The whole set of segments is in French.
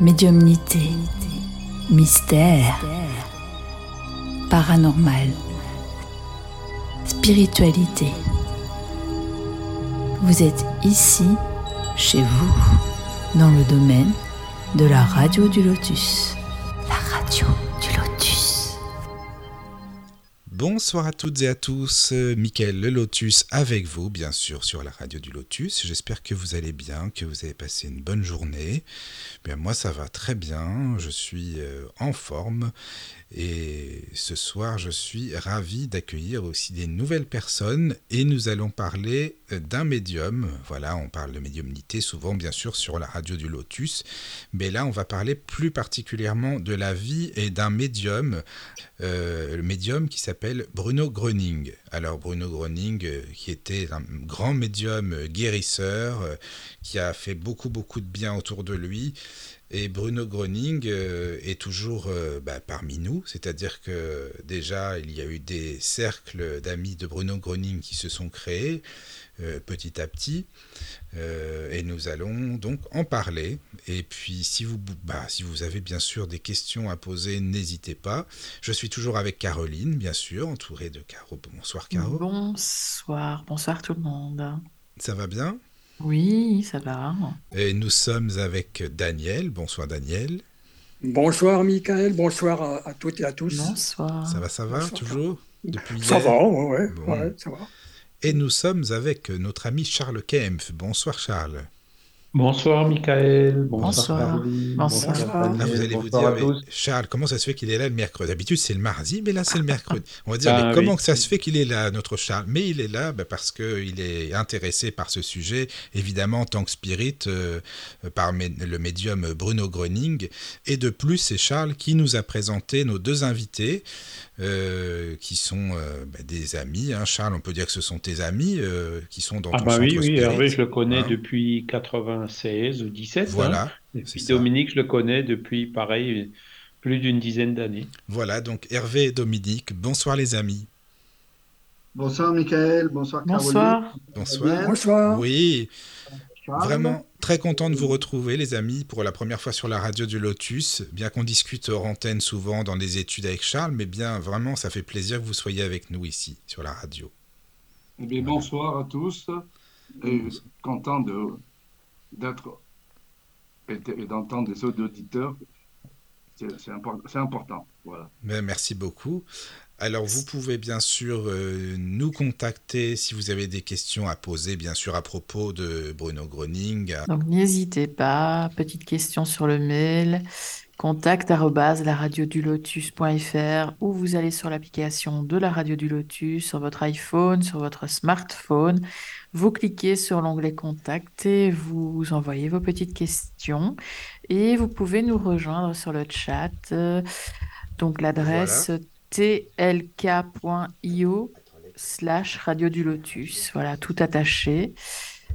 médiumnité, mystère, paranormal, spiritualité. Vous êtes ici, chez vous, dans le domaine de la radio du lotus. La radio. Bonsoir à toutes et à tous, euh, Mickaël Le Lotus avec vous, bien sûr, sur la radio du Lotus. J'espère que vous allez bien, que vous avez passé une bonne journée. Bien, moi, ça va très bien, je suis euh, en forme et ce soir, je suis ravi d'accueillir aussi des nouvelles personnes et nous allons parler euh, d'un médium. Voilà, on parle de médiumnité souvent, bien sûr, sur la radio du Lotus. Mais là, on va parler plus particulièrement de la vie et d'un médium, euh, le médium qui s'appelle Bruno Gröning. Alors, Bruno Gröning, euh, qui était un grand médium guérisseur, qui a fait beaucoup, beaucoup de bien autour de lui. Et Bruno Groening euh, est toujours euh, bah, parmi nous, c'est-à-dire que déjà il y a eu des cercles d'amis de Bruno Groening qui se sont créés euh, petit à petit, euh, et nous allons donc en parler. Et puis si vous, bah, si vous avez bien sûr des questions à poser, n'hésitez pas. Je suis toujours avec Caroline, bien sûr, entourée de Caro. Bonsoir Caro. Bonsoir, bonsoir tout le monde. Ça va bien? Oui, ça va. Et nous sommes avec Daniel. Bonsoir Daniel. Bonsoir Michael, bonsoir à, à toutes et à tous. Bonsoir. Ça va, ça va Bonsoir. toujours Depuis Ça hier va, ouais, ouais, Bon. ouais, ça va. Et nous sommes avec notre ami Charles Kempf. Bonsoir Charles. Bonsoir Michael, bonsoir, Bonsoir. Caroline, Bonsoir. Bonsoir. Là, Daniel, vous allez vous dire, mais. Charles, comment ça se fait qu'il est là le mercredi? D'habitude, c'est le mardi, mais là, c'est le mercredi. On va dire, Ah mais oui. comment que ça se fait qu'il est là, notre Charles? Mais il est là bah, parce qu'il est intéressé par ce sujet, évidemment, en tant que spirit, euh, par le médium Bruno Gröning. Et de plus, c'est Charles qui nous a présenté nos deux invités, euh, qui sont euh, bah, des amis. hein. Charles, on peut dire que ce sont tes amis, euh, qui sont dans Ah ton bah oui. Hervé, je le connais hein. depuis 96 ou 17. hein. Voilà, Et puis ça. Dominique, je le connais depuis, pareil, plus d'une dizaine d'années. voilà, donc Hervé et Dominique, bonsoir les amis. Bonsoir Michael, bonsoir Caroline. Bonsoir. Bonsoir. Bonsoir. Oui. Vraiment très content de vous retrouver les amis pour la première fois sur la radio du Lotus. Bien qu'on discute hors antenne souvent dans des études avec Charles, mais bien vraiment ça fait plaisir que vous soyez avec nous ici sur la radio. Eh bien, bonsoir à tous et content de d'être et de- et d'entendre des autres auditeurs. C'est c'est impor- c'est important. Voilà. Ben, merci beaucoup. Alors vous pouvez bien sûr euh, nous contacter si vous avez des questions à poser, bien sûr à propos de Bruno Groening. Donc n'hésitez pas, petite question sur le mail, contact laradiodulotus.fr ou vous allez sur l'application de la radio du Lotus sur votre iPhone, sur votre smartphone. Vous cliquez sur l'onglet contact et vous envoyez vos petites questions. Et vous pouvez nous rejoindre sur le chat. euh, Donc l'adresse tlk.io slash radio du lotus. Voilà, tout attaché.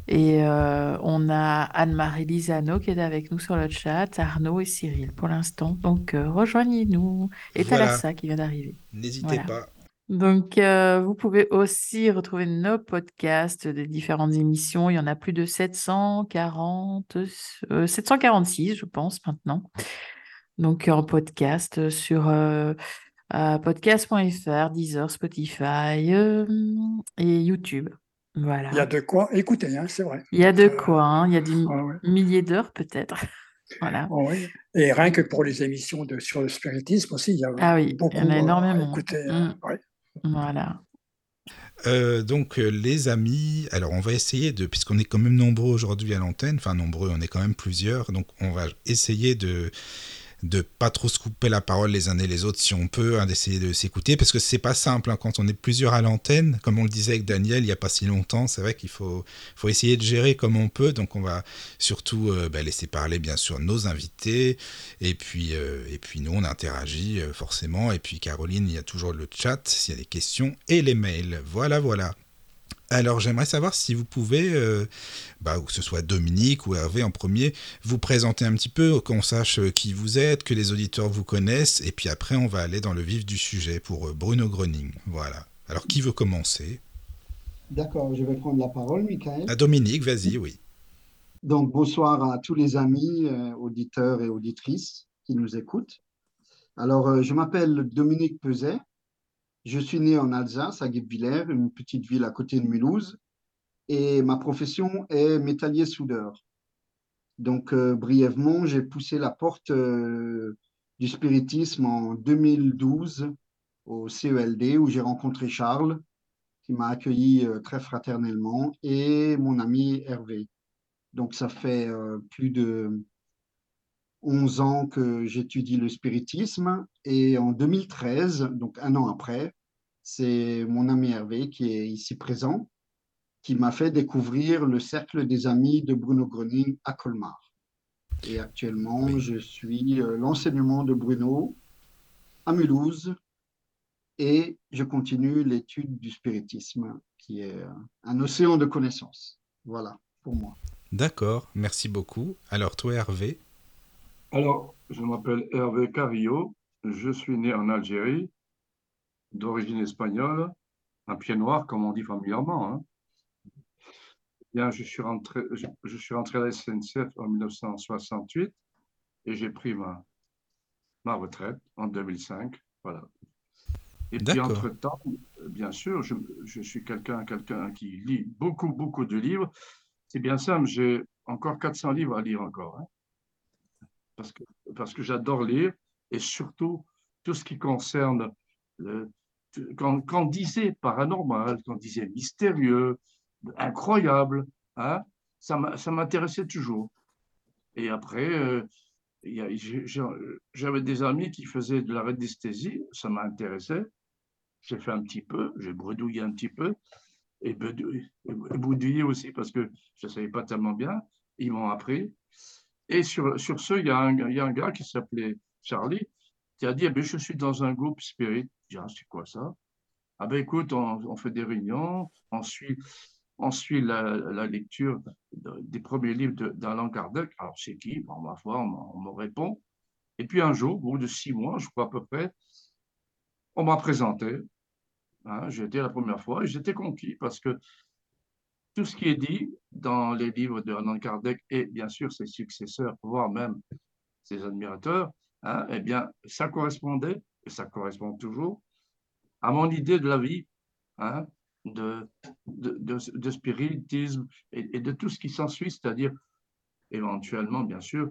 Et euh, on a Anne-Marie Lisano qui est avec nous sur le chat, Arnaud et Cyril pour l'instant. Donc euh, rejoignez-nous. Et Voilà. Thalassa qui vient d'arriver. N'hésitez Voilà. pas. Donc, euh, vous pouvez aussi retrouver nos podcasts des différentes émissions. Il y en a plus de 740, euh, 746, je pense, maintenant. Donc, en podcast sur euh, euh, podcast.fr, Deezer, Spotify euh, et YouTube. Voilà. Il y a de quoi écouter, hein, c'est vrai. Il y a de Euh, quoi, hein. Il y a des Ouais, ouais. milliers d'heures peut-être. Voilà. Et rien que pour les émissions de, sur le spiritisme aussi, il y a Ah oui, il y en a à énormément. écouter. euh, Mm. ouais. Voilà. Euh, donc euh, les amis, alors on va essayer de, puisqu'on est quand même nombreux aujourd'hui à l'antenne, enfin nombreux, on est quand même plusieurs, donc on va essayer de de pas trop se couper la parole les uns et les autres si on peut, hein, d'essayer de s'écouter, parce que c'est pas simple hein, quand on est plusieurs à l'antenne, comme on le disait avec Daniel il y a pas si longtemps, c'est vrai qu'il faut faut essayer de gérer comme on peut, donc on va surtout euh, bah, laisser parler bien sûr nos invités, et puis euh, et puis nous on interagit euh, forcément, et puis Caroline il y a toujours le chat s'il y a des questions et les mails, voilà voilà. Alors j'aimerais savoir si vous pouvez, euh, bah, que ce soit Dominique ou Hervé en premier, vous présenter un petit peu, qu'on sache euh, qui vous êtes, que les auditeurs vous connaissent, et puis après on va aller dans le vif du sujet pour euh, Bruno Groening. Voilà. Alors qui veut commencer? D'accord, je vais prendre la parole, Michael. Ah, Dominique, vas-y, oui. Donc, bonsoir à tous les amis, auditeurs et auditrices qui nous écoutent. Alors, je m'appelle Dominique Peset. Je suis né en Alsace, à Guebwiller, une petite ville à côté de Mulhouse. Et ma profession est métallier soudeur. Donc, euh, brièvement, j'ai poussé la porte euh, du spiritisme en 2012 au CELD où j'ai rencontré Charles, qui m'a accueilli euh, très fraternellement, et mon ami Hervé. Donc, ça fait plus de 11 ans que j'étudie le spiritisme. Et en 2013, donc un an après, c'est mon ami Hervé qui est ici présent, qui m'a fait découvrir le cercle des amis de Bruno Gröning à Colmar. Et actuellement, je suis euh, l'enseignement de Bruno à Mulhouse et je continue l'étude du spiritisme, qui est euh, un océan de connaissances. Voilà pour moi. D'accord, merci beaucoup. Alors toi Hervé? Alors, je m'appelle Hervé Carrillo. Je suis né en Algérie, d'origine espagnole, un pied noir, comme on dit familièrement. hein. Bien, je suis rentré, je, je suis rentré à la SNCF en 1968 et j'ai pris ma, ma retraite en 2005. Voilà. Et puis, entre-temps, bien sûr, je, je suis quelqu'un quelqu'un qui lit beaucoup, beaucoup de livres. C'est bien simple, j'ai encore 400 livres à lire encore. hein. Parce que, parce que j'adore lire et surtout tout ce qui concerne quand, on disait paranormal, quand on disait mystérieux, incroyable, hein, ça m'intéressait toujours. Et après, euh, j'avais des amis qui faisaient de la radiesthésie, ça m'a intéressé. J'ai fait un petit peu, j'ai bredouillé un petit peu, et boudouillé aussi parce que je ne savais pas tellement bien. Ils m'ont appris. Et sur, sur ce, il y, a un, y a un gars qui s'appelait Charlie qui a dit, eh ben, je suis dans un groupe spirit. J'ai dit, ah, c'est quoi ça? Ah ben écoute, on, fait des réunions, on suit, on suit la, lecture de- des premiers livres d'Alain Kardec. Alors c'est qui? Bon, on, m'en- on me répond. Et puis un jour, au bout de six mois, je crois à peu près, on m'a présenté. Hein, j'étais la première fois et j'étais conquis parce que tout ce qui est dit dans les livres de Alain Kardec et bien sûr ses successeurs, voire même ses admirateurs, hein, eh bien, ça correspondait, et ça correspond toujours, à mon idée de la vie, hein, de, spiritisme et, et de tout ce qui s'ensuit, c'est-à-dire éventuellement, bien sûr,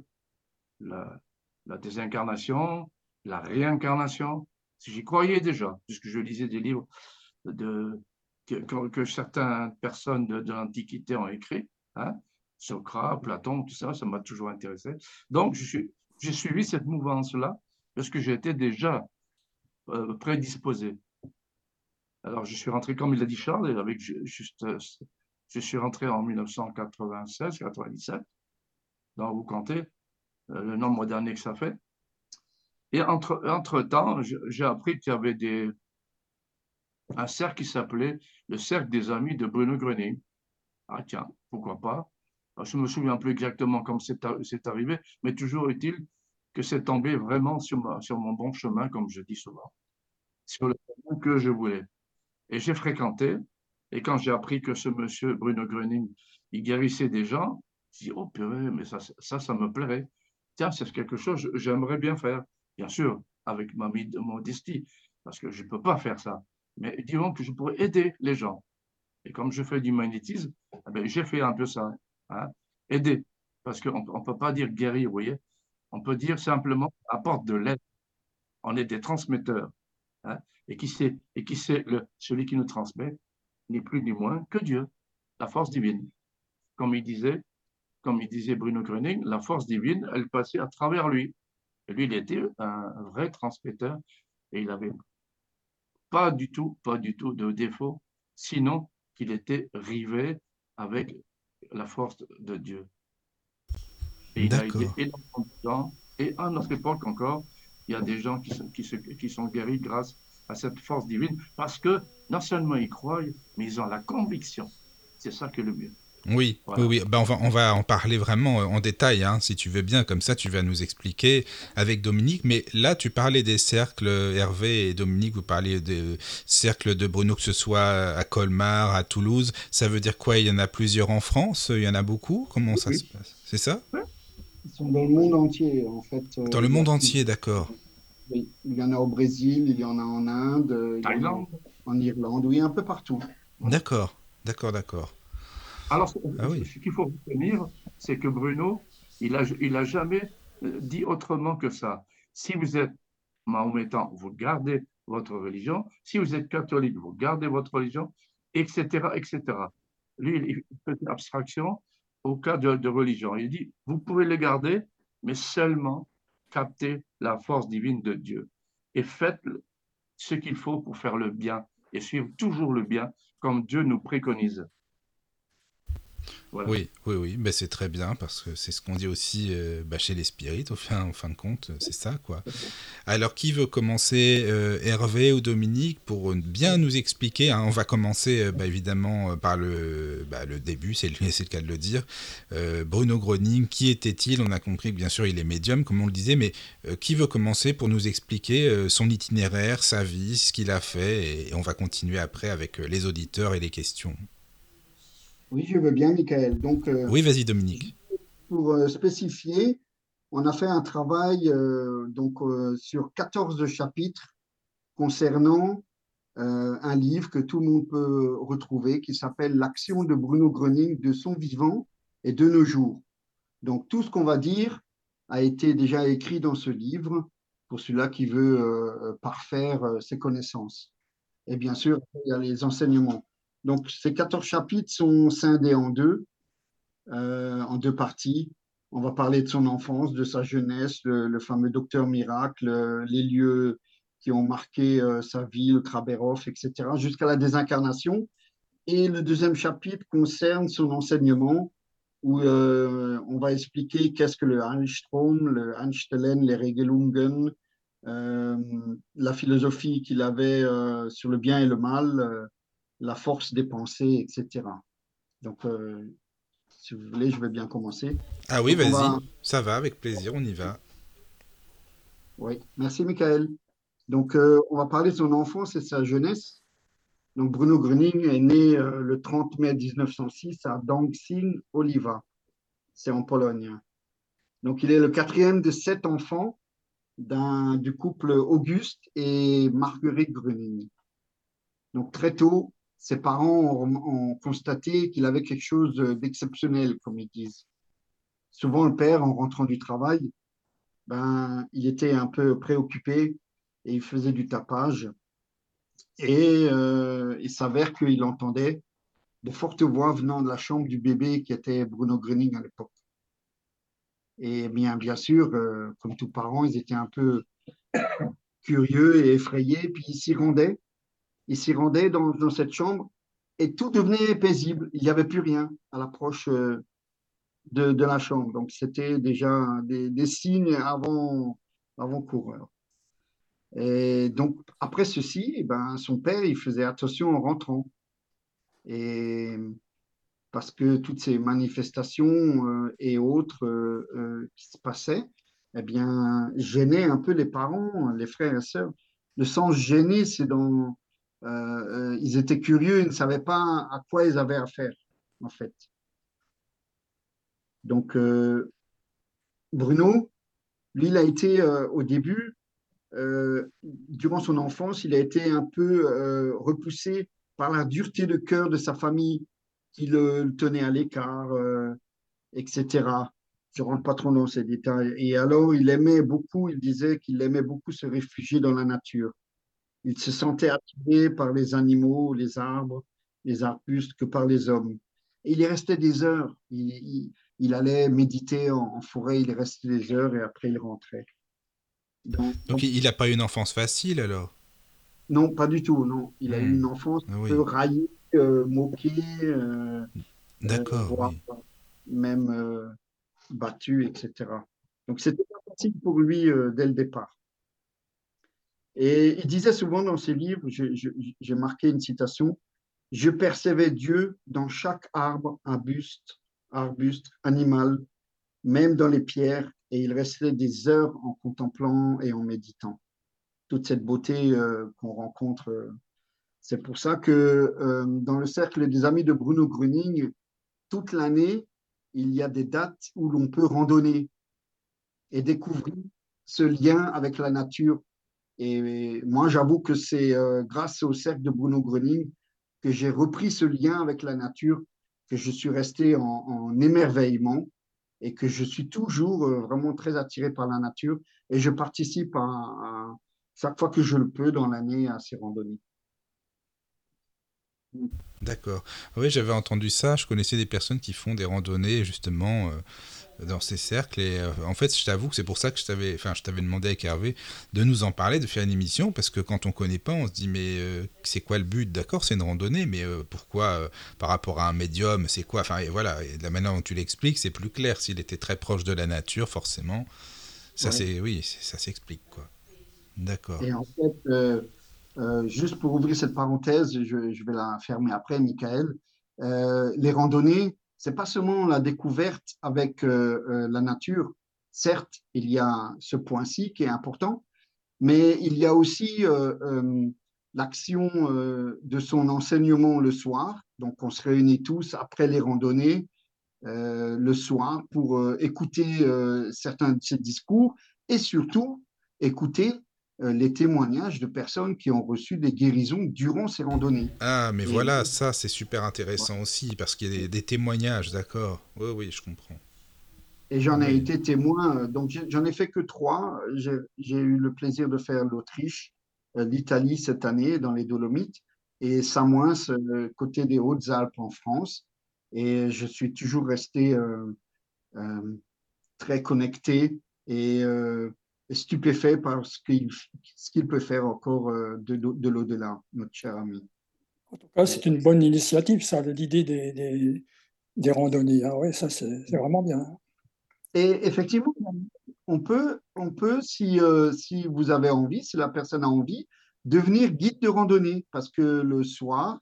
la, la désincarnation, la réincarnation. J'y croyais déjà, puisque je lisais des livres de, que, que, certaines personnes de, l'Antiquité ont écrit, hein, Socrate, Platon, tout ça, ça m'a toujours intéressé. Donc, j'ai suivi cette mouvance-là parce que j'étais déjà euh, prédisposé. Alors, je suis rentré, comme il l'a dit Charles, avec ju- juste, euh, je suis rentré en 1996-97. Donc, vous comptez euh, le nombre d'années que ça fait. Et entre, entre-temps, j'ai appris qu'il y avait des, un cercle qui s'appelait le cercle des amis de Bruno Gröning. Ah tiens, pourquoi pas? Je ne me souviens plus exactement comment c'est ar- c'est arrivé, mais toujours est-il que c'est tombé vraiment sur, mon bon chemin, comme je dis souvent, sur le chemin que je voulais. Et j'ai fréquenté, et quand j'ai appris que ce monsieur Bruno Gröning, il guérissait des gens, j'ai dit, oh purée, mais ça, ça, ça me plairait. Tiens, c'est quelque chose que j'aimerais bien faire. Bien sûr, avec ma modestie, parce que je ne peux pas faire ça. Mais disons que je pourrais aider les gens. Et comme je fais du magnétisme, eh ben, j'ai fait un peu ça. hein, aider. Parce qu'on ne peut pas dire guérir, vous voyez. On peut dire simplement apporte de l'aide. On est des transmetteurs. hein, et qui c'est, et qui c'est celui qui nous transmet, ni plus ni moins que Dieu, la force divine. Comme il disait, comme il disait Bruno Gröning, la force divine, elle passait à travers lui. Et lui, il était un vrai transmetteur et il avait pas du tout, pas du tout de défaut, sinon qu'il était rivé avec la force de Dieu. Et il a été énormément de temps, et à notre époque encore, il y a des gens qui sont, qui, se- qui sont guéris grâce à cette force divine, parce que non seulement ils croient, mais ils ont la conviction. C'est ça qui est le mieux. Oui, Voilà. oui, oui. Ben, on, va, on va en parler vraiment euh, en détail, hein, si tu veux bien. Comme ça, tu vas nous expliquer avec Dominique. Mais là, tu parlais des cercles, Hervé et Dominique, vous parliez des cercles de Bruno, que ce soit à Colmar, à Toulouse. Ça veut dire quoi? Il y en a plusieurs en France? Il y en a beaucoup? Comment ça Oui. se passe? C'est ça? Ils sont dans le monde entier, en fait. Euh, Dans le monde entier, d'accord. Oui, il y en a au Brésil, il y en a en Inde, euh, Thaïlande. en Irlande, oui, un peu partout. D'accord, d'accord, d'accord. Alors, ce Ah oui. ce qu'il faut retenir, c'est que Bruno, il a, il a jamais euh, dit autrement que ça. Si vous êtes mahométan, vous gardez votre religion. Si vous êtes catholique, vous gardez votre religion, etc., etc. Lui, il fait une abstraction au cas de, de religion. Il dit, vous pouvez les garder, mais seulement capter la force divine de Dieu. Et faites ce qu'il faut pour faire le bien et suivre toujours le bien comme Dieu nous préconise. Oui, oui, oui, ben, c'est très bien parce que c'est ce qu'on dit aussi euh, bah, chez les spirites, fin, en fin de compte, c'est ça, quoi. Alors, qui veut commencer, euh, Hervé ou Dominique, pour bien nous expliquer hein, On va commencer, euh, bah, évidemment, par le, bah, début, c'est le, cas de le dire. Bruno Groening, qui était-il? On a compris que, bien sûr, il est médium, comme on le disait, mais qui veut commencer pour nous expliquer son itinéraire, sa vie, ce qu'il a fait? Et, on va continuer après avec les auditeurs et les questions. Oui, je veux bien, Michael. Donc, euh, Oui, vas-y, Dominique. pour euh, spécifier, on a fait un travail euh, donc, sur 14 chapitres concernant un livre que tout le monde peut retrouver qui s'appelle L'action de Bruno Gröning de son vivant et de nos jours. Donc, tout ce qu'on va dire a été déjà écrit dans ce livre pour celui-là qui veut parfaire ses connaissances. Et bien sûr, il y a les enseignements. Donc, ces 14 chapitres sont scindés en deux, euh, en deux parties. On va parler de son enfance, de sa jeunesse, le, le fameux docteur miracle, euh, les lieux qui ont marqué euh, sa vie, le Kraberov, etc., jusqu'à la désincarnation. Et le deuxième chapitre concerne son enseignement, où on va expliquer qu'est-ce que le Einstrom, le Einstellen, les Regelungen, la philosophie qu'il avait sur le bien et le mal, la force des pensées, etc. Donc, euh, si vous voulez, je vais bien commencer. Ah oui, vas-y, va- ça va, avec plaisir, on y va. Oui, merci Michael. Donc, euh, on va parler de son enfance et de sa jeunesse. Donc, Bruno Gröning est né euh, le 30 mai 1906 à Dąbsing, Oliva. C'est en Pologne. Donc, il est le quatrième de sept enfants du couple Auguste et Marguerite Gröning. Donc, très tôt, ses parents ont, constaté qu'il avait quelque chose d'exceptionnel, comme ils disent. Souvent, le père, en rentrant du travail, ben, il était un peu préoccupé et il faisait du tapage. Et euh, il s'avère qu'il entendait de fortes voix venant de la chambre du bébé qui était Bruno Gröning à l'époque. Et bien, bien sûr, euh, comme tous parents, ils étaient un peu curieux et effrayés, puis ils s'y rendaient. Ils s'y rendaient dans, cette chambre et tout devenait paisible. Il n'y avait plus rien à l'approche euh, de, la chambre. Donc, c'était déjà des, signes avant, avant-coureurs. Et donc, après ceci, eh ben, son père, il faisait attention en rentrant. Et parce que toutes ces manifestations euh, et autres euh, qui se passaient, eh bien, gênaient un peu les parents, les frères et sœurs. Le sens gêné, c'est dans... euh, euh, ils étaient curieux, ils ne savaient pas à quoi ils avaient affaire, en fait. Donc, euh, Bruno, lui, il a été au début, durant son enfance, il a été un peu repoussé par la dureté de cœur de sa famille qui le, le tenait à l'écart, etc. Je ne rentre pas trop dans ces détails. Et alors, il aimait beaucoup, il disait qu'il aimait beaucoup se réfugier dans la nature. Il se sentait attiré par les animaux, les arbres, les arbustes que par les hommes. Et il y restait des heures. Il, il, il allait méditer en, en, forêt, il restait des heures et après il rentrait. Donc, donc il n'a pas eu une enfance facile alors? Non, pas du tout. Non, il a eu une enfance Ah un oui. peu raillée, euh, moquée, euh, D'accord. voire oui. même euh, battue, etc. Donc c'était pas facile pour lui euh, dès le départ. Et il disait souvent dans ses livres, j'ai marqué une citation, Je percevais Dieu dans chaque arbre, arbuste, arbuste, animal, même dans les pierres, et il restait des heures en contemplant et en méditant toute cette beauté euh, qu'on rencontre. Euh. C'est pour ça que euh, dans le cercle des amis de Bruno Gruning, toute l'année, il y a des dates où l'on peut randonner et découvrir ce lien avec la nature. Et moi, j'avoue que c'est grâce au cercle de Bruno Gruning que j'ai repris ce lien avec la nature, que je suis resté en, émerveillement et que je suis toujours vraiment très attiré par la nature. Et je participe à, chaque fois que je le peux dans l'année à ces randonnées. D'accord. Oui, j'avais entendu ça. Je connaissais des personnes qui font des randonnées justement euh, dans ces cercles. Et euh, en fait, je t'avoue que c'est pour ça que je t'avais, enfin, je t'avais demandé avec Hervé de nous en parler, de faire une émission, parce que quand on connaît pas, on se dit mais euh, c'est quoi le but? D'accord, c'est une randonnée, mais pourquoi par rapport à un médium, c'est quoi? Enfin, et voilà. Et de la manière dont tu l'expliques, c'est plus clair. S'il était très proche de la nature, forcément, ça c'est, oui, ça s'explique quoi. D'accord. Et en fait, euh, euh, juste pour ouvrir cette parenthèse, je, vais la fermer après, Michael. Euh, les randonnées, c'est pas seulement la découverte avec la nature. Certes, il y a ce point-ci qui est important, mais il y a aussi l'action de son enseignement le soir. Donc, on se réunit tous après les randonnées le soir pour écouter certains de ses discours et surtout écouter euh, les témoignages de personnes qui ont reçu des guérisons durant ces randonnées. Ah, mais voilà, ça c'est super intéressant aussi, parce qu'il y a des, témoignages, d'accord. Oui, oui, je comprends. Et j'en ai été témoin, euh, donc j'en ai fait que trois. J'ai eu le plaisir de faire l'Autriche, euh, l'Italie cette année dans les Dolomites, et Samoins, côté des Hautes-Alpes en France. Et je suis toujours resté très connecté et stupéfait par ce qu'il peut faire encore euh, de, de l'au-delà, notre cher ami. En tout cas, c'est une bonne initiative, ça, l'idée des, des, des, randonnées. Ah oui, ça, c'est vraiment bien. Et effectivement, on peut, on peut si, euh, si vous avez envie, si la personne a envie, devenir guide de randonnée, parce que le soir,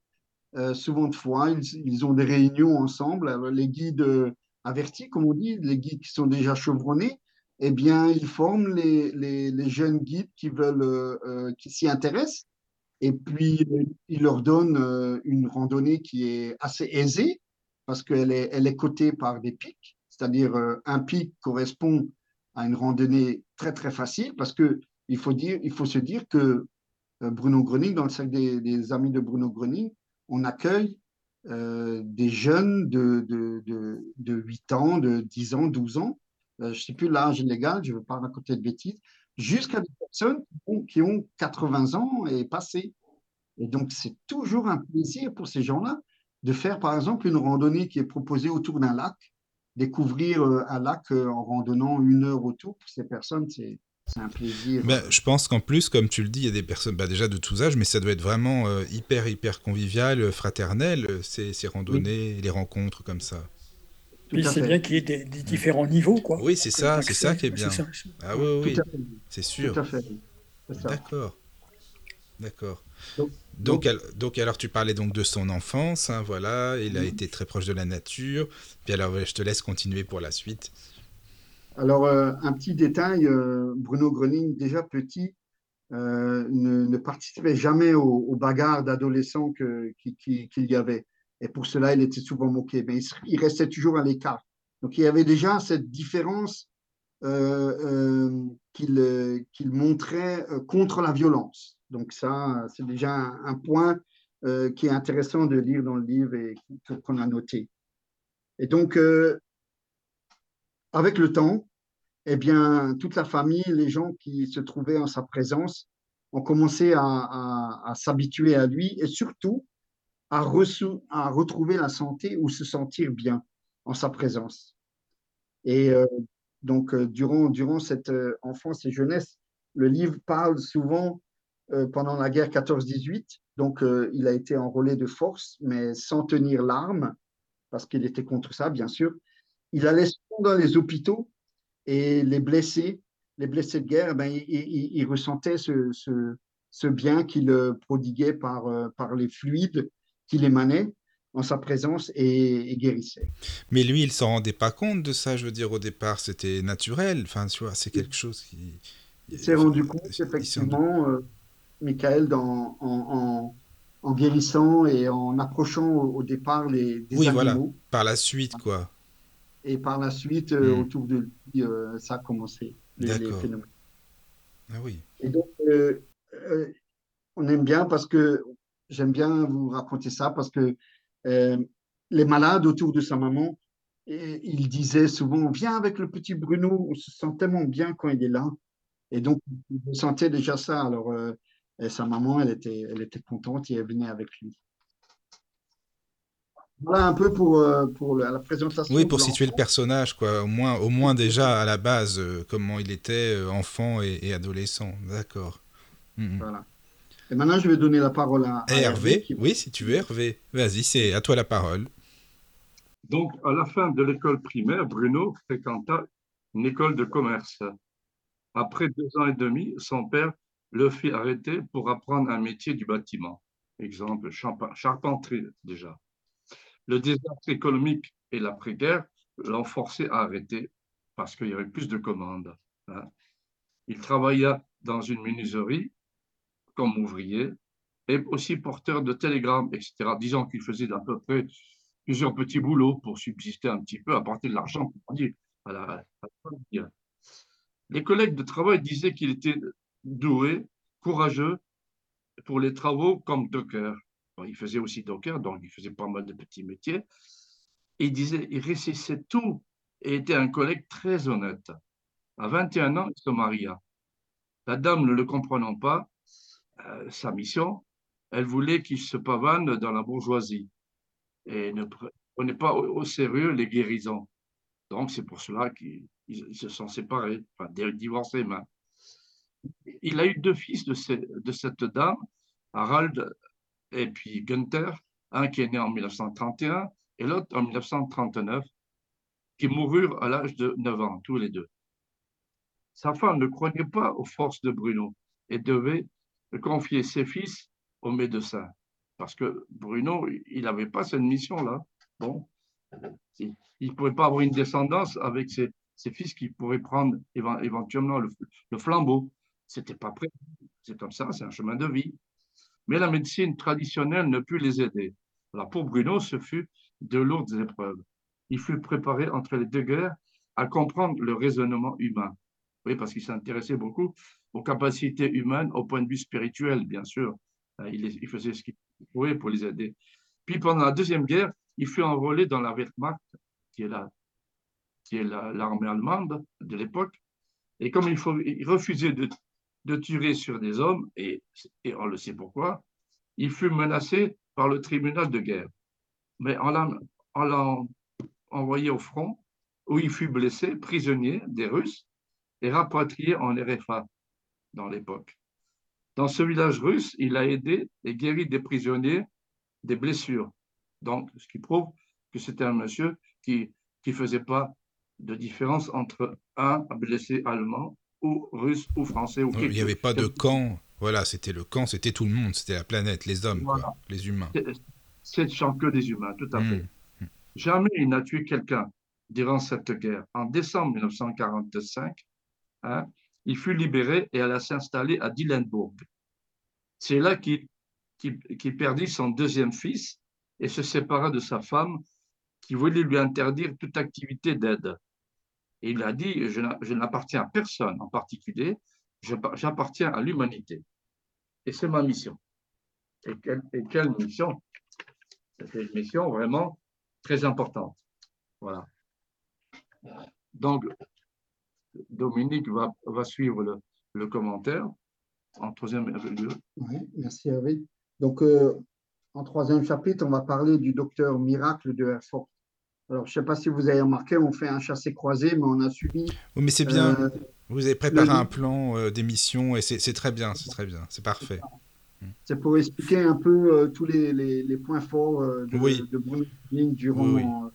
euh, souvent de fois, ils, ils, ont des réunions ensemble. les guides avertis, comme on dit, les guides qui sont déjà chevronnés, eh bien, ils forment les, jeunes guides qui veulent, euh, euh, qui s'y intéressent, et puis ils leur donnent euh, une randonnée qui est assez aisée parce qu'elle est, elle est cotée par des pics, c'est-à-dire un pic correspond à une randonnée très très facile parce que il faut dire, il faut se dire que Bruno Groning, dans le cercle des, amis de Bruno Groning, on accueille des jeunes de, de, de, de 8 ans, de 10 ans, 12 ans, euh, je ne sais plus l'âge légal, je ne veux pas raconter de bêtises, jusqu'à des personnes qui ont, 80 ans et passé. Et donc, c'est toujours un plaisir pour ces gens-là de faire, par exemple, une randonnée qui est proposée autour d'un lac. Découvrir euh, un lac euh, en randonnant une heure autour, pour ces personnes, c'est un plaisir. Je pense qu'en plus, comme tu le dis, il y a des personnes bah, déjà de tous âges, mais ça doit être vraiment hyper, hyper convivial, fraternel, ces, ces randonnées, les rencontres comme ça. Puis c'est bien qu'il y ait des, différents niveaux, quoi. Oui, c'est ça, c'est ça qui est bien. Ah oui, oui, c'est sûr. Tout à fait. D'accord. D'accord. Donc, donc, alors tu parlais donc de son enfance, hein, voilà, il a été très proche de la nature. Puis alors je te laisse continuer pour la suite. Alors euh, un petit détail, euh, Bruno Groning déjà petit euh, ne, participait jamais aux, bagarres d'adolescents qu'il y avait. Et pour cela, il était souvent moqué, mais il, restait toujours à l'écart. Donc il y avait déjà cette différence euh, euh, euh, qu'il montrait contre la violence. Donc ça, c'est déjà un, point qui est intéressant de lire dans le livre et qu'on a noté. Et donc, avec le temps, eh bien, toute la famille, les gens qui se trouvaient en sa présence, ont commencé à s'habituer à lui et surtout à, à, retrouver la santé ou se sentir bien en sa présence. Et euh, donc, euh, durant, durant cette euh, enfance et jeunesse, le livre parle souvent pendant la guerre 14-18. Donc, il a été enrôlé de force, mais sans tenir l'arme, parce qu'il était contre ça, bien sûr. Il allait souvent dans les hôpitaux et les blessés, les blessés de guerre, ben, il, ressentait ce, ce, ce bien qu'il prodiguait par, par les fluides qu'il émanait en sa présence et, guérissait. Mais lui, il s'en rendait pas compte de ça, je veux dire, au départ, c'était naturel. Enfin, tu vois, c'est quelque chose qui. Il s'est rendu compte, effectivement, euh, Michael, dans, en, en, guérissant et en approchant au, départ les des oui, voilà, par la suite, quoi. Et par la suite, euh, hmm. autour de lui, euh, ça a commencé, les, les, phénomènes. Ah oui. Et donc, on aime bien parce que j'aime bien vous raconter ça parce que euh, les malades autour de sa maman, et il disait souvent Viens avec le petit Bruno, on se sent tellement bien quand il est là. Et donc, il sentait déjà ça. Alors, euh, sa maman, elle était, elle était contente et elle venait avec lui. Voilà un peu pour, euh, pour la présentation. Oui, pour situer le personnage, quoi. Au moins, au moins déjà à la base, comment il était enfant et, adolescent. D'accord. Mm, mm. Voilà. Et maintenant, je vais donner la parole à, Hervé. Oui, si tu veux, Hervé. Vas-y, c'est à toi la parole. Donc, à la fin de l'école primaire, Bruno fréquenta une école de commerce. Après deux ans et demi, son père le fit arrêter pour apprendre un métier du bâtiment. Exemple, charpenterie déjà. Le désastre économique et l'après-guerre l'ont forcé à arrêter parce qu'il y avait plus de commandes. Hein. Il travailla dans une menuiserie comme ouvrier et aussi porteur de télégrammes, etc. Disons qu'il faisait à peu près plusieurs petits boulots pour subsister un petit peu, apporter de l'argent pour dire à la, Les collègues de travail disaient qu'il était doué, courageux pour les travaux comme docker. il faisait aussi docker, donc il faisait pas mal de petits métiers. Il disait, il réussissait tout et était un collègue très honnête. À 21 ans, il se maria. La dame, ne le comprenant pas, sa mission, elle voulait qu'il se pavane dans la bourgeoisie et ne prenait pas au, sérieux les guérisons. Donc, c'est pour cela qu'ils se sont séparés, enfin, divorcés. Il a eu deux fils de, de cette dame, Harald et puis Günther, un qui est né en 1931 et l'autre en 1939, qui moururent à l'âge de 9 ans, tous les deux. Sa femme ne croyait pas aux forces de Bruno et devait de confier ses fils au médecin. Parce que Bruno, il n'avait pas cette mission-là. Bon, il ne pouvait pas avoir une descendance avec ses, fils qui pourraient prendre éventuellement le, le flambeau. C'était pas prêt. C'est comme ça, c'est un chemin de vie. Mais la médecine traditionnelle ne put les aider. Alors pour Bruno, ce fut de lourdes épreuves. Il fut préparé entre les deux guerres à comprendre le raisonnement humain. Oui, parce qu'il s'intéressait beaucoup aux capacités humaines au point de vue spirituel, bien sûr. Euh, il, faisait ce qu'il pouvait pour les aider. Puis pendant la Deuxième Guerre, il fut enrôlé dans la Wehrmacht, qui est la, l'armée allemande de l'époque. Et comme il, refusait de, de, tirer sur des hommes, et, et on le sait pourquoi, il fut menacé par le tribunal de guerre. Mais l'envoyant envoyé au front, où il fut blessé, prisonnier des Russes, et rapatrié en RFA dans l'époque. Dans ce village russe, il a aidé et guéri des prisonniers des blessures. Donc, ce qui prouve que c'était un monsieur qui ne faisait pas de différence entre un blessé allemand ou russe ou français. Ou il n'y avait pas de camp. Voilà, c'était le camp, c'était tout le monde, c'était la planète, les hommes, les humains. C'est que des humains, tout à fait. Mmh. Jamais il n'a tué quelqu'un durant cette guerre. En décembre 1945, hein, il fut libéré et alla s'installer à Dillenburg. C'est là qu'il perdit son deuxième fils et se sépara de sa femme qui voulait lui interdire toute activité d'aide. Et il a dit, je n'appartiens à personne en particulier, j'appartiens à l'humanité. Et c'est ma mission. Et quelle, mission? C'est une mission vraiment très importante. Voilà. Donc, Dominique va, va suivre le, le, commentaire en troisième lieu. Oui, merci Hervé. Donc, euh, en troisième chapitre, on va parler du docteur Miracle de Herford. Alors, je ne sais pas si vous avez remarqué, on fait un chassé-croisé, mais on a suivi. Oui, mais c'est bien. Euh, vous avez préparé un plan euh, d'émission et c'est très bien, c'est très bien, c'est parfait. C'est pour expliquer un peu tous les, les, les, points forts de, oui. de Bruno durant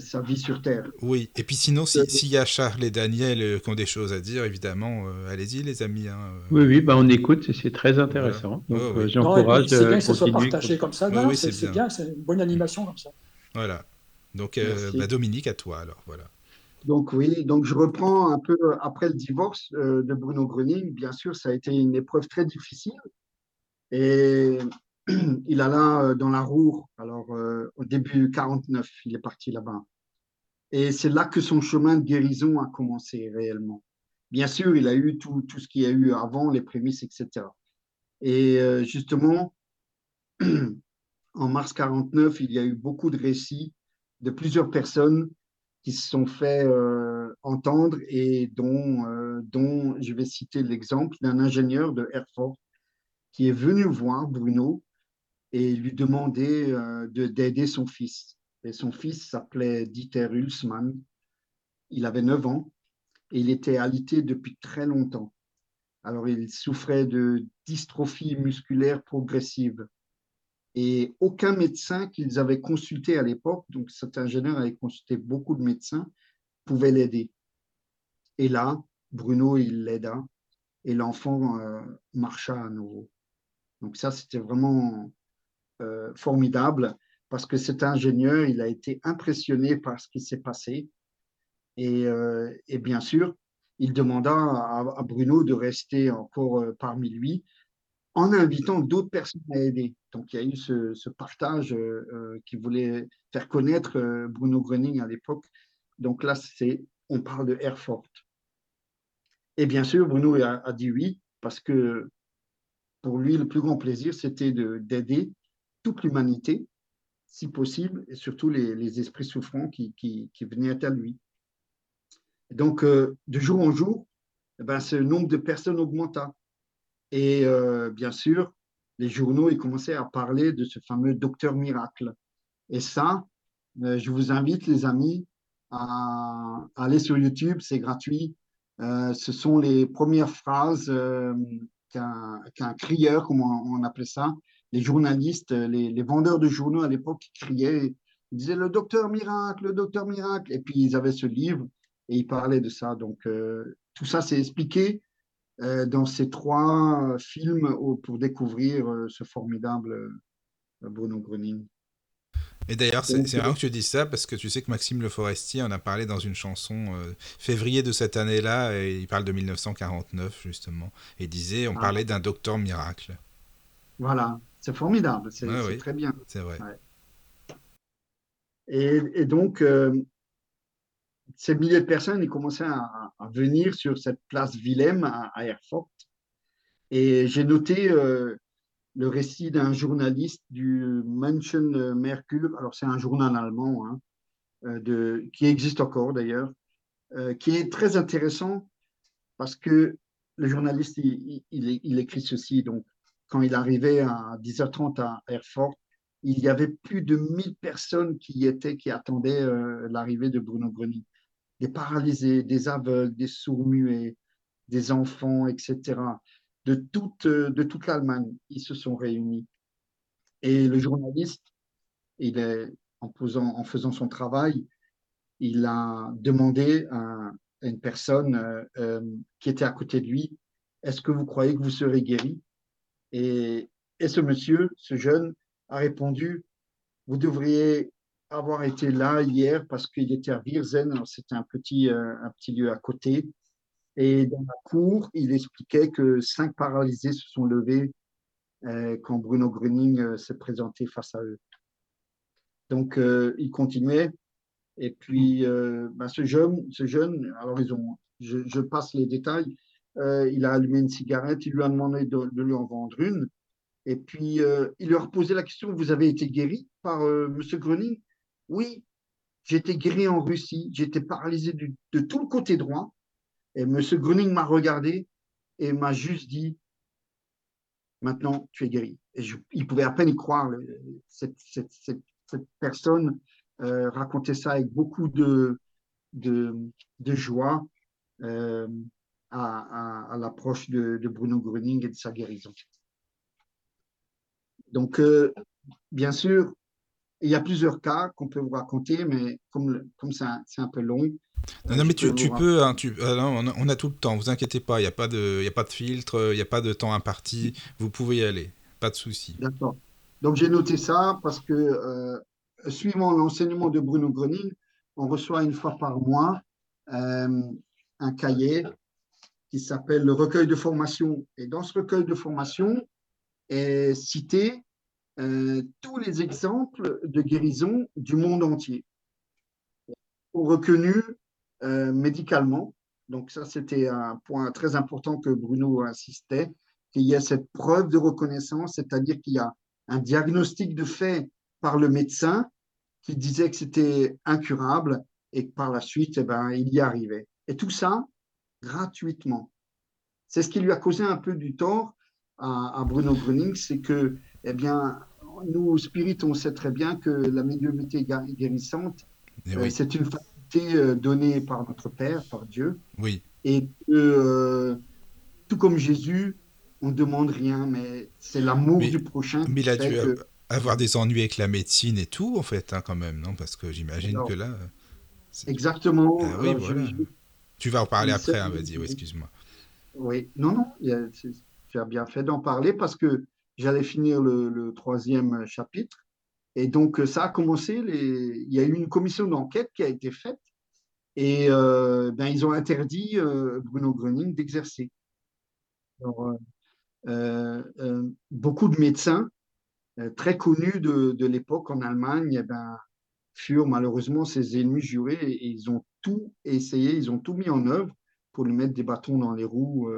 sa vie sur Terre. Oui, et puis sinon, s'il y a Charles et Daniel qui ont des choses à dire, évidemment, allez-y les amis. Hein, oui, oui, bah, on écoute, c'est très intéressant. Donc j'encourage. c'est bien que ce soit partagé comme ça. c'est bien, c'est une bonne animation comme ça. Voilà. Donc bah, Dominique, à toi alors. Voilà. Donc oui, donc je reprends un peu après le divorce de Bruno Gröning. Bien sûr, ça a été une épreuve très difficile. Et il alla dans la Roure, alors au début 49, il est parti là-bas. Et c'est là que son chemin de guérison a commencé réellement. Bien sûr, il a eu tout, tout ce qu'il y a eu avant, les prémices, etc. Et justement, en mars 49, il y a eu beaucoup de récits de plusieurs personnes qui se sont fait entendre et dont, dont je vais citer l'exemple d'un ingénieur de Airfort qui est venu voir Bruno et lui demander euh, d'aider son fils. Et son fils s'appelait Dieter Hulsmann. Il avait 9 ans et il était alité depuis très longtemps. Alors, il souffrait de dystrophie musculaire progressive. Et aucun médecin qu'ils avaient consulté à l'époque, donc cet ingénieur avait consulté beaucoup de médecins, pouvait l'aider. Et là, Bruno, il l'aida et l'enfant euh, marcha à nouveau. Donc ça, c'était vraiment euh, formidable parce que cet ingénieur, il a été impressionné par ce qui s'est passé. Et, euh, bien sûr, il demanda à, Bruno de rester encore euh, parmi lui en invitant d'autres personnes à aider. Donc il y a eu ce, partage qui voulait faire connaître Bruno Gröning à l'époque. Donc là, c'est, on parle de Airfort. Et bien sûr, Bruno a dit oui parce que pour lui, le plus grand plaisir, c'était d'aider toute l'humanité, si possible, et surtout les, esprits souffrants qui, venaient à lui. donc, euh, de jour en jour, eh ben, ce nombre de personnes augmenta. Et euh, bien sûr, les journaux ils commençaient à parler de ce fameux docteur miracle. Et ça, euh, je vous invite, les amis, à, aller sur YouTube, c'est gratuit. ce sont les premières phrases qu'un crieur, comme on, appelait ça, les journalistes, les, vendeurs de journaux à l'époque criaient, ils disaient le docteur miracle, le docteur miracle. Et puis ils avaient ce livre et ils parlaient de ça. Donc euh, tout ça, c'est expliqué euh, dans ces trois films pour découvrir euh, ce formidable Bruno Gröning. Et d'ailleurs, c'est marrant que tu dises ça parce que tu sais que Maxime Le Forestier en a parlé dans une chanson euh, février de cette année-là, et il parle de 1949 justement, et disait on ah. parlait d'un docteur miracle. Voilà, c'est formidable, c'est très bien. C'est vrai. Et, donc, euh, ces milliers de personnes, ils commençaient à, venir sur cette place Willem à, à Erfurt. Et j'ai noté euh, le récit d'un journaliste du München Merkur, alors c'est un journal allemand, hein, euh, de, qui existe encore d'ailleurs, euh, qui est très intéressant parce que le journaliste, il, il, écrit ceci, donc quand il arrivait à 10h30 à Erfurt, il y avait plus de 1000 personnes qui y étaient, qui attendaient euh, l'arrivée de Bruno Gröning. Des paralysés, des aveugles, des sourds-muets, des enfants, etc de toute, de toute l'Allemagne. Ils se sont réunis. Et le journaliste, il est, en, faisant son travail, il a demandé à, une personne euh, euh, qui était à côté de lui, est-ce que vous croyez que vous serez guéri? Et, ce monsieur, ce jeune, a répondu, vous devriez avoir été là hier parce qu'il était à Wirzen, c'était un petit, euh, un petit lieu à côté, et dans la cour, il expliquait que cinq paralysés se sont levés euh, quand Bruno Gröning euh, s'est présenté face à eux. Donc, il continuait. Et puis, ben, ce, jeune, ce jeune, alors ils ont, je, passe les détails, il a allumé une cigarette, il lui a demandé de, lui en vendre une. Et puis, il leur posé la question, vous avez été guéri par M. Gröning? Oui, été guéri en Russie, j'étais paralysé de tout le côté droit et M. Gruning m'a regardé et m'a juste dit Maintenant, tu es guéri. Et il pouvait à peine y croire. Cette, personne euh, racontait ça avec beaucoup de, joie à, l'approche de, Bruno Gruning et de sa guérison. Donc, euh, bien sûr, il y a plusieurs cas qu'on peut vous raconter, mais comme, comme c'est un, peu long. Non, non mais tu, tu peux, hein, tu, euh, on, a, tout le temps, vous inquiétez pas, il n'y a, pas de, a pas de filtre, il n'y a pas de temps imparti, vous pouvez y aller, pas de souci. D'accord. Donc j'ai noté ça parce que, euh, suivant l'enseignement de Bruno Gröning, on reçoit une fois par mois euh, un cahier qui s'appelle le recueil de formation. Et dans ce recueil de formation est cité euh, tous les exemples de guérison du monde entier, reconnus euh, médicalement. Donc ça, c'était un point très important que Bruno insistait, qu'il y a cette preuve de reconnaissance, c'est-à-dire qu'il y a un diagnostic de fait par le médecin qui disait que c'était incurable et que par la suite, eh ben, il y arrivait. Et tout ça gratuitement. C'est ce qui lui a causé un peu du tort à, à Bruno Gröning, c'est que eh bien, nous, spirites, on sait très bien que la médiumnité guérissante, eh euh, c'est une faculté euh, donnée par notre Père, par Dieu. Oui. Et que, euh, tout comme Jésus, on ne demande rien, mais c'est l'amour du prochain. Mais il a dû avoir des ennuis avec la médecine et tout, en fait, hein, quand même, non? Parce que j'imagine que là. Exactement. Ah, oui, voilà. Tu vas en parler après, hein, vas-y, excuse-moi. Oui, non, non, tu as bien fait d'en parler parce que j'allais finir le, troisième chapitre. Et donc, ça a commencé, les... il y a eu une commission d'enquête qui a été faite et euh, ben, ils ont interdit euh, Bruno Gröning d'exercer. Euh, beaucoup de médecins très connus de, l'époque en Allemagne eh ben, furent malheureusement ses ennemis jurés et, ils ont tout essayé, ils ont tout mis en œuvre pour lui mettre des bâtons dans les roues.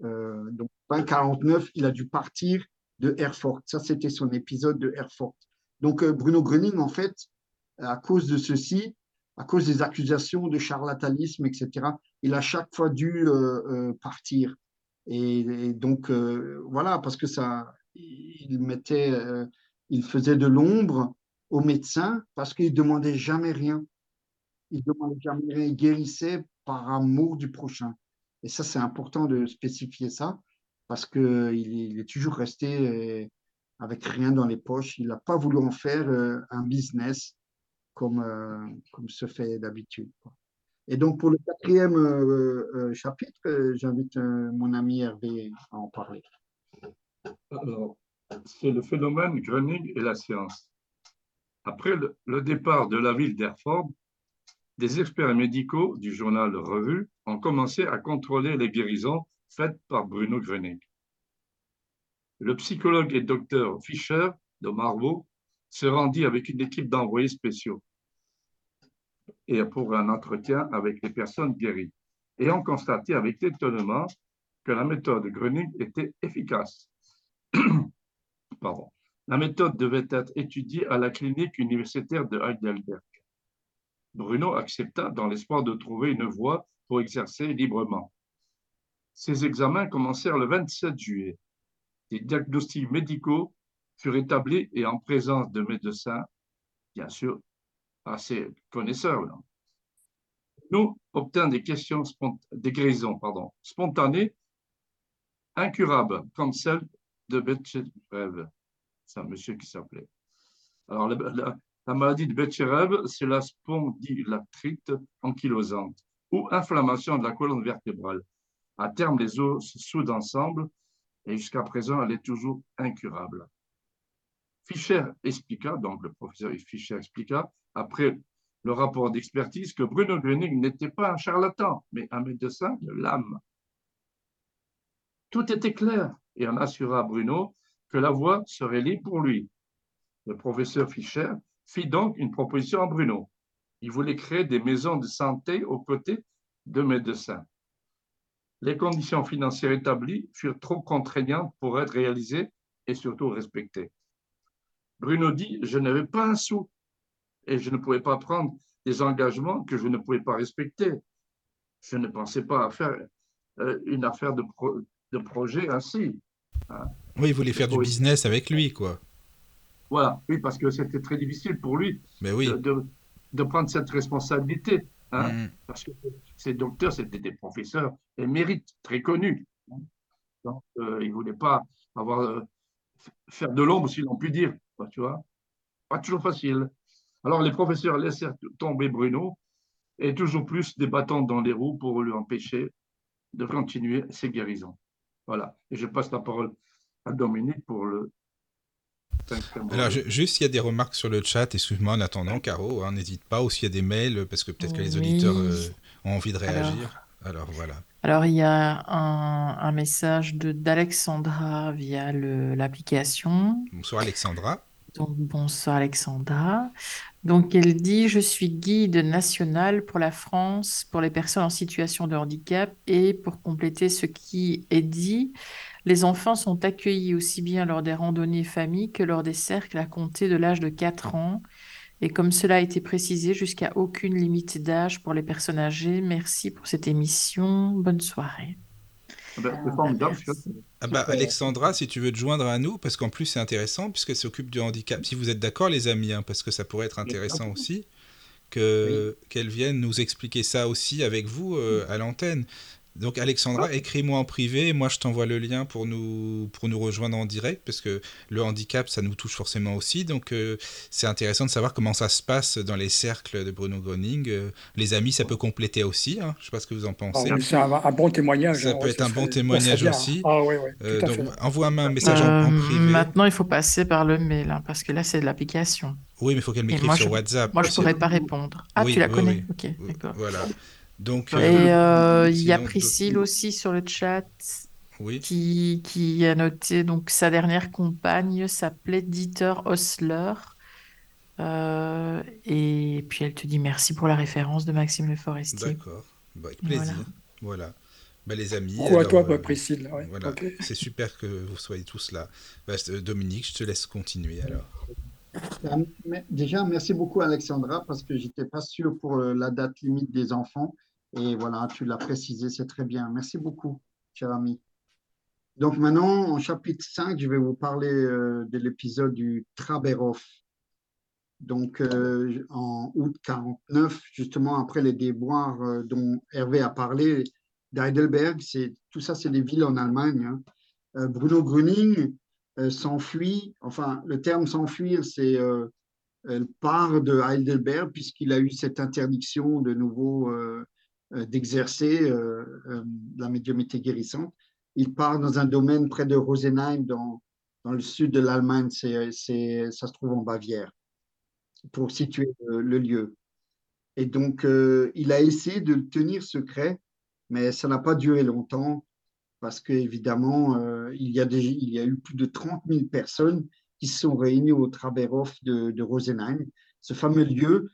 donc, en 49, il a dû partir de Erfurt. Ça, c'était son épisode de Erfurt. Donc, euh, Bruno Gröning, en fait, à cause de ceci, à cause des accusations de charlatanisme, etc., il a chaque fois dû euh, euh, partir. Et, donc, voilà, parce que ça, il mettait, il faisait de l'ombre aux médecins parce qu'il demandait jamais rien. Jamais rien, il guérissait par amour du prochain. Et ça, c'est important de spécifier ça parce qu'il il est toujours resté euh, avec rien dans les poches. Il n'a pas voulu en faire euh, un business comme, euh, comme se fait d'habitude. Et donc, pour le quatrième chapitre, j'invite mon ami Hervé à en parler. Alors, c'est le phénomène Gröning et la science. Après le départ de la ville d'Erford, des experts médicaux du journal Revue ont commencé à contrôler les guérisons faite par Bruno Gröning. Le psychologue et docteur Fischer de Marvaux se rendit avec une équipe d'envoyés spéciaux pour un entretien avec les personnes guéries et ont constaté avec étonnement que la méthode Gröning était efficace. La méthode devait être étudiée à la clinique universitaire de Heidelberg. Bruno accepta dans l'espoir de trouver une voie pour exercer librement. Ces examens commencèrent le 27 juillet. Des diagnostics médicaux furent établis et en présence de médecins, bien sûr, assez connaisseurs. Nous obtint des questions, des guérisons pardon, spontanées, incurables, comme celle de Betcherev. C'est un monsieur qui s'appelait. Alors, la, maladie de Betcherev, c'est la spondylactrite ankylosante ou inflammation de la colonne vertébrale. À terme, les os se soudent ensemble et jusqu'à présent, elle est toujours incurable. Fischer expliqua, donc le professeur Fischer expliqua, après le rapport d'expertise, que Bruno Gröning n'était pas un charlatan, mais un médecin de l'âme. Tout était clair et on assura Bruno que la voie serait libre pour lui. Le professeur Fischer fit donc une proposition à Bruno. Il voulait créer des maisons de santé aux côtés de médecins les conditions financières établies furent trop contraignantes pour être réalisées et surtout respectées. Bruno dit, je n'avais pas un sou et je ne pouvais pas prendre des engagements que je ne pouvais pas respecter. Je ne pensais pas à faire euh, une affaire de, de projet ainsi. Hein. Oui, il voulait faire du business avec lui, quoi. Voilà, oui, parce que c'était très difficile pour lui Mais oui. de, de, prendre cette responsabilité. Hein, mm. Parce que ces docteurs, c'était des professeurs émérites, très connus. Donc, euh, ils ne voulaient pas avoir, euh, faire de l'ombre, si l'on peut dire. Tu vois pas toujours facile. Alors les professeurs laissèrent tomber Bruno et toujours plus des bâtons dans les roues pour lui empêcher de continuer ses guérisons. Voilà. Et je passe la parole à Dominique pour le alors, juste, il y a des remarques sur le chat. Excuse-moi en attendant, Caro, hein, n'hésite pas. Ou s'il y a des mails, parce que peut-être que les auditeurs euh, ont envie de réagir. Alors, voilà. Alors, il y a un, message d'Alexandra via l'application. Bonsoir, Alexandra. Donc, bonsoir, Alexandra. Donc, elle dit Je suis guide national pour la France pour les personnes en situation de handicap. Et pour compléter ce qui est dit, les enfants sont accueillis aussi bien lors des randonnées famille que lors des cercles à compter de l'âge de 4 ans. Et comme cela a été précisé, jusqu'à aucune limite d'âge pour les personnes âgées. Merci pour cette émission. Bonne soirée. Ah ben, ah bah, Alexandra, si tu veux te joindre à nous, parce qu'en plus c'est intéressant, puisqu'elle s'occupe du handicap. Si vous êtes d'accord, les amis, hein, parce que ça pourrait être intéressant aussi, qu'elle vienne nous expliquer ça aussi avec vous euh, à l'antenne. Donc Alexandra, écris-moi en privé, moi je t'envoie le lien pour nous, pour nous rejoindre en direct, parce que le handicap, ça nous touche forcément aussi. Donc euh, c'est intéressant de savoir comment ça se passe dans les cercles de Bruno Groning. Euh, les amis, ça peut compléter aussi, hein. je ne sais pas ce que vous en pensez. Ah c'est un, bon témoignage. Ça hein, peut être un bon témoignage aussi. Ah, oui, oui, euh, donc envoie-moi un message en, privé. Maintenant, il faut passer par le mail, hein, parce que là c'est de l'application. Oui, mais il faut qu'elle m'écrive sur WhatsApp. Moi, je ne pourrais pas répondre. Ah, tu la connais Ok, d'accord. Voilà. Donc, et euh, euh, il y a Priscille aussi sur le chat qui, qui a noté donc sa dernière compagne s'appelait Dieter Osler. Euh, et puis elle te dit merci pour la référence de Maxime Le Forestier. D'accord, bah, avec plaisir. Voilà. Bah, les amis. Pourquoi toi, bah, Priscille voilà. C'est super que vous soyez tous là. Bah, Dominique, je te laisse continuer alors. Déjà, merci beaucoup Alexandra parce que j'étais pas sûr pour la date limite des enfants. Et voilà, tu l'as précisé, c'est très bien. Merci beaucoup, cher ami. Donc maintenant, en chapitre 5, je vais vous parler euh, de l'épisode du Traberov. Donc euh, en août 49, justement après les déboires euh, dont Hervé a parlé, d'Heidelberg, tout ça, c'est des villes en Allemagne. Hein. Bruno Gröning s'enfuit, enfin le terme s'enfuir, c'est part de Heidelberg puisqu'il a eu cette interdiction de nouveau d'exercer euh, euh, la médiumité guérissante. Il part dans un domaine près de Rosenheim, dans, dans le sud de l'Allemagne, c'est, ça se trouve en Bavière, pour situer le, lieu. Et donc, il a essayé de le tenir secret, mais ça n'a pas duré longtemps, parce qu'évidemment, il, y a il y a eu plus de 30 000 personnes qui se sont réunies au Traberhof de, de Rosenheim, ce fameux lieu.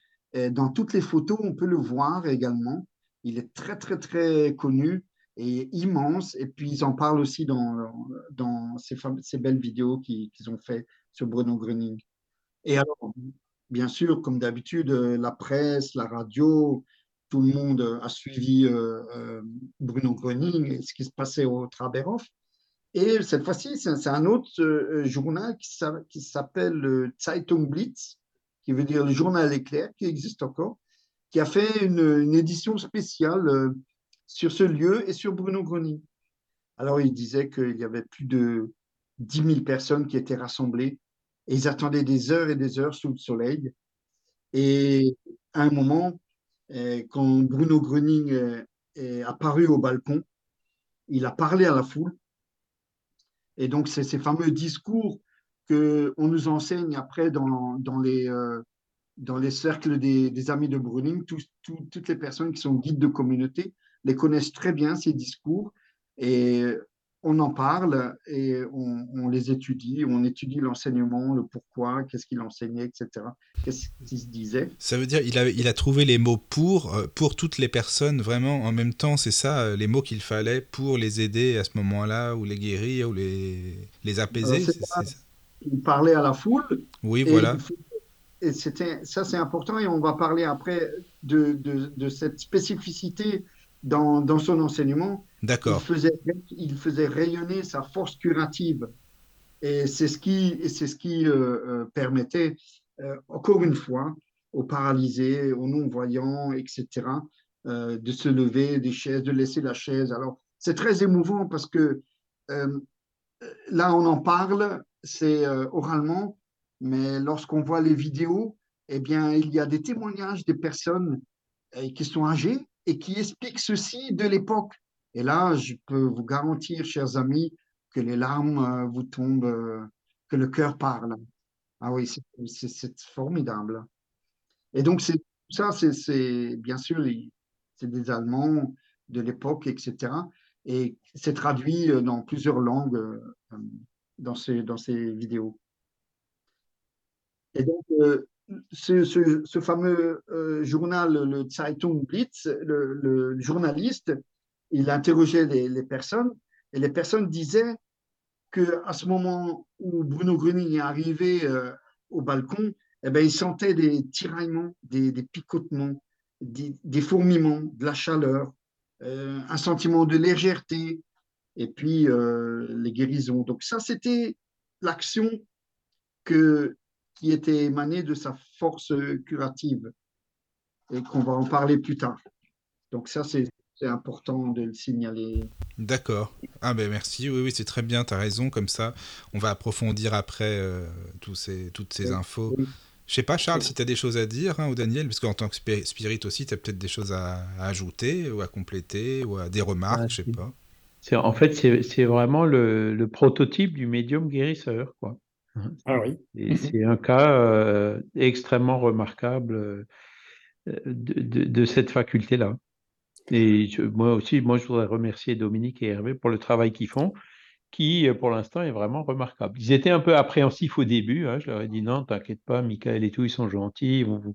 dans toutes les photos, on peut le voir également. Il est très, très, très connu et immense. Et puis, ils en parlent aussi dans, dans ces, ces belles vidéos qu'ils ont fait sur Bruno Gröning. Et alors, bien sûr, comme d'habitude, la presse, la radio, tout le monde a suivi euh, euh, Bruno Gröning et ce qui se passait au Traberhof. Et cette fois-ci, c'est un autre euh, journal qui s'appelle Zeitung Blitz, qui veut dire le journal éclair, qui existe encore, qui a fait une, édition spéciale euh, sur ce lieu et sur Bruno Grony. Alors, il disait qu'il y avait plus de 10 000 personnes qui étaient rassemblées et ils attendaient des heures et des heures sous le soleil. Et à un moment, euh, quand Bruno Gröning euh, est apparu au balcon, il a parlé à la foule. Et donc, c'est ces fameux discours qu'on nous enseigne après dans, dans les, dans les cercles des, amis de Bruning, toutes les personnes qui sont guides de communauté les connaissent très bien, ces discours, et on en parle et on, les étudie, on étudie l'enseignement, le pourquoi, qu'est-ce qu'il enseignait, etc. Qu'est-ce qu'il se disait? Ça veut dire il a, il a trouvé les mots pour, euh, pour toutes les personnes, vraiment en même temps, c'est ça, euh, les mots qu'il fallait pour les aider à ce moment-là, ou les guérir, ou les, les apaiser. Il parlait à la foule. Oui, voilà et c'était, ça c'est important et on va parler après de, de, cette spécificité dans, dans, son enseignement. D'accord. Il faisait, il faisait rayonner sa force curative et c'est ce qui, c'est ce qui euh, euh, permettait, euh, encore une fois, aux paralysés, aux non-voyants, etc., de se lever des chaises, de laisser la chaise. Alors, c'est très émouvant parce que là, on en parle, c'est oralement, mais lorsqu'on voit les vidéos, eh bien, il y a des témoignages des personnes euh, qui sont âgées et qui expliquent ceci de l'époque. Et là, je peux vous garantir, chers amis, que les larmes euh, vous tombent, euh, que le cœur parle. Ah oui, c'est formidable. Et donc, ça, c'est bien sûr, c'est des Allemands de l'époque, etc. Et c'est traduit dans plusieurs langues dans ces vidéos. Et donc, ce, fameux euh, journal, le Zeitung Blitz, le, journaliste, il interrogeait les, personnes et les personnes disaient que à ce moment où Bruno Gröning est arrivé euh, au balcon, eh ben, il sentait des tiraillements, des, picotements, des, fourmillements, de la chaleur, euh, un sentiment de légèreté et puis les guérisons. Donc ça, c'était l'action que qui était émané de sa force curative et qu'on va en parler plus tard. Donc ça, c'est important de le signaler. D'accord. Ah ben merci, oui, oui, c'est très bien, tu as raison, comme ça, on va approfondir après euh, tous ces, toutes ces infos. Je sais pas, Charles, si tu as des choses à dire, hein, ou Daniel, parce qu'en tant que spirit aussi, tu as peut-être des choses à, ajouter, ou à compléter, ou à des remarques, ah, je sais pas. En fait, c'est vraiment le, le, prototype du médium guérisseur, quoi. Ah oui. Et c'est un cas euh, extrêmement remarquable euh, de, de, cette faculté-là. Et moi aussi, moi, je voudrais remercier Dominique et Hervé pour le travail qu'ils font, qui, euh, pour l'instant, est vraiment remarquable. Ils étaient un peu appréhensifs au début. Hein, je leur ai dit non, t'inquiète pas, Michael et tout, ils sont gentils, ils vont vous,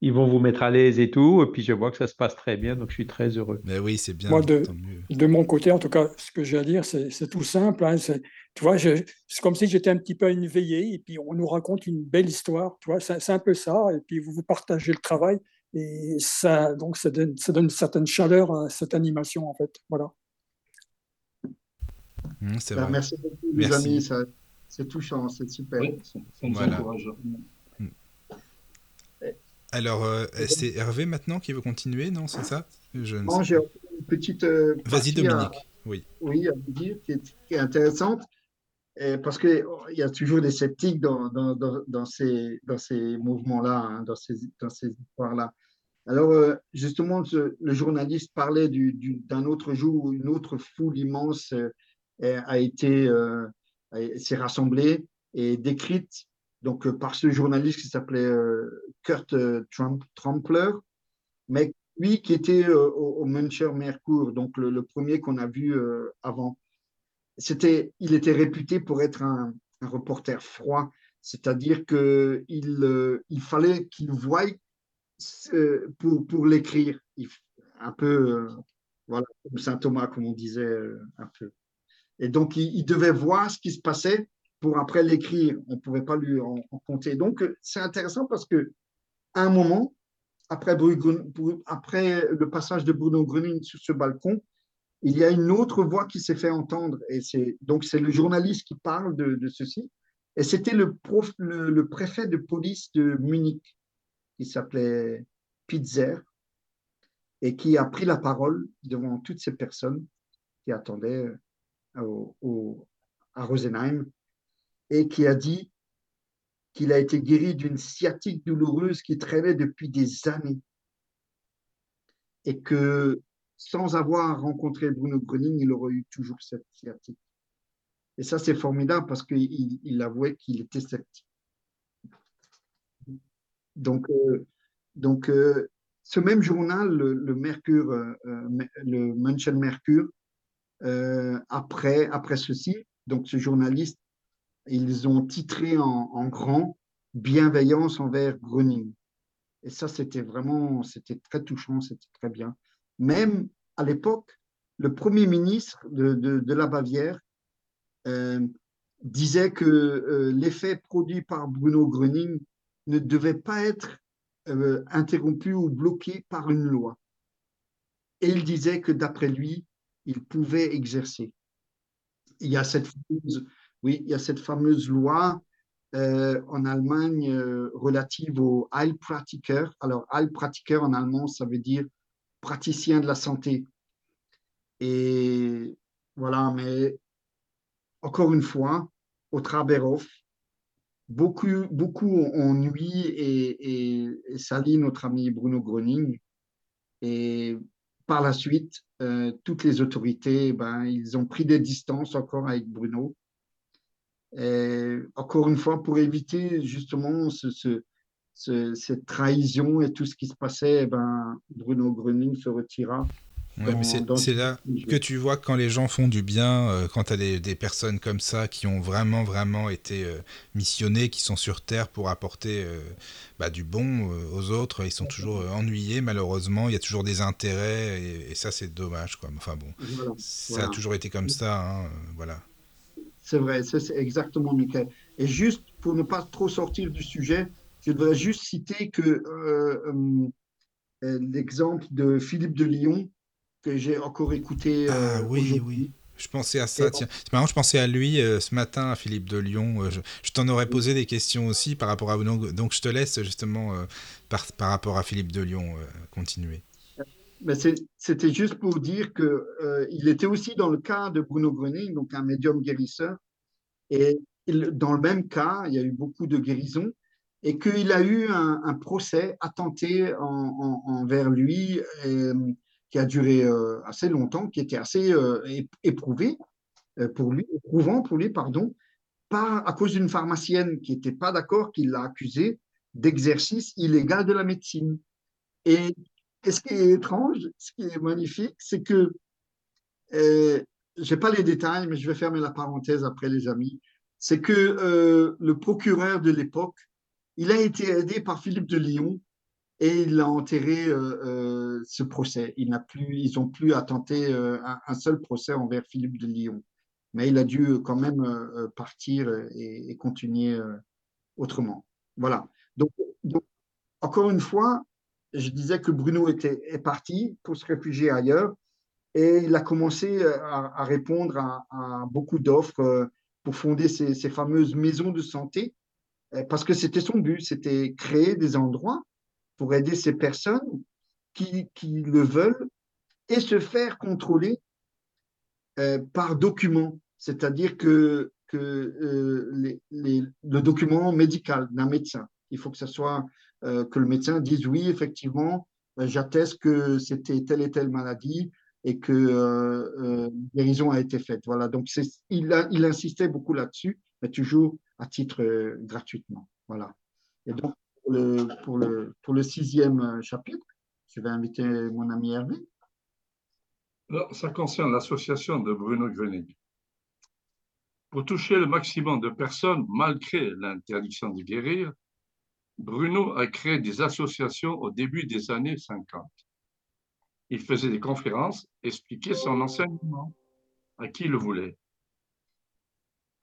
ils vont vous mettre à l'aise et tout. Et puis je vois que ça se passe très bien, donc je suis très heureux. Mais oui, c'est bien. Moi, de, de, mon côté, en tout cas, ce que j'ai à dire, c'est tout simple. Hein, tu vois, c'est comme si j'étais un petit peu éveillé et puis on nous raconte une belle histoire. Tu vois, c'est un peu ça. Et puis vous vous partagez le travail et ça, donc ça donne, ça donne une certaine chaleur à cette animation en fait. Voilà. Mmh, c'est ben, vrai. Merci beaucoup, les amis. C'est touchant, c'est super. Oui, c'est encourageant. Alors, euh, c'est Hervé maintenant qui veut continuer, non C'est ça? Je Non, j'ai une petite. Euh, Vas-y, Dominique. oui. Oui, à vous dire, qui est, intéressante, parce qu'il y a toujours des sceptiques dans, ces, mouvements-là, hein, dans ces, histoires-là. Alors, euh, justement, le journaliste parlait d'un autre jour où une autre foule immense a été s'est rassemblée et décrite donc euh, par ce journaliste qui s'appelait euh, Kurt euh, Trump, Trampler, mais lui qui était au, Muncher Mercure, donc le, premier qu'on a vu avant. C'était, il était réputé pour être un, reporter froid, c'est-à-dire qu'il il fallait qu'il voie pour, pour l'écrire, un peu voilà, comme saint Thomas, comme on disait un peu. Et donc, il, devait voir ce qui se passait pour après l'écrire. On ne pouvait pas lui en, compter. Donc, c'est intéressant parce que un moment, après, après le passage de Bruno Gröning sur ce balcon, il y a une autre voix qui s'est fait entendre. Et c'est donc c'est le journaliste qui parle de, ceci. Et c'était le, préfet de police de Munich qui s'appelait Pitzer et qui a pris la parole devant toutes ces personnes qui attendaient euh, à Rosenheim et qui a dit qu'il a été guéri d'une sciatique douloureuse qui traînait depuis des années et que sans avoir rencontré Bruno Gröning, il aurait eu toujours cette sciatique. Et ça, c'est formidable parce qu'il il avouait qu'il était sceptique. Donc, euh, donc euh, ce même journal, le, Mercure, euh, le Mercure, après, après ceci, donc ce journaliste ils ont titré en, grand Bienveillance envers Groening. Et ça, c'était vraiment, c'était très touchant, c'était très bien. Même à l'époque, le premier ministre de, la Bavière euh, disait que euh, l'effet produit par Bruno Gröning ne devait pas être euh, interrompu ou bloqué par une loi. Et il disait que d'après lui, il pouvait exercer. Il y a cette fameuse oui, il y a cette fameuse loi en Allemagne relative au Heilpraktiker. Alors, Heilpraktiker en allemand, ça veut dire praticien de la santé. Et voilà, mais encore une fois, au Traberhof, beaucoup, beaucoup ont nui et, et, notre ami Bruno Groning. Et par la suite, euh, toutes les autorités, ben, ils ont pris des distances encore avec Bruno. Et encore une fois, pour éviter justement ce, cette trahison et tout ce qui se passait, ben, Bruno Groning se retira Ouais, mais c'est là que tu vois quand les gens font du bien, euh, quand tu as des, des, personnes comme ça qui ont vraiment, vraiment été euh, missionnées, qui sont sur Terre pour apporter euh, bah, du bon aux autres, ils sont toujours ennuyés, malheureusement, il y a toujours des intérêts, et, ça, c'est dommage. Quoi. Enfin bon, ça a toujours été comme ça. Hein, voilà. C'est vrai, c'est exactement, Michael. Et juste pour ne pas trop sortir du sujet, je voudrais juste citer que l'exemple de Philippe de Lyon, que j'ai encore écouté. ah euh, oui, oui. Je pensais à ça, tiens. C'est marrant, je pensais à lui euh, ce matin, à Philippe de Lyon. Euh, je, t'en aurais posé des questions aussi par rapport à vous. Donc, je te laisse justement, par, par, rapport à Philippe de Lyon, continuer. Mais c'était juste pour dire qu'il il était aussi dans le cas de Bruno Grening, donc un médium guérisseur. Et dans le même cas, il y a eu beaucoup de guérisons et qu'il a eu un, procès attenté envers lui. Et, qui a duré euh, assez longtemps, qui était assez euh, éprouvé euh, pour lui, éprouvant pour lui, pardon, à cause d'une pharmacienne qui n'était pas d'accord, qui l'a accusé d'exercice illégal de la médecine. Et, ce qui est étrange, ce qui est magnifique, c'est que, je n'ai pas les détails, mais je vais fermer la parenthèse après les amis, c'est que le procureur de l'époque, il a été aidé par Philippe de Lyon, et il a enterré euh, euh, ce procès. Il plus, ils n'ont plus à tenter euh, un, seul procès envers Philippe de Lyon. Mais il a dû quand même partir et, continuer autrement. Voilà. Donc, encore une fois, je disais que Bruno était, est parti pour se réfugier ailleurs et il a commencé à, répondre à, beaucoup d'offres pour fonder ces, fameuses maisons de santé parce que c'était son but, c'était créer des endroits pour aider ces personnes qui, le veulent et se faire contrôler euh, par document, c'est-à-dire que, euh, le document médical d'un médecin. Il faut que ce soit euh, que le médecin dise oui, effectivement, j'atteste que c'était telle et telle maladie et que euh, guérison a été faite. Voilà, donc il insistait beaucoup là-dessus, mais toujours à titre gratuitement. Voilà. Et donc, pour le, pour le sixième euh, chapitre. Je vais inviter mon ami Hervé? ça concerne l'association de Bruno Grenig. Pour toucher le maximum de personnes malgré l'interdiction de guérir, Bruno a créé des associations au début des années 50. Il faisait des conférences, expliquait son enseignement à qui le voulait.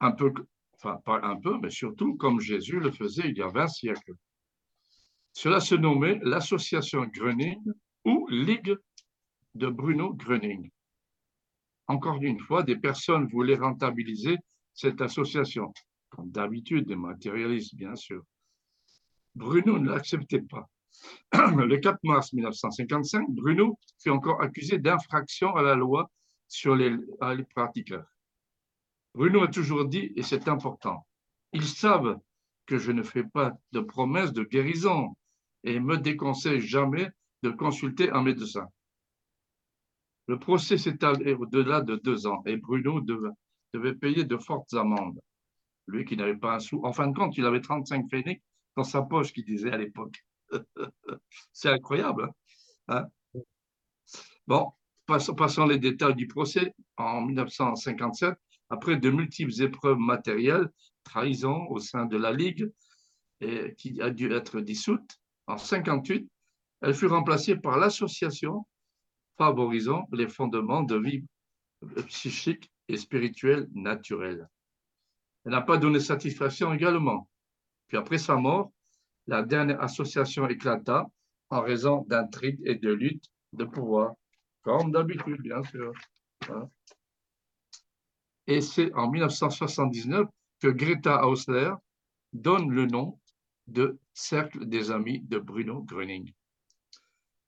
Un peu, enfin pas un peu, mais surtout comme Jésus le faisait il y a 20 siècles. Cela se nommait l'Association Gröning ou Ligue de Bruno Gröning. Encore une fois, des personnes voulaient rentabiliser cette association, comme d'habitude des matérialistes, bien sûr. Bruno ne l'acceptait pas. Le 4 mars 1955, Bruno fut encore accusé d'infraction à la loi sur les, les pratiqueurs. Bruno a toujours dit, et c'est important, ils savent que je ne fais pas de promesses de guérison et me déconseille jamais de consulter un médecin. Le procès s'étalait au-delà de deux ans et Bruno devait, payer de fortes amendes. Lui qui n'avait pas un sou. En fin de compte, il avait 35 phénix dans sa poche, qu'il disait à l'époque. C'est incroyable. Hein, hein? bon, passons, passons les détails du procès. En 1957, après de multiples épreuves matérielles, trahison au sein de la Ligue, qui a dû être dissoute, en 58, elle fut remplacée par l'association favorisant les fondements de vie psychique et spirituelle naturelle. Elle n'a pas donné satisfaction également. Puis après sa mort, la dernière association éclata en raison d'intrigues et de luttes de pouvoir, comme d'habitude, bien sûr. Et c'est en 1979 que Greta Hausler donne le nom de Cercle des Amis de Bruno Gröning.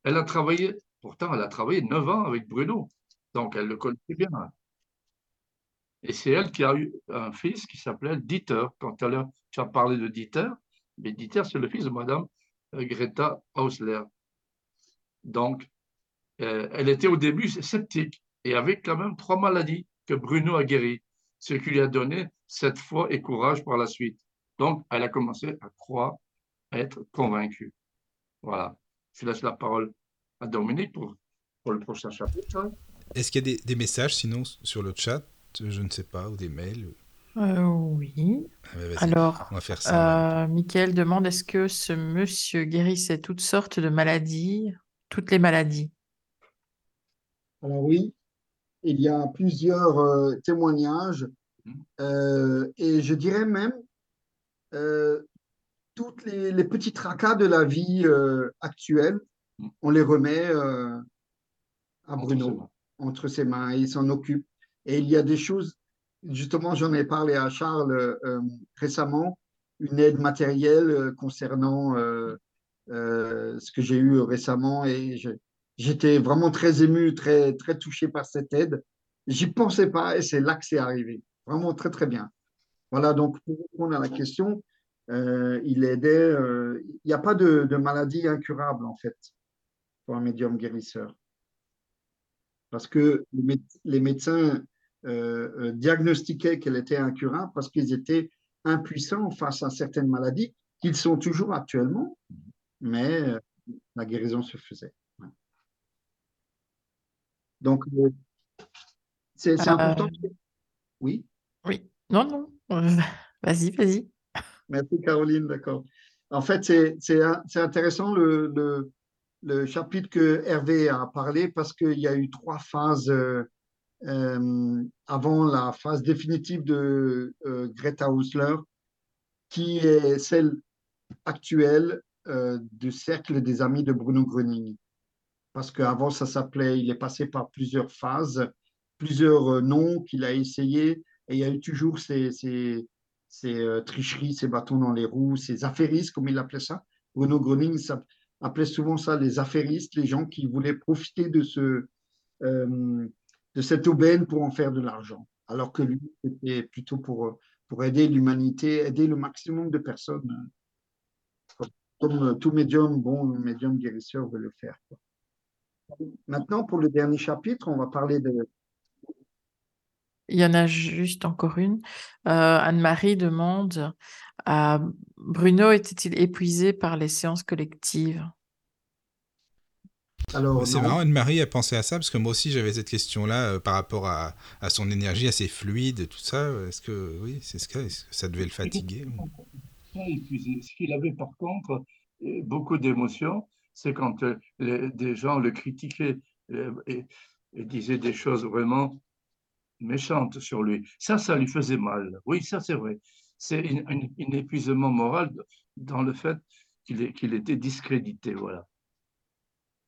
Elle a travaillé, pourtant, elle a travaillé neuf ans avec Bruno, donc elle le connaissait bien. Et c'est elle qui a eu un fils qui s'appelait Dieter. Quand tu as parlé de Dieter, mais Dieter, c'est le fils de Madame euh, Greta Hausler. Donc, euh, elle était au début sceptique et avait quand même trois maladies que Bruno a guéries, ce qui lui a donné cette foi et courage par la suite. Donc, elle a commencé à croire, à être convaincue. Voilà. Je laisse la parole à Dominique pour, pour le prochain chapitre. Est-ce qu'il y a des, des, messages sinon sur le chat? Je ne sais pas, ou des mails? Euh, Oui. Ah Alors, on va faire ça. Euh, Michael demande est-ce que ce monsieur guérissait toutes sortes de maladies, toutes les maladies? Alors oui, il y a plusieurs euh, témoignages mmh. euh, et je dirais même euh, toutes les, les, petits tracas de la vie actuelle, mmh. on les remet à Bruno entre ses mains et il s'en occupe. Et il y a des choses, justement, j'en ai parlé à Charles récemment, une aide matérielle concernant ce que j'ai eu récemment et J'étais vraiment très ému, très, très touché par cette aide. J'y pensais pas et c'est là que c'est arrivé. Vraiment très, très bien. Voilà, donc pour répondre à la question, euh, il aidait. Euh, il n'y a pas de, maladie incurable, en fait, pour un médium guérisseur. Parce que les médecins euh, diagnostiquaient qu'elle était incurable parce qu'ils étaient impuissants face à certaines maladies, qu'ils sont toujours actuellement, mais la guérison se faisait. Donc, euh, c'est important. Euh, oui. Oui. Non, non. vas-y, vas-y. Merci, Caroline. D'accord. En fait, c'est intéressant le, le, le, chapitre que Hervé a parlé parce qu'il y a eu trois phases euh, avant la phase définitive de Greta Hausler, qui est celle actuelle du cercle des amis de Bruno Gröning parce qu'avant, ça s'appelait, il est passé par plusieurs phases, plusieurs euh, noms qu'il a essayé, et il y a eu toujours ces, ces, ces euh, tricheries, ces bâtons dans les roues, ces affairistes, comme il appelait ça. Bruno Groning appelait souvent ça les affairistes, les gens qui voulaient profiter de, ce, euh, de cette aubaine pour en faire de l'argent, alors que lui, c'était plutôt pour, pour aider l'humanité, aider le maximum de personnes, comme, tout médium, bon médium guérisseur veut le faire. Maintenant, pour le dernier chapitre, on va parler de... Il y en a juste encore une. Euh, Anne-Marie demande euh, Bruno était-il épuisé par les séances collectives? Alors, c'est marrant, Anne-Marie a pensé à ça, parce que moi aussi j'avais cette question-là euh, par rapport à, à, son énergie, à ses fluides, tout ça. Est-ce que, oui, c'est ce que, -ce que ça devait le fatiguer Pas épuisé. Ce qu'il avait par contre, beaucoup d'émotions, c'est quand euh, des gens le critiquaient euh, et, disaient des choses vraiment méchantes sur lui. Ça, ça lui faisait mal. Oui, ça c'est vrai. C'est un épuisement moral dans le fait qu'il était discrédité. Voilà.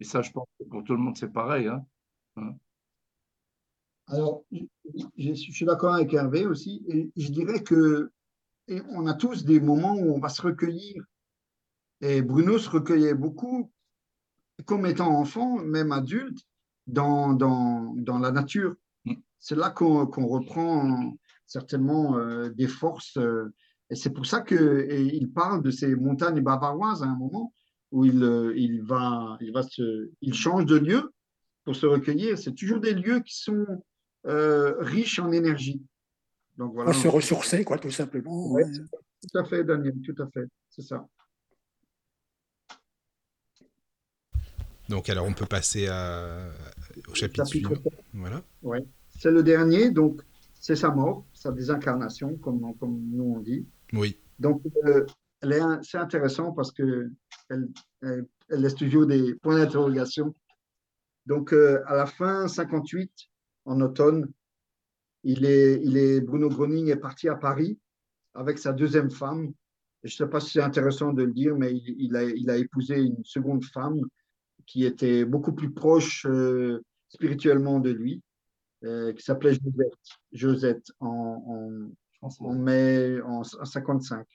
Et ça, je pense que pour tout le monde, c'est pareil. Hein. hein. Alors, je, suis d'accord avec Hervé aussi. Je dirais que on a tous des moments où on va se recueillir. Et Bruno se recueillait beaucoup comme étant enfant, même adulte, dans, dans, dans la nature. Mm. C'est là qu'on reprend certainement euh, des forces. Euh, et c'est pour ça qu'il parle de ces montagnes bavaroises à un moment où il, euh, il, va, il, va se, il change de lieu pour se recueillir. C'est toujours des lieux qui sont riches en énergie. Donc voilà. se ressourcer, quoi, tout simplement. Tout à fait, Daniel, tout à fait. C'est ça. Donc, alors, on peut passer à, au chapitre, suivant. Voilà. Ouais. C'est le dernier, donc c'est sa mort, sa désincarnation, comme, comme nous on dit. Oui. Donc, euh, c'est intéressant parce que elle, elle, laisse toujours des points d'interrogation. Donc, euh, à la fin 58, en automne, il est, il est, Bruno Groning est parti à Paris avec sa deuxième femme. Je ne sais pas si c'est intéressant de le dire, mais il, il, a, il a épousé une seconde femme qui était beaucoup plus proche euh, spirituellement de lui, euh, qui s'appelait Josette, Josette en, en, mai en, 55.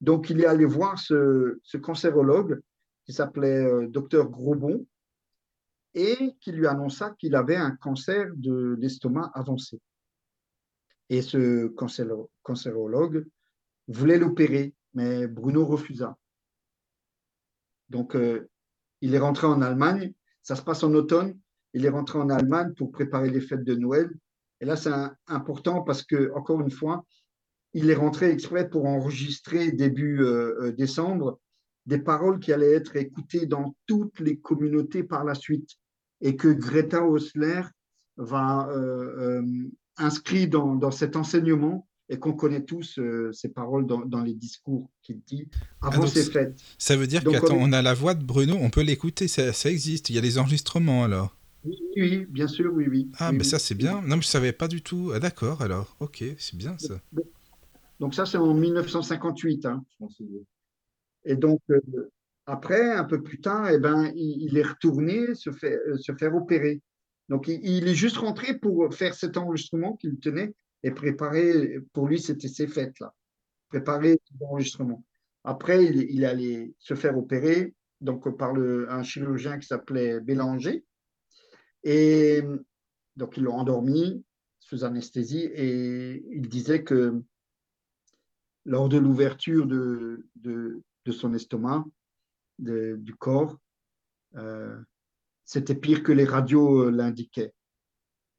Donc, il est allé voir ce, ce cancérologue qui s'appelait euh, docteur Grobon et qui lui annonça qu'il avait un cancer d'estomac avancé. Et ce cancérologue voulait l'opérer, mais Bruno refusa. Donc, euh, il est rentré en Allemagne. Ça se passe en automne. Il est rentré en Allemagne pour préparer les fêtes de Noël. Et là, c'est important parce que, encore une fois, il est rentré exprès pour enregistrer début euh, euh, décembre des paroles qui allaient être écoutées dans toutes les communautés par la suite et que Greta Osler va euh, inscrire dans, cet enseignement et qu'on connaît tous ces paroles dans, les discours qu'il dit avant ses ah, fêtes. Ça veut dire qu'on on a la voix de Bruno, on peut l'écouter, ça, ça, existe, il y a des enregistrements alors oui, bien sûr, oui, oui. Ah, mais ça c'est bien. Non, mais je savais pas du tout. Ah, d'accord, alors, ok, c'est bien ça. Donc ça, c'est en 1958. Hein. Et donc, euh, après, un peu plus tard, eh ben, il, est retourné se faire, euh, se faire opérer. Donc, il, est juste rentré pour faire cet enregistrement qu'il tenait et préparer, pour lui, c'était ses fêtes, là. Préparer l'enregistrement. Après, il, il allait se faire opérer donc, par le, un chirurgien qui s'appelait Bélanger. Et donc, ils l'ont endormi sous anesthésie et il disait que lors de l'ouverture de, de, son estomac, du corps, euh, c'était pire que les radios euh, l'indiquaient.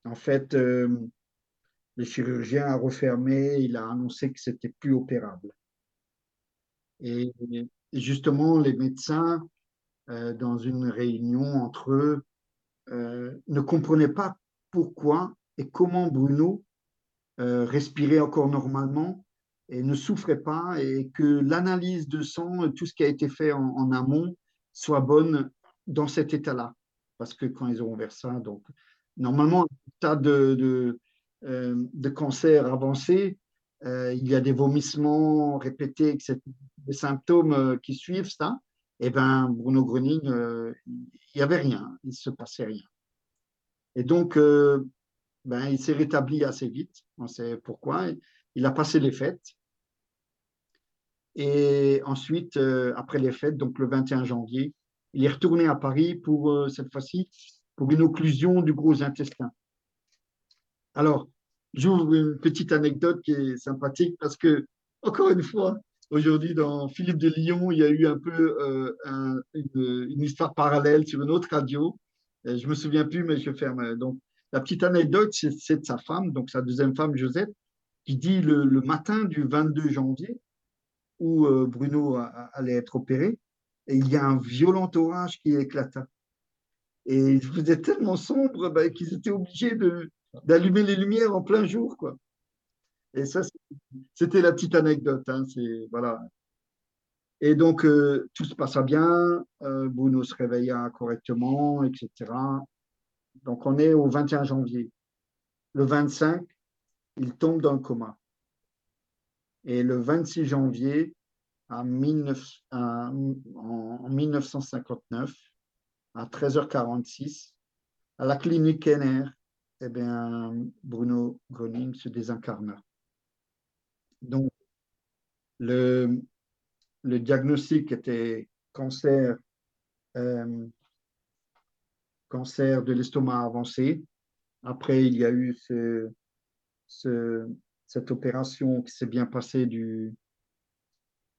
En fait, euh, le chirurgien a refermé, il a annoncé que c'était plus opérable. Et, justement, les médecins, dans une réunion entre eux, ne comprenaient pas pourquoi et comment Bruno respirait encore normalement et ne souffrait pas et que l'analyse de sang, tout ce qui a été fait en, amont, soit bonne dans cet état-là. Parce que quand ils auront vers ça, donc normalement, tas de, euh, de cancer avancé, euh, il y a des vomissements répétés, etc., des symptômes euh, qui suivent ça. Eh ben Bruno Gröning, il n'y avait rien, il ne se passait rien. Et donc, ben, il s'est rétabli assez vite, on sait pourquoi. Il a passé les fêtes, et ensuite, euh, après les fêtes, donc le 21 janvier, il est retourné à Paris pour, euh, cette fois-ci, pour une occlusion du gros intestin. Alors, j'ouvre une petite anecdote qui est sympathique parce que, encore une fois, aujourd'hui, dans Philippe de Lyon, il y a eu un peu euh, une, histoire parallèle sur une autre radio. je me souviens plus, mais je ferme. Donc, la petite anecdote, c'est de sa femme, donc sa deuxième femme, Josette, qui dit le matin du 22 janvier, où euh, Bruno allait être opéré, il y a un violent orage qui éclata. Et il faisait tellement sombre bah, qu'ils étaient obligés d'allumer les lumières en plein jour. Quoi. Et ça, c'était la petite anecdote. Hein, voilà. Et donc, euh, tout se passa bien, euh, Bruno se réveilla correctement, etc. Donc, on est au 21 janvier. Le 25, il tombe dans le coma. Et le 26 janvier en 1959, à 13h46, à la clinique Kenner, eh bien, Bruno Groning se désincarna. Donc, le, le diagnostic était cancer, euh, cancer de l'estomac avancé. Après, il y a eu ce, ce, cette opération qui s'est bien passée du,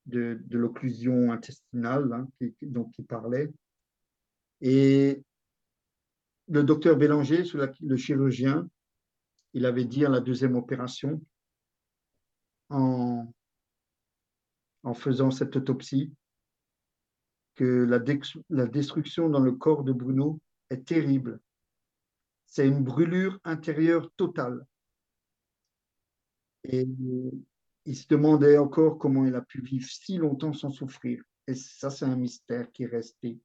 de, l'occlusion intestinale hein, dont il parlait. Et le docteur Bélanger, le chirurgien, il avait dit à la deuxième opération, en, faisant cette autopsie, que la, la destruction dans le corps de Bruno est terrible. C'est une brûlure intérieure totale. Et il se demandait encore comment il a pu vivre si longtemps sans souffrir. Et ça, c'est un mystère qui est resté.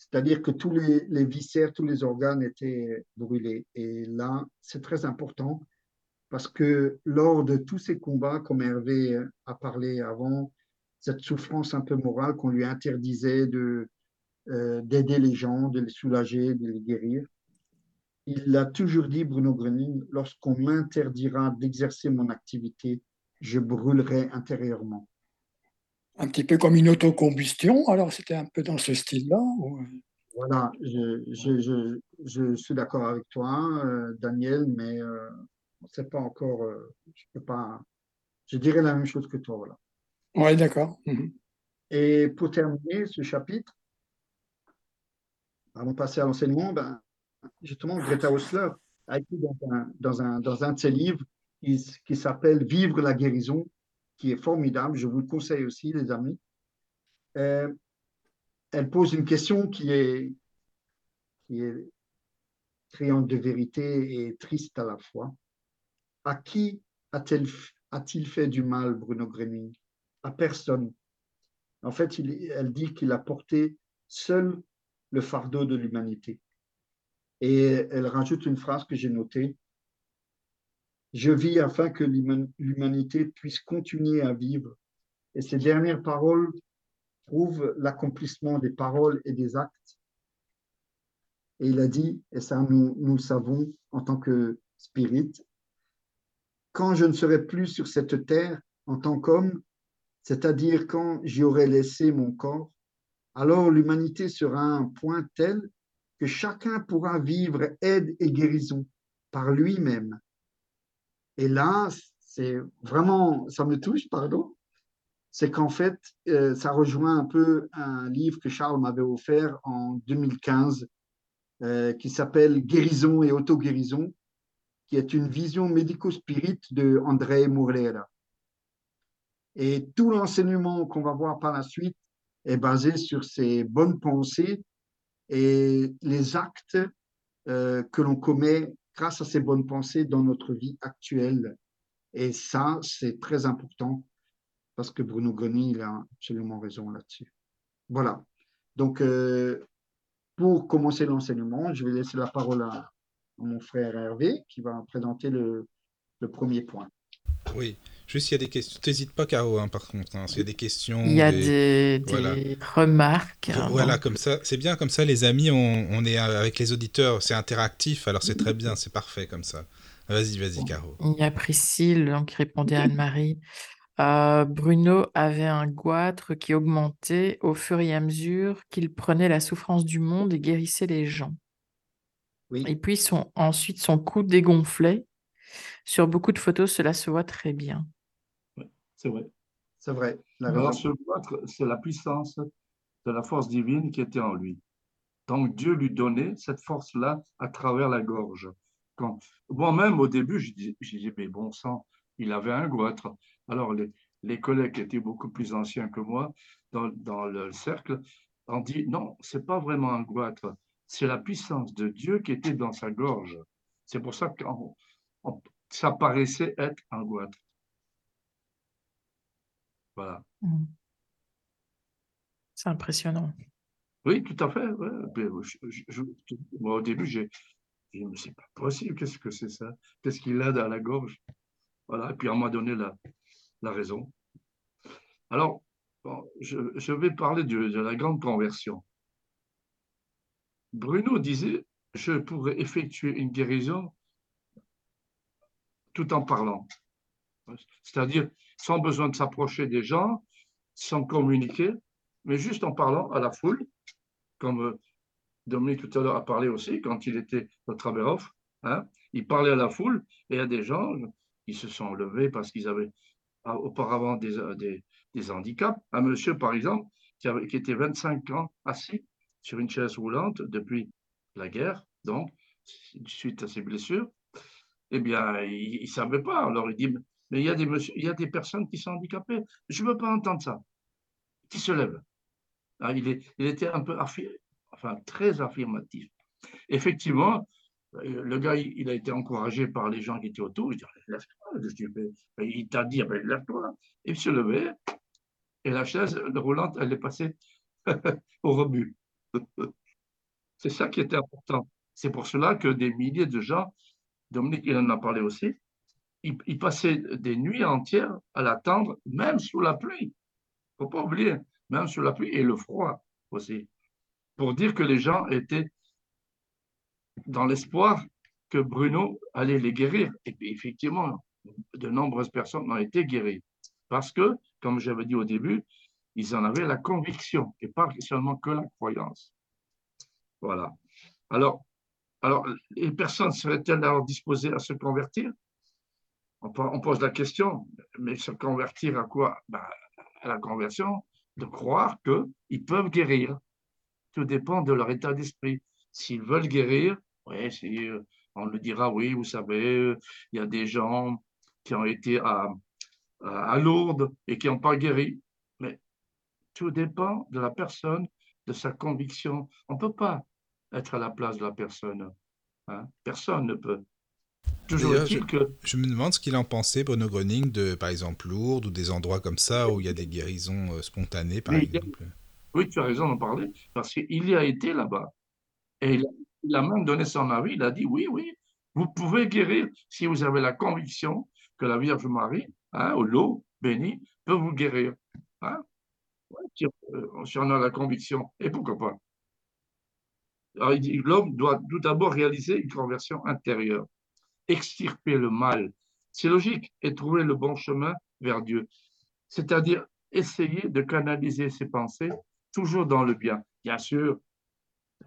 C'est-à-dire que tous les, viscères, tous les organes étaient brûlés. Et là, c'est très important parce que lors de tous ces combats, comme Hervé a parlé avant, cette souffrance un peu morale qu'on lui interdisait de, euh, d'aider les gens, de les soulager, de les guérir, il a toujours dit, Bruno Gröning, lorsqu'on m'interdira d'exercer mon activité, je brûlerai intérieurement. Un petit peu comme une autocombustion, alors c'était un peu dans ce style-là Voilà, je, je, je, je, suis d'accord avec toi, euh, Daniel, mais euh, c'est pas encore, euh, je peux pas, je dirais la même chose que toi, voilà. Oui, d'accord. Mhm. Et pour terminer ce chapitre, avant de passer à l'enseignement, ben, justement, Greta Osler a écrit dans un, dans un, dans un de ses livres qui, qui s'appelle Vivre la guérison, qui est formidable. Je vous le conseille aussi, les amis. Euh, elle pose une question qui est, qui est criante de vérité et triste à la fois. À qui a-t-il fait du mal, Bruno Grenier À personne. En fait, il, elle dit qu'il a porté seul le fardeau de l'humanité. Et elle rajoute une phrase que j'ai notée. Je vis afin que l'humanité puisse continuer à vivre. Et ces dernières paroles prouvent l'accomplissement des paroles et des actes. Et il a dit, et ça nous, nous le savons en tant que spirit, quand je ne serai plus sur cette terre en tant qu'homme, c'est-à-dire quand j'y aurai laissé mon corps, alors l'humanité sera un point tel que chacun pourra vivre aide et guérison par lui-même. Et là, c'est vraiment, ça me touche, pardon, c'est qu'en fait, euh, ça rejoint un peu un livre que Charles m'avait offert en 2015 euh, qui s'appelle Guérison et auto-guérison, qui est une vision médico-spirit de André Mourlera. Et tout l'enseignement qu'on va voir par la suite est basé sur ces bonnes pensées et les actes euh, que l'on commet grâce à ces bonnes pensées dans notre vie actuelle. Et ça, c'est très important parce que Bruno Goni, il a absolument raison là-dessus. Voilà. Donc, euh, pour commencer l'enseignement, je vais laisser la parole à, mon frère Hervé qui va présenter le, premier point. Oui, juste s'il y a des questions, n'hésite pas Caro, hein, par contre, hein, s'il y a des questions. Il y a des, remarques. Voilà, comme ça, c'est bien comme ça, les amis, on, est avec les auditeurs, c'est interactif, alors c'est très bien, c'est parfait comme ça. Vas-y, vas-y, Caro. Il y a Priscille qui répondait à Anne-Marie. Euh, Bruno avait un goitre qui augmentait au fur et à mesure qu'il prenait la souffrance du monde et guérissait les gens. Et puis son, ensuite, son cou dégonflait. Sur beaucoup de photos, cela se voit très bien. C'est vrai. C'est vrai. Alors, ce goitre, c'est la puissance de la force divine qui était en lui. Donc, Dieu lui donnait cette force-là à travers la gorge. Moi-même, au début, je disais, mais bon sang, il avait un goitre. Alors, les, collègues qui étaient beaucoup plus anciens que moi dans, le cercle ont dit non, c'est pas vraiment un goitre, c'est la puissance de Dieu qui était dans sa gorge. C'est pour ça que ça paraissait être un goitre. Voilà. Mmh. C'est impressionnant. Oui, tout à fait. moi, au début, j'ai dit, mais c'est pas possible, qu'est-ce que c'est ça? Qu'est-ce qu'il a dans la gorge? Voilà, et puis on m'a donné la, la raison. Alors, je, vais parler de, la grande conversion. Bruno disait, je pourrais effectuer une guérison tout en parlant. C'est-à-dire sans besoin de s'approcher des gens, sans communiquer, mais juste en parlant à la foule, comme euh, Dominique tout à l'heure a parlé aussi quand il était au Traberoff. Hein, il parlait à la foule et à des gens qui se sont levés parce qu'ils avaient auparavant euh, des, handicaps. Un monsieur, par exemple, qui, qui était 25 ans assis sur une chaise roulante depuis la guerre, donc, suite à ses blessures, eh bien, il ne savait pas. Alors, il dit, mais il y, a des monsieur, il y a des personnes qui sont handicapées. Je ne veux pas entendre ça. Qui se lève. Ah, il, est, il, était un peu enfin, très affirmatif. Effectivement, euh, le gars, il a été encouragé par les gens qui étaient autour. Il dit Lève-toi. Il t'a dit ben, Lève-toi. Il se levait et la chaise roulante, elle est passée au rebut. C'est ça qui était important. C'est pour cela que des milliers de gens, Dominique, il en a parlé aussi, ils, passaient des nuits entières à l'attendre, même sous la pluie. Il ne faut pas oublier, même sous la pluie et le froid aussi, pour dire que les gens étaient dans l'espoir que Bruno allait les guérir. Et puis effectivement, de nombreuses personnes ont été guéries. Parce que, comme j'avais dit au début, ils en avaient la conviction et pas seulement que la croyance. Voilà. Alors, alors les personnes seraient-elles alors disposées à se convertir? On, pose la question, mais se convertir à quoi? Ben, À la conversion, de croire qu'ils peuvent guérir. Tout dépend de leur état d'esprit. S'ils veulent guérir, euh, on le dira, oui, vous savez, il y a des gens qui ont été à, à Lourdes et qui n'ont pas guéri. Mais tout dépend de la personne, de sa conviction. On ne peut pas être à la place de la personne. Hein. Personne ne peut. Toujours est-il que... Je me demande ce qu'il en pensait, Bruno Gröning, de, par exemple, Lourdes ou des endroits comme ça où il y a des guérisons euh, spontanées, par exemple. Oui, tu as raison d'en parler, parce qu'il y a été là-bas. Et il a, même donné son avis, il a dit, oui, oui, vous pouvez guérir si vous avez la conviction que la Vierge Marie, hein, ou l'eau bénie, peut vous guérir. Hein. si, on a la conviction, et pourquoi pas L'homme doit tout d'abord réaliser une conversion intérieure extirper le mal. C'est logique et trouver le bon chemin vers Dieu. C'est-à-dire essayer de canaliser ses pensées toujours dans le bien. Bien sûr,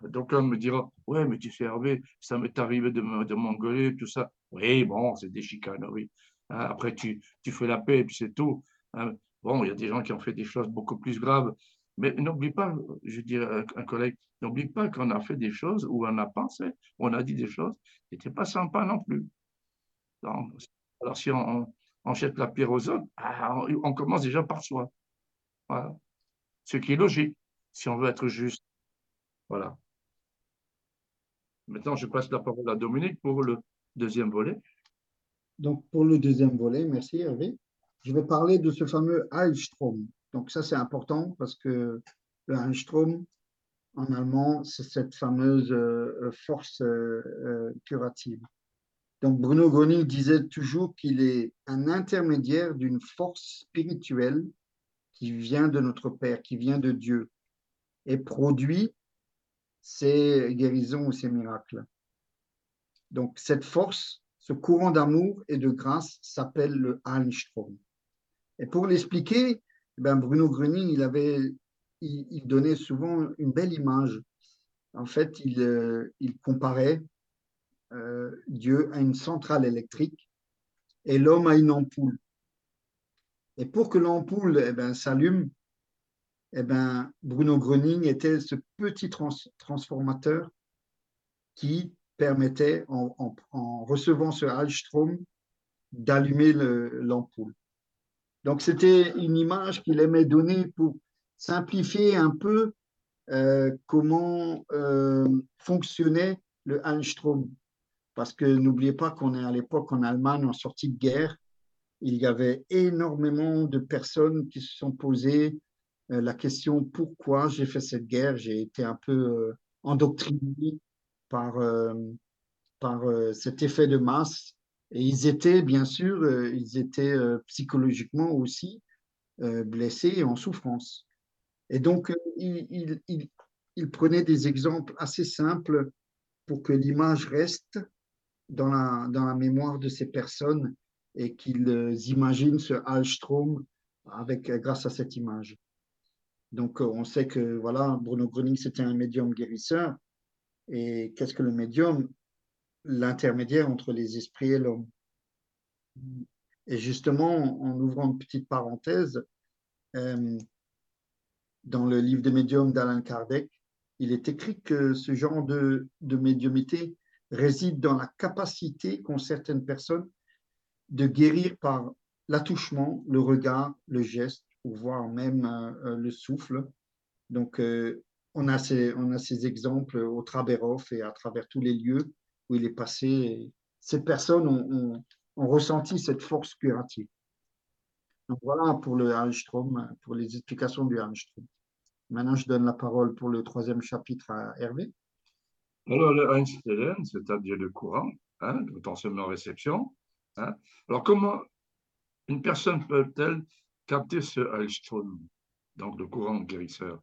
on me dira, ouais, mais tu sais, Hervé, ça m'est arrivé de, m'engueuler, tout ça. Oui, bon, c'est des chicaneries. Hein, après, tu, tu fais la paix et puis c'est tout. Hein. Bon, il y a des gens qui ont fait des choses beaucoup plus graves. Mais n'oublie pas, je dirais un collègue, n'oublie pas qu'on a fait des choses où on a pensé, on a dit des choses qui n'étaient pas sympas non plus. alors si on, on, jette la pierre aux autres, ah, on, commence déjà par soi. Voilà. Ce qui est logique, si on veut être juste. Voilà. Maintenant, je passe la parole à Dominique pour le deuxième volet. Donc, pour le deuxième volet, merci Hervé. Je vais parler de ce fameux Heilstrom. Donc ça, c'est important parce que le Heilstrom, en allemand, c'est cette fameuse euh, force euh, euh, curative. Donc Bruno Gröning disait toujours qu'il est un intermédiaire d'une force spirituelle qui vient de notre Père, qui vient de Dieu, et produit ces guérisons ou ces miracles. Donc cette force, ce courant d'amour et de grâce s'appelle le Heilstrom. Et pour l'expliquer, ben Bruno Gröning, il, donnait souvent une belle image. En fait, il, euh, comparait euh, Dieu à une centrale électrique et l'homme à une ampoule. Et pour que l'ampoule eh ben, s'allume, eh ben, Bruno Gröning était ce petit transformateur qui permettait, en, en recevant ce Hallstrom, d'allumer l'ampoule. Donc, c'était une image qu'il aimait donner pour simplifier un peu euh, comment euh, fonctionnait le Einstrom. Parce que n'oubliez pas qu'on est à l'époque en Allemagne en sortie de guerre. Il y avait énormément de personnes qui se sont posées euh, la question pourquoi j'ai fait cette guerre? J'ai été un peu endoctriné par, par cet effet de masse et ils étaient, bien sûr, euh, ils étaient euh, psychologiquement aussi euh, blessés et en souffrance. Et donc, il, il, prenait des exemples assez simples pour que l'image reste dans la, dans la mémoire de ces personnes et qu'ils imaginent ce Hallstrom avec, grâce à cette image. Donc, on sait que voilà, Bruno Gröning, c'était un médium guérisseur. Et qu'est-ce que le médium? L'intermédiaire entre les esprits et l'homme. Et justement, en ouvrant une petite parenthèse, euh, dans le livre des médiums d'Alain Kardec, il est écrit que ce genre de, de médiumité réside dans la capacité qu'ont certaines personnes de guérir par l'attouchement, le regard, le geste, ou voire même euh, le souffle. Donc, euh, on, a ces, on a ces exemples au Traberov et à travers tous les lieux où il est passé. Ces personnes ont, ressenti cette force curative. Donc voilà pour le Hallstrom, pour les explications du Hallstrom. Maintenant, je donne la parole pour le troisième chapitre à Hervé. Alors, le Einstein, c'est-à-dire le courant, hein, potentiellement réception. Hein. Alors, comment une personne peut-elle capter ce Hallstrom, donc le courant guérisseur?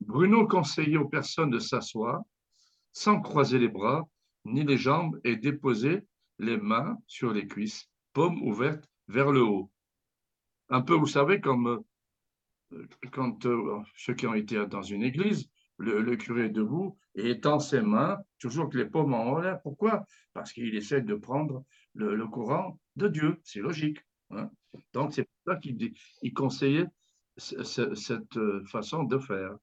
Bruno conseillait aux personnes de s'asseoir sans croiser les bras ni les jambes et déposer les mains sur les cuisses, paumes ouvertes vers le haut. Un peu, vous savez, comme euh, quand euh, ceux qui ont été dans une église, le, curé est debout et étend ses mains, toujours que les paumes en l'air. Pourquoi? Parce qu'il essaie de prendre le, courant de Dieu. C'est logique. Hein. Donc, c'est pour ça qu'il conseillait cette euh, façon de faire.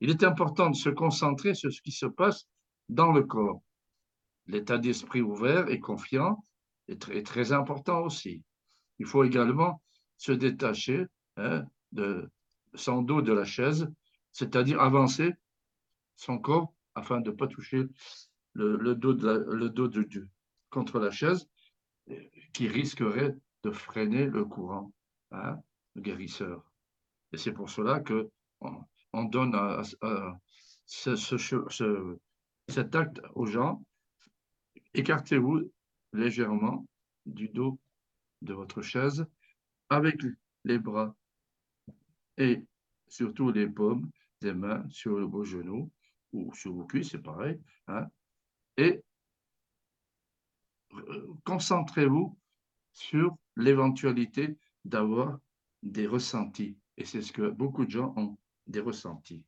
Il est important de se concentrer sur ce qui se passe dans le corps. L'état d'esprit ouvert et confiant est très, important aussi. Il faut également se détacher hein, de son dos de la chaise, c'est-à-dire avancer son corps afin de ne pas toucher le, dos, de le dos de Dieu contre la chaise qui risquerait de freiner le courant hein, le guérisseur. Et c'est pour cela que on, donne ce, cet acte aux gens. Écartez-vous légèrement du dos de votre chaise avec les bras et surtout les paumes des mains sur vos genoux ou sur vos cuisses, c'est pareil. Hein, et euh, concentrez-vous sur l'éventualité d'avoir des ressentis. Et c'est ce que beaucoup de gens ont, des ressentis.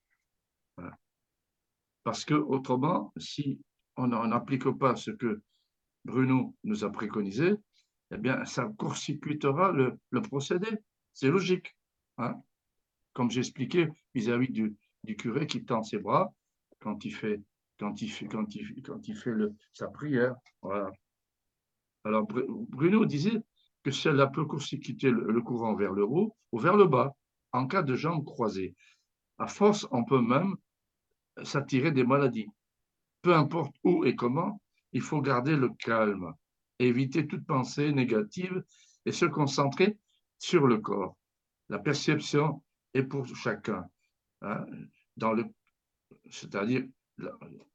Parce que autrement, si on n'applique pas ce que Bruno nous a préconisé, eh bien, ça court-circuitera le, procédé. C'est logique. Hein. Comme j'expliquais vis-à-vis du, curé qui tend ses bras quand il fait, quand il le, sa prière. Alors, Bruno disait que cela peut court-circuiter le, courant vers le haut ou vers le bas en cas de jambes croisées. À force, on peut même s'attirer des maladies. Peu importe où et comment, il faut garder le calme, éviter toute pensée négative et se concentrer sur le corps. La perception est pour chacun. Hein. c'est-à-dire,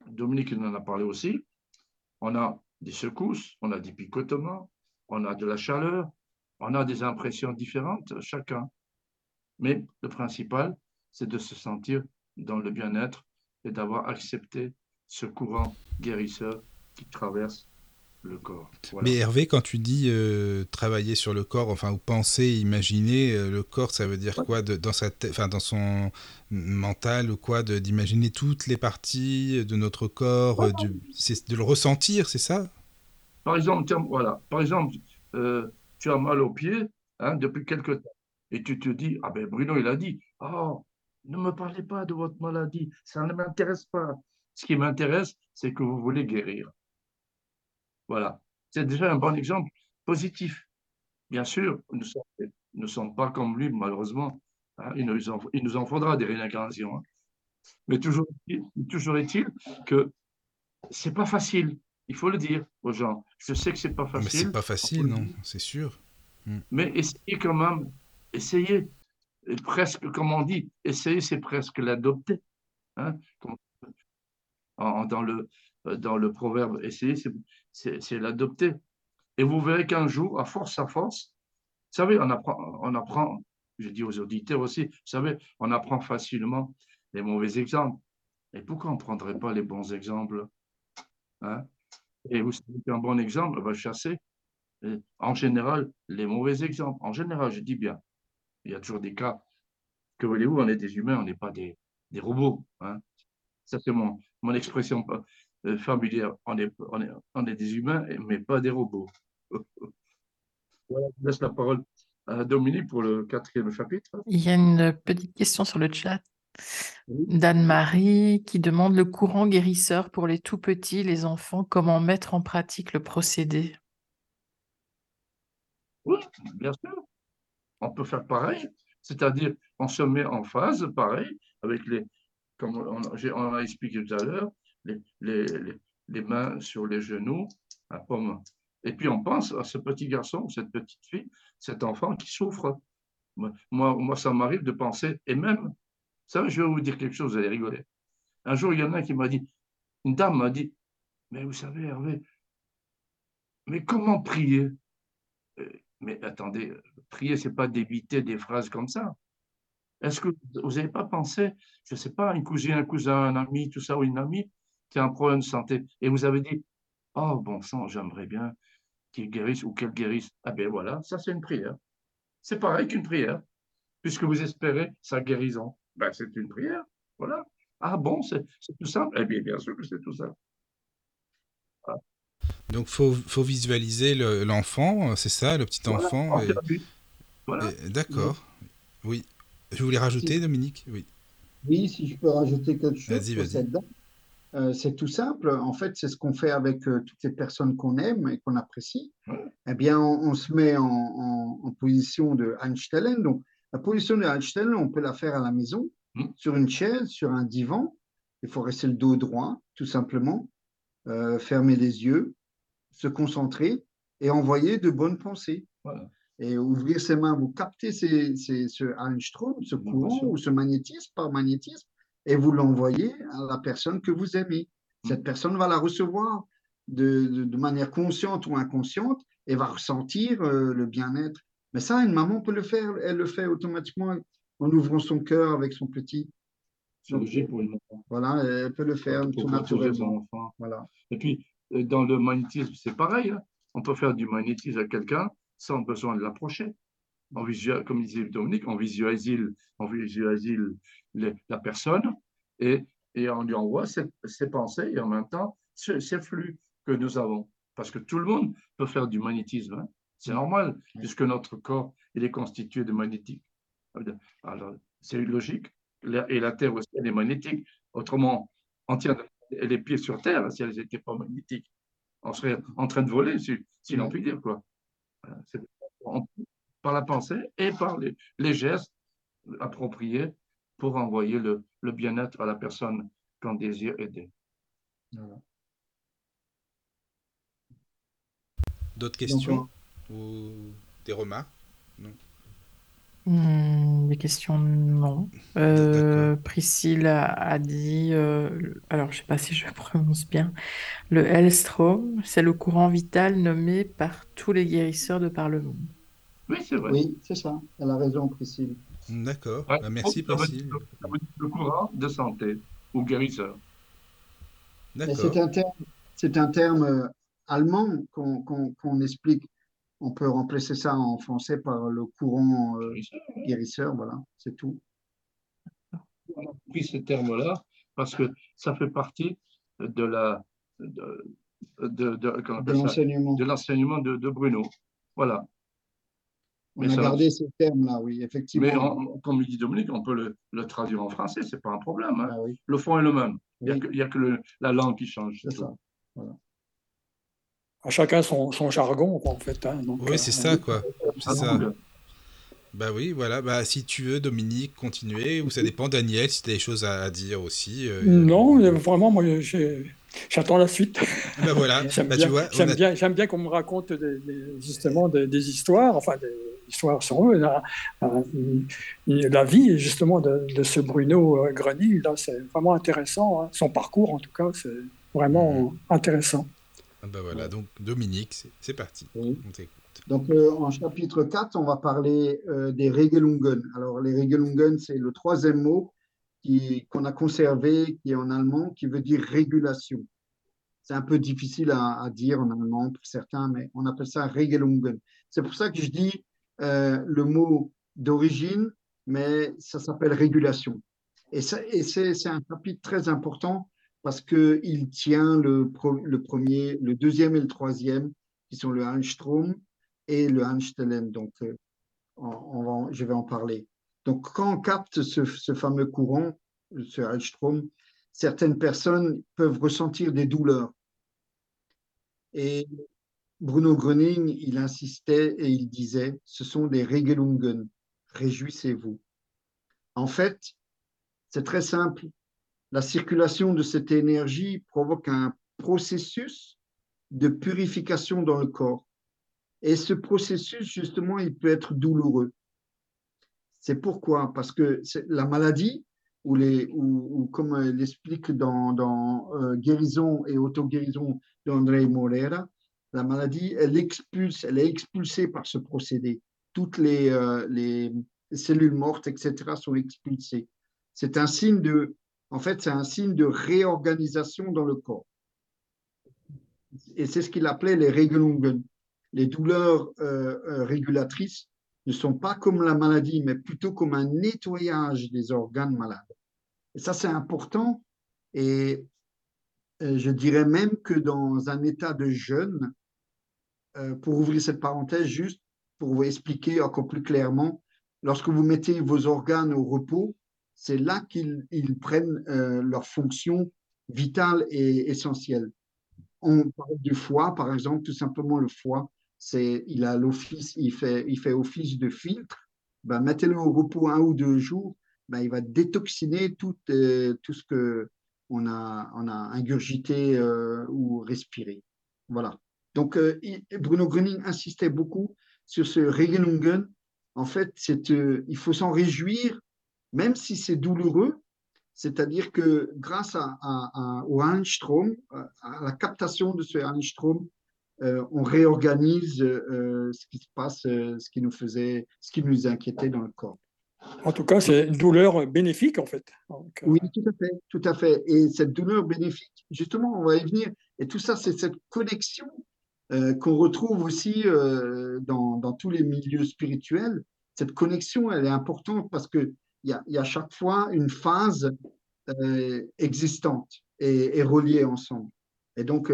Dominique en a parlé aussi, on a des secousses, on a des picotements, on a de la chaleur, on a des impressions différentes chacun. Mais le principal, c'est de se sentir dans le bien-être et d'avoir accepté ce courant guérisseur qui traverse le corps. Mais Hervé, quand tu dis euh, travailler sur le corps, enfin, ou penser, imaginer, euh, le corps, ça veut dire quoi de, dans, sa enfin, dans son mental ou quoi D'imaginer toutes les parties de notre corps, euh, de le ressentir, c'est ça? Par exemple, voilà, par exemple tu as mal au pied hein, depuis quelque temps et tu te dis, ah ben Bruno, il a dit, oh, ne me parlez pas de votre maladie, ça ne m'intéresse pas. Ce qui m'intéresse, c'est que vous voulez guérir. Voilà. C'est déjà un bon exemple positif. Bien sûr, nous ne sommes, pas comme lui, malheureusement. Hein. il, nous en, il, nous en, faudra des réincarnations. Hein. Mais toujours, toujours est-il que c'est pas facile. Il faut le dire aux gens. Je sais que c'est pas facile. Mais c'est pas facile, non, c'est sûr. Hmm. Mais essayez quand même essayez, presque, comme on dit, essayer, c'est presque l'adopter. Hein, dans, le, dans le proverbe, essayer, c'est l'adopter. Et vous verrez qu'un jour, à force, à force, vous savez, on apprend, on apprend, je dis aux auditeurs aussi, vous savez, on apprend facilement les mauvais exemples. Et pourquoi on ne prendrait pas les bons exemples hein? Et vous savez qu'un bon exemple va chasser, en général, les mauvais exemples. En général, je dis bien. Il y a toujours des cas. Que voulez-vous, on est des humains, on n'est pas des, des robots. Hein? Ça, c'est mon, mon expression euh, familière. On est, on, est, on est des humains, mais pas des robots. voilà, je laisse la parole à Dominique pour le quatrième chapitre. Il y a une petite question sur le chat d'Anne-Marie qui demande le courant guérisseur pour les tout petits, les enfants, comment mettre en pratique le procédé? Oui, bien sûr on peut faire pareil, c'est-à-dire on se met en phase, pareil, avec les, comme on, a expliqué tout à l'heure, les, mains sur les genoux, à pomme. Et puis on pense à ce petit garçon, cette petite fille, cet enfant qui souffre. Moi, moi ça m'arrive de penser, et même, ça, je vais vous dire quelque chose, vous allez rigoler. Un jour, il y en a un qui m'a dit, une dame m'a dit, mais vous savez, Hervé, mais comment prier? Euh, Mais attendez, prier, c'est pas d'éviter des phrases comme ça. Est-ce que vous n'avez pas pensé, je ne sais pas, une cousine, un cousin, un ami, tout ça, ou une amie qui a un problème de santé, et vous avez dit, oh bon sang, j'aimerais bien qu'il guérisse ou qu'elle guérisse. Ah ben voilà, ça c'est une prière. C'est pareil qu'une prière, puisque vous espérez sa guérison. Ben c'est une prière, voilà. Ah bon, c'est tout simple? Eh bien, bien sûr que c'est tout simple. Donc, faut, faut visualiser le- l'enfant, c'est ça, le petit enfant. Voilà. et- D'accord. Oui. Je voulais rajouter, Dominique? Oui. Oui, si je peux rajouter quelque chose Vas-y, sur vas-y. cette date. Euh, c'est tout simple. En fait, c'est ce qu'on fait avec euh, toutes les personnes qu'on aime et qu'on apprécie. Eh bien, on, on se met en, en- en position de Einstein. Donc, la position de Einstein, on peut la faire à la maison, Mm. sur une chaise, sur un divan. Il faut rester le dos droit, tout simplement. Euh, fermer les yeux, se concentrer et envoyer de bonnes pensées. Voilà. Et ouvrir ses mains, vous captez ces- ces- ce Einstrom, ce courant ou ce magnétisme par magnétisme, et vous l'envoyez à la personne que vous aimez. Mm. Cette personne va la recevoir de, de- de manière consciente ou inconsciente et va ressentir euh, le bien-être. Mais ça, une maman peut le faire, elle le fait automatiquement en ouvrant son cœur avec son petit. C'est logique pour une maman. Voilà, elle peut le faire Pour tout naturellement. enfant. Voilà. Et puis, euh, dans le magnétisme, c'est pareil. hein. On peut faire du magnétisme à quelqu'un sans besoin de l'approcher. Comme disait Dominique, on visualise, on visualise la personne et, et on lui envoie ses, ses pensées et en même temps ce- ces flux que nous avons. Parce que tout le monde peut faire du magnétisme. hein. C'est normal, puisque notre corps il est constitué de magnétique. Alors, c'est logique. Et la Terre aussi, elle est magnétique. Autrement, on tient les pieds sur terre si elles n'étaient pas magnétiques. On serait en train de voler, si, si l'on peut dire. Quoi. On- par la pensée et par les, les gestes appropriés pour envoyer le, le bien-être à la personne qu'on désire aider. D'autres Donc, questions ou des remarques? Hmm, des questions, non. Euh, Priscille a, a dit, euh, alors je sais pas si je prononce bien, le Hellstrom, c'est le courant vital nommé par tous les guérisseurs de par le monde. Oui, c'est vrai. Oui, c'est ça. Elle a raison, Priscille. D'accord. Ouais, Bah, merci, Priscille. Le courant de santé ou guérisseur. D'accord. c'est un terme, c'est un terme euh, allemand qu'on qu'on- qu'on explique. On peut remplacer ça en français par le courant euh, Guérisseur, voilà, c'est tout. On a pris ce terme-là parce que ça fait partie de la de, l'enseignement. de Bruno. Voilà. On Mais a ça- gardé ce terme-là, oui, effectivement. Mais comme dit Dominique, on peut le, le traduire en français, c'est pas un problème. hein. Ah oui, Le fond est le même. Il n'y a que, y a que le- la langue qui change. c'est ça. tout. À chacun son, son jargon, quoi, en fait. hein. Donc, Oui, euh, c'est ça, quoi. C'est ça. Bah oui, voilà. Bah, si tu veux, Dominique, continuer, ou ça dépend, Daniel, si tu as des choses à, à dire aussi. euh, Non, euh, vraiment, moi, j'attends la suite. Bah voilà. J'aime Bah, bien, a- bien, qu'on me raconte des- des- justement des, des histoires, enfin des histoires sur eux. La, la- la vie justement de, de ce Bruno Greny, là, c'est vraiment intéressant. hein. Son parcours, en tout cas, c'est vraiment Mhm. intéressant. Ah bah voilà, donc Dominique, c'est- parti. Oui. On t'écoute. Donc, euh, en chapitre 4, on va parler euh, des Regelungen. Alors, les Regelungen, c'est le troisième mot qu'on a conservé, qui est en allemand, qui veut dire régulation. C'est un peu difficile à, à dire en allemand pour certains, mais on appelle ça Regelungen. C'est pour ça que je dis euh, le mot d'origine, mais ça s'appelle régulation. Et, c'est un chapitre très important parce qu'il tient le, premier, le deuxième et le troisième, qui sont le Einstrom et le Einstellen. Donc, euh, je vais en parler. Donc, quand on capte ce, ce fameux courant, ce Einstrom, certaines personnes peuvent ressentir des douleurs. Et Bruno Gröning, il insistait et il disait, ce sont des Regelungen, réjouissez-vous. En fait, c'est très simple. La circulation de cette énergie provoque un processus de purification dans le corps. Et ce processus, justement, il peut être douloureux. C'est pourquoi? Parce que la maladie, ou, les, ou, comme elle explique dans, dans euh, Guérison et Autoguérison d'André Morera, la maladie, elle expulse, elle est expulsée par ce procédé. Toutes les, euh, les cellules mortes, etc., sont expulsées. C'est un signe de, en fait, c'est un signe de réorganisation dans le corps. Et c'est ce qu'il appelait les Regelungen. Les douleurs euh, euh, régulatrices ne sont pas comme la maladie, mais plutôt comme un nettoyage des organes malades. Et ça, c'est important. Et je dirais même que dans un état de jeûne, euh, pour ouvrir cette parenthèse, juste pour vous expliquer encore plus clairement, lorsque vous mettez vos organes au repos, c'est là qu'ils prennent euh, leur fonction vitale et essentielle. On parle du foie, par exemple, tout simplement le foie, c'est il a l'office, il fait, il fait office de filtre. Ben, mettez-le au repos un ou deux jours, ben, il va détoxiner tout, euh, tout ce que on a, on a ingurgité ou respiré. Voilà. Donc, euh, Bruno Gröning insistait beaucoup sur ce Regelungen. En fait, euh, il faut s'en réjouir, même si c'est douloureux. C'est-à-dire que grâce à, au Einstrom, à la captation de ce Einstrom, euh, on réorganise ce qui se passe, ce qui nous faisait, ce qui nous inquiétait dans le corps. En tout cas, c'est une douleur bénéfique, en fait. Oui, tout à fait, tout à fait. Et cette douleur bénéfique, justement, on va y venir. Et tout ça, c'est cette connexion euh, qu'on retrouve aussi euh, dans, tous les milieux spirituels. Cette connexion, elle est importante parce qu'il a, y a chaque fois une phase euh, existante et, reliée ensemble. Et donc,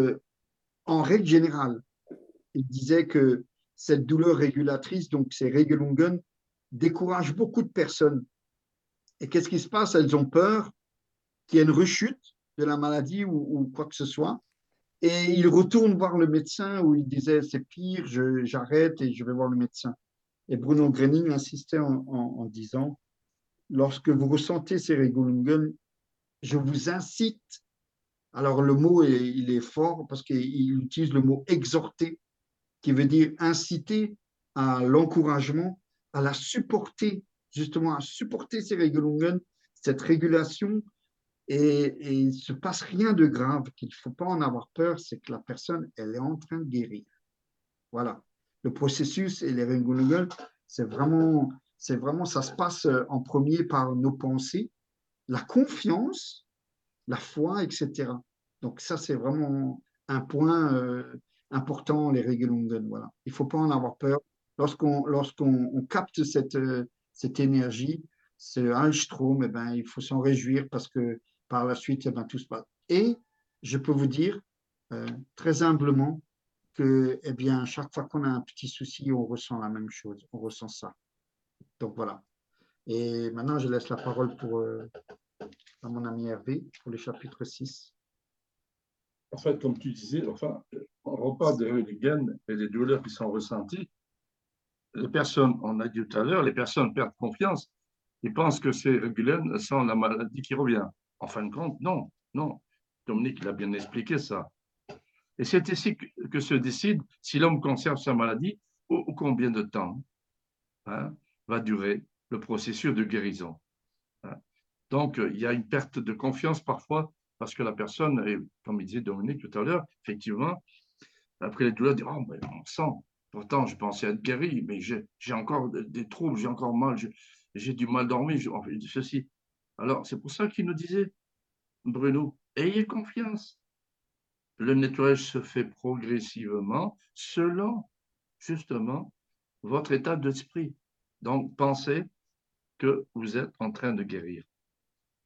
en règle générale, il disait que cette douleur régulatrice, donc ces Regelungen, décourage beaucoup de personnes. Et qu'est-ce qui se passe? Elles ont peur qu'il y ait une rechute de la maladie ou quoi que ce soit. Et il retourne voir le médecin où il disait c'est pire, j'arrête et je vais voir le médecin. Et Bruno Grening insistait en, disant lorsque vous ressentez ces Regulungen, je vous incite. Alors le mot il est fort parce qu'il utilise le mot exhorter, qui veut dire inciter à l'encouragement, à la supporter, justement à supporter ces Regulungen, cette régulation et, il ne se passe rien de grave, qu'il ne faut pas en avoir peur, c'est que la personne, elle est en train de guérir. Voilà. Le processus et les Ringulungel, c'est vraiment, c'est vraiment, ça se passe euh, en premier par nos pensées, la confiance, la foi, etc. Donc ça, c'est vraiment un point euh, important, les Regelungen. Voilà. Il ne faut pas en avoir peur. Lorsqu'on lorsqu'on capte cette, euh, cette énergie, ce Alstrom, eh ben, il faut s'en réjouir parce que par la suite, va tout se passe. Et je peux vous dire très humblement que eh bien, chaque fois qu'on a un petit souci, on ressent la même chose, on ressent ça. Donc voilà. Et maintenant, je laisse la parole euh, à mon ami Hervé pour le chapitre 6. En fait, comme tu disais, enfin, on reparle des Hooligan et des douleurs qui sont ressenties. Les personnes, on a dit tout à l'heure, les personnes perdent confiance. Ils pensent que c'est régulier sans la maladie qui revient. En fin de compte, non, non. Dominique l'a bien expliqué ça. Et c'est ici que se décide si l'homme conserve sa maladie ou, combien de temps hein, va durer le processus de guérison. Hein. Donc, il y a une perte de confiance parfois parce que la personne, comme il disait Dominique tout à l'heure, effectivement, après les douleurs, dit Oh, mais on sent, pourtant je pensais être guéri, mais j'ai encore des troubles, j'ai encore mal, j'ai du mal dormir, ceci. Alors, c'est pour ça qu'il nous disait, Bruno, ayez confiance. Le nettoyage se fait progressivement selon, justement, votre état d'esprit. Donc, pensez que vous êtes en train de guérir.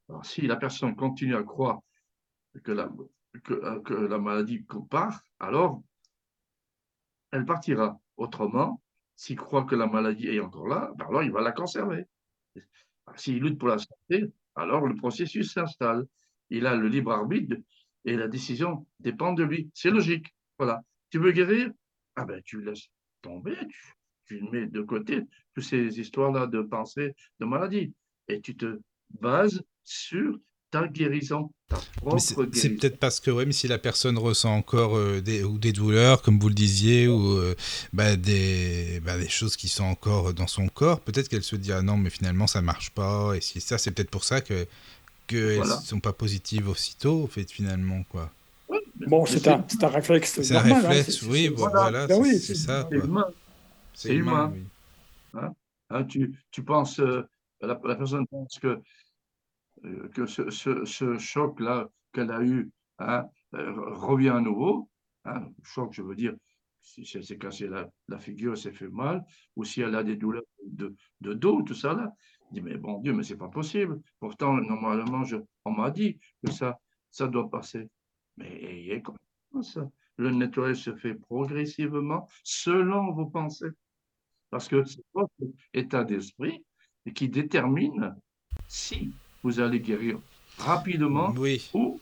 Alors, si la personne continue à croire que la, euh, la maladie part, alors elle partira. Autrement, s'il croit que la maladie est encore là, ben alors il va la conserver. S'il lutte pour la santé, alors le processus s'installe. Il a le libre arbitre et la décision dépend de lui. C'est logique. Voilà. Tu veux guérir? Ah ben tu laisses tomber, mets de côté toutes ces histoires-là de pensée, de maladie. Et tu te bases sur ta guérison, ta propre guérison. C'est peut-être parce que, ouais, mais si la personne ressent encore euh, des, ou des douleurs, comme vous le disiez, ou euh, bah, des, bah, des choses qui sont encore dans son corps, peut-être qu'elle se dit ah non, mais finalement ça marche pas. Et si ça, c'est peut-être pour ça que qu'elles ne sont pas positives aussitôt, en fait, finalement, quoi. Bon, c'est un, un, réflexe. C'est un hein, réflexe, oui, voilà, ben c'est ça. C'est humain. Hein? Hein, tu, tu, penses, euh, la, la, personne pense que euh, que ce, choc-là qu'elle a eu hein, euh, revient à nouveau. Choc, je veux dire, si elle s'est cassé la, figure, elle s'est fait mal, ou si elle a des douleurs de, dos, tout ça là. dit, mais bon Dieu, mais c'est pas possible. Pourtant, normalement, je, on m'a dit que ça, ça doit passer. Mais ayez confiance. Le nettoyage se fait progressivement selon vos pensées. Parce que c'est votre état d'esprit qui détermine si vous allez guérir rapidement Oui. ou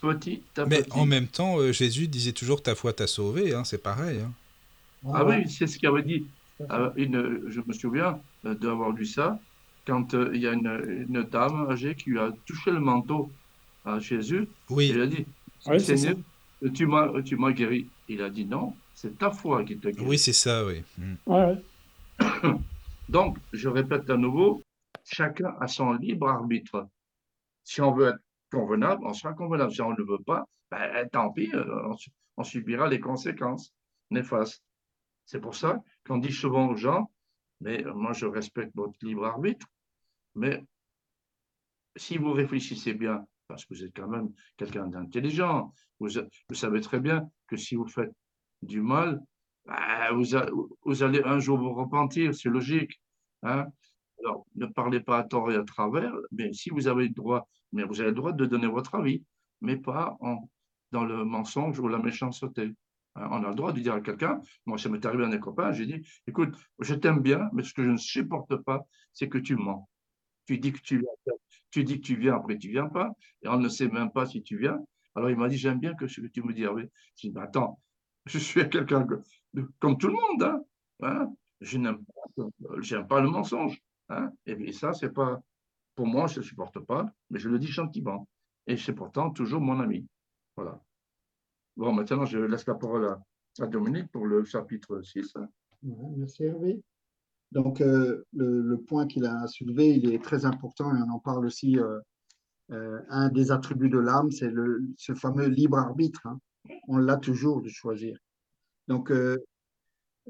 petit à Mais petit. en même temps, euh, Jésus disait toujours ta foi t'a sauvé, hein, c'est pareil. hein. Ah oui, c'est ce qu'il avait dit. Euh, une, je me souviens euh, d'avoir lu ça quand euh, il y a une, une dame âgée qui lui a touché le manteau à Jésus. Oui, Il a dit, c'est Seigneur, tu m'as, tu m'as guéri. Il a dit non, c'est ta foi qui te guérit. oui, c'est ça, oui. Mm. Ouais. Donc, je répète à nouveau, chacun a son libre arbitre. Si on veut être convenable, on sera convenable. Si on ne le veut pas, ben, tant pis, euh, on subira les conséquences néfastes. C'est pour ça qu'on dit souvent aux gens, mais euh, moi je respecte votre libre arbitre, mais si vous réfléchissez bien, parce que vous êtes quand même quelqu'un d'intelligent, vous, vous savez très bien que si vous faites du mal, ben, vous, allez un jour vous repentir, c'est logique. hein. Alors, ne parlez pas à tort et à travers, mais si vous avez le droit, mais vous avez le droit de donner votre avis, mais pas en, dans le mensonge ou la méchanceté. Hein, On a le droit de dire à quelqu'un, moi ça m'est arrivé à un copain, j'ai dit, écoute, je t'aime bien, mais ce que je ne supporte pas, c'est que tu mens. Tu dis que tu viens, tu dis que tu viens, après tu viens pas, et on ne sait même pas si tu viens. Alors il m'a dit, j'aime bien que ce que tu me dis. J'ai dit, mais attends, je suis quelqu'un comme tout le monde, hein, hein. Je n'aime pas, le mensonge, hein. Et puis ça, c'est pas, pour moi, je ne supporte pas, mais je le dis gentiment. Et c'est pourtant toujours mon ami. Voilà. Bon, maintenant, je laisse la parole à, Dominique pour le chapitre 6. hein. Ouais, merci Hervé. Donc, euh, le, point qu'il a soulevé, il est très important et on en parle aussi. euh, euh, un des attributs de l'âme, c'est ce fameux libre arbitre. On l'a toujours de choisir. Donc, euh,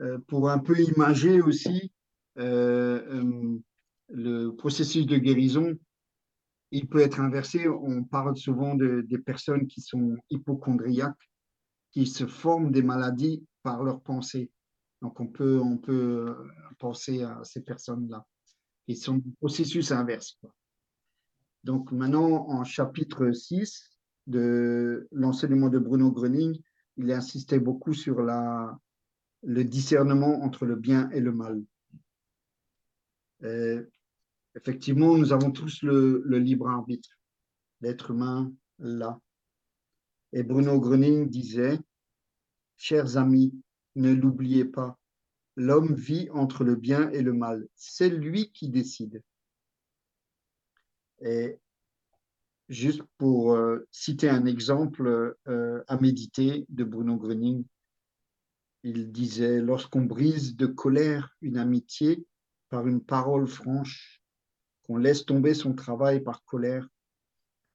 euh, pour un peu imager aussi euh, le processus de guérison, il peut être inversé. On parle souvent de, des personnes qui sont hypochondriaques, qui se forment des maladies par leurs pensées. Donc, on peut, on peut penser à ces personnes-là. Ils sont du processus inverse. Donc, maintenant, en chapitre 6 de l'enseignement de Bruno Gröning, il insistait beaucoup sur la, le discernement entre le bien et le mal. Effectivement, nous avons tous le, le libre arbitre. L'être humain là. Et Bruno Gröning disait, chers amis, ne l'oubliez pas, l'homme vit entre le bien et le mal. C'est lui qui décide. Et juste pour euh, citer un exemple euh, à méditer de Bruno Gröning, il disait, lorsqu'on brise de colère une amitié par une parole franche, qu'on laisse tomber son travail par colère,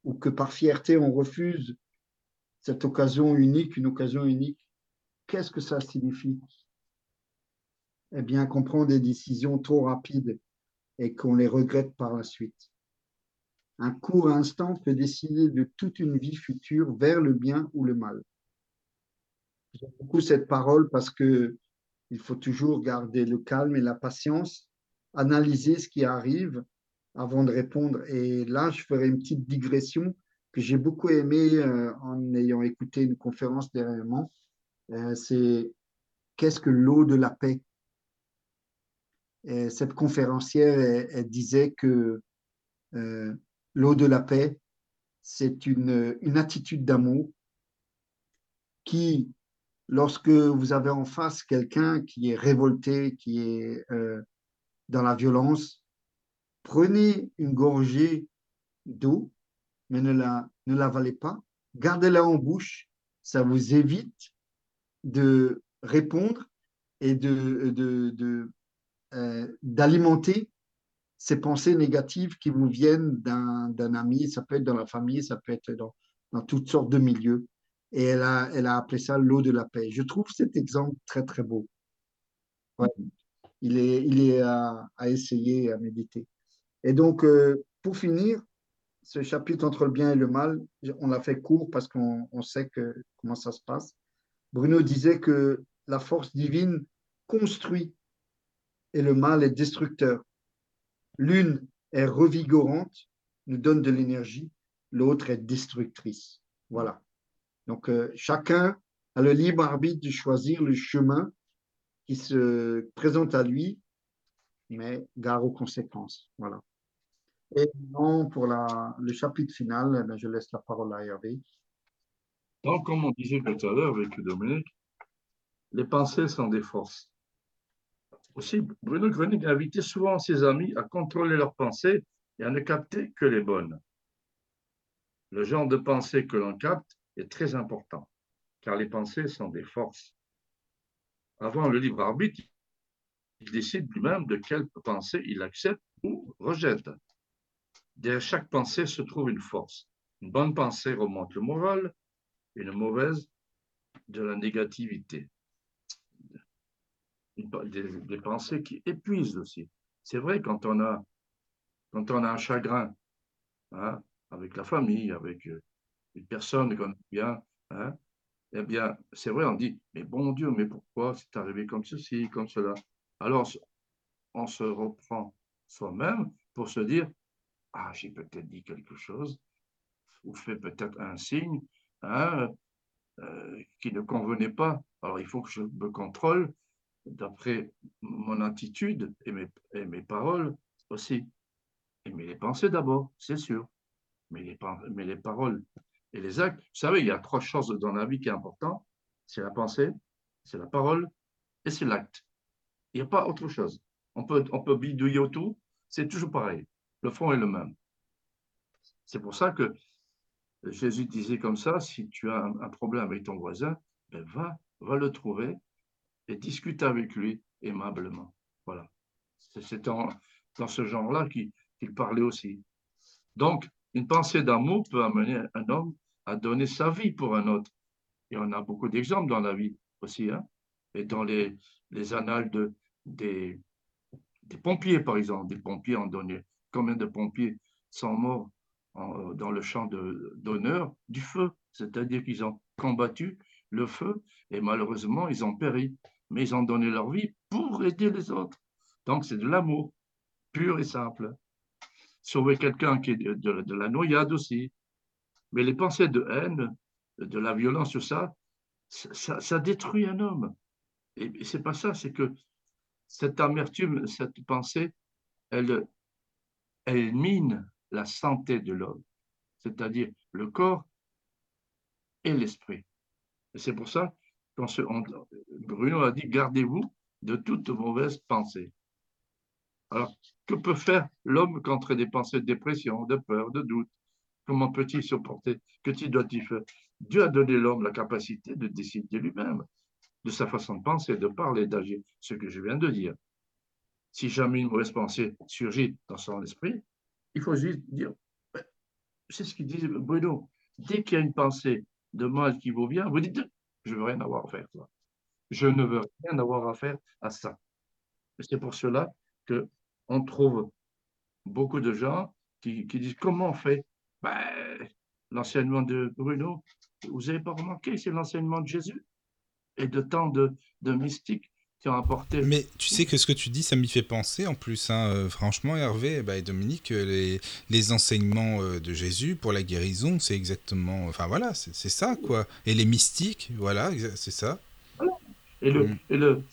ou que par fierté on refuse cette occasion unique, une occasion unique, qu'est-ce que ça signifie? Eh bien, qu'on prend des décisions trop rapides et qu'on les regrette par la suite. Un court instant peut décider de toute une vie future vers le bien ou le mal. J'aime beaucoup cette parole parce que il faut toujours garder le calme et la patience, analyser ce qui arrive avant de répondre. Et là, je ferai une petite digression que j'ai beaucoup aimée euh, en ayant écouté une conférence dernièrement. Euh, c'est qu'est-ce que l'eau de la paix? Et Cette conférencière, elle disait que euh, l'eau de la paix, c'est une, attitude d'amour qui, lorsque vous avez en face quelqu'un qui est révolté, qui est euh, dans la violence, prenez une gorgée d'eau, mais ne la ne l'avalez pas, gardez-la en bouche, ça vous évite de répondre et de euh, d'alimenter ces pensées négatives qui vous viennent d'un, ami, ça peut être dans la famille, ça peut être dans, dans toutes sortes de milieux. Et elle a, elle a appelé ça l'eau de la paix. Je trouve cet exemple très, très beau. Il est, il est à, à essayer, à méditer. Et donc, euh, pour finir, ce chapitre entre le bien et le mal, on l'a fait court parce qu'on on sait que, comment ça se passe. Bruno disait que la force divine construit et le mal est destructeur. L'une est revigorante, nous donne de l'énergie, l'autre est destructrice. Voilà. Donc, euh, chacun a le libre arbitre de choisir le chemin qui se présente à lui, mais gare aux conséquences. Voilà. Et non, pour le chapitre final, eh je laisse la parole à Hervé. Donc, comme on disait tout à l'heure avec Dominique, les pensées sont des forces. Aussi, Bruno Gröning invitait souvent ses amis à contrôler leurs pensées et à ne capter que les bonnes. Le genre de pensée que l'on capte est très important, car les pensées sont des forces. Avant le libre arbitre, il décide lui-même de quelle pensée il accepte ou rejette. Derrière chaque pensée se trouve une force. Une bonne pensée remonte le moral, une mauvaise de la négativité. Des, pensées qui épuisent aussi. C'est vrai quand on a quand on a un chagrin hein, avec la famille, avec euh, une personne qu'on aime bien, hein, eh bien, c'est vrai, on dit, mais bon Dieu, mais pourquoi c'est arrivé comme ceci, comme cela? Alors, on se reprend soi-même pour se dire, ah, j'ai peut-être dit quelque chose, ou fait peut-être un signe hein, euh, qui ne convenait pas. Alors il faut que je me contrôle d'après mon attitude et mes, mes paroles aussi. Et mais les pensées d'abord, c'est sûr. Mais les, mais les paroles et les actes, vous savez, il y a trois choses dans la vie qui sont importantes. C'est la pensée, c'est la parole et c'est l'acte. Il n'y a pas autre chose. On peut, on peut bidouiller autour, c'est toujours pareil. Le fond est le même. C'est pour ça que Jésus disait comme ça, si tu as un, problème avec ton voisin, ben va, va le trouver et discute avec lui aimablement. Voilà. C'est dans, ce genre-là qu'il parlait aussi. Donc, une pensée d'amour peut amener un homme à donner sa vie pour un autre. Et on a beaucoup d'exemples dans la vie aussi. Hein? Et dans les, les annales de, des, pompiers, par exemple, des pompiers ont donné combien de pompiers sont morts dans le champ d'honneur du feu, c'est-à-dire qu'ils ont combattu le feu et malheureusement ils ont péri, mais ils ont donné leur vie pour aider les autres. Donc c'est de l'amour pur et simple. Sauver quelqu'un qui est de, la noyade aussi. Mais les pensées de haine, de la violence, tout ça, ça, détruit un homme. Et c'est pas ça, c'est que cette amertume, cette pensée, elle, elle mine la santé de l'homme, c'est-à-dire le corps et l'esprit. Et c'est pour ça Bruno a dit gardez-vous de toute mauvaise pensée. Alors, que peut faire l'homme contre des pensées de dépression, de peur, de doute? Comment peut-il supporter? Que doit-il faire? Dieu a donné l'homme la capacité de décider lui-même de sa façon de penser, de parler, d'agir, ce que je viens de dire. Si jamais une mauvaise pensée surgit dans son esprit, il faut juste dire, c'est ce qu'il dit Bruno, dès qu'il y a une pensée de mal qui vous vient, vous dites, je veux rien avoir à faire. Je ne veux rien avoir à faire à ça. C'est pour cela que on trouve beaucoup de gens qui, disent, comment on fait? Ben, L'enseignement de Bruno, vous n'avez pas remarqué, c'est l'enseignement de Jésus et de tant de mystiques mais tu sais que ce que tu dis, ça m'y fait penser en plus. Hein, euh, franchement, Hervé bah, et Dominique, euh, les, les, enseignements euh, de Jésus pour la guérison, c'est exactement. Enfin voilà, c'est ça quoi. Et les mystiques, voilà, c'est ça. Et, le, mm. et, le,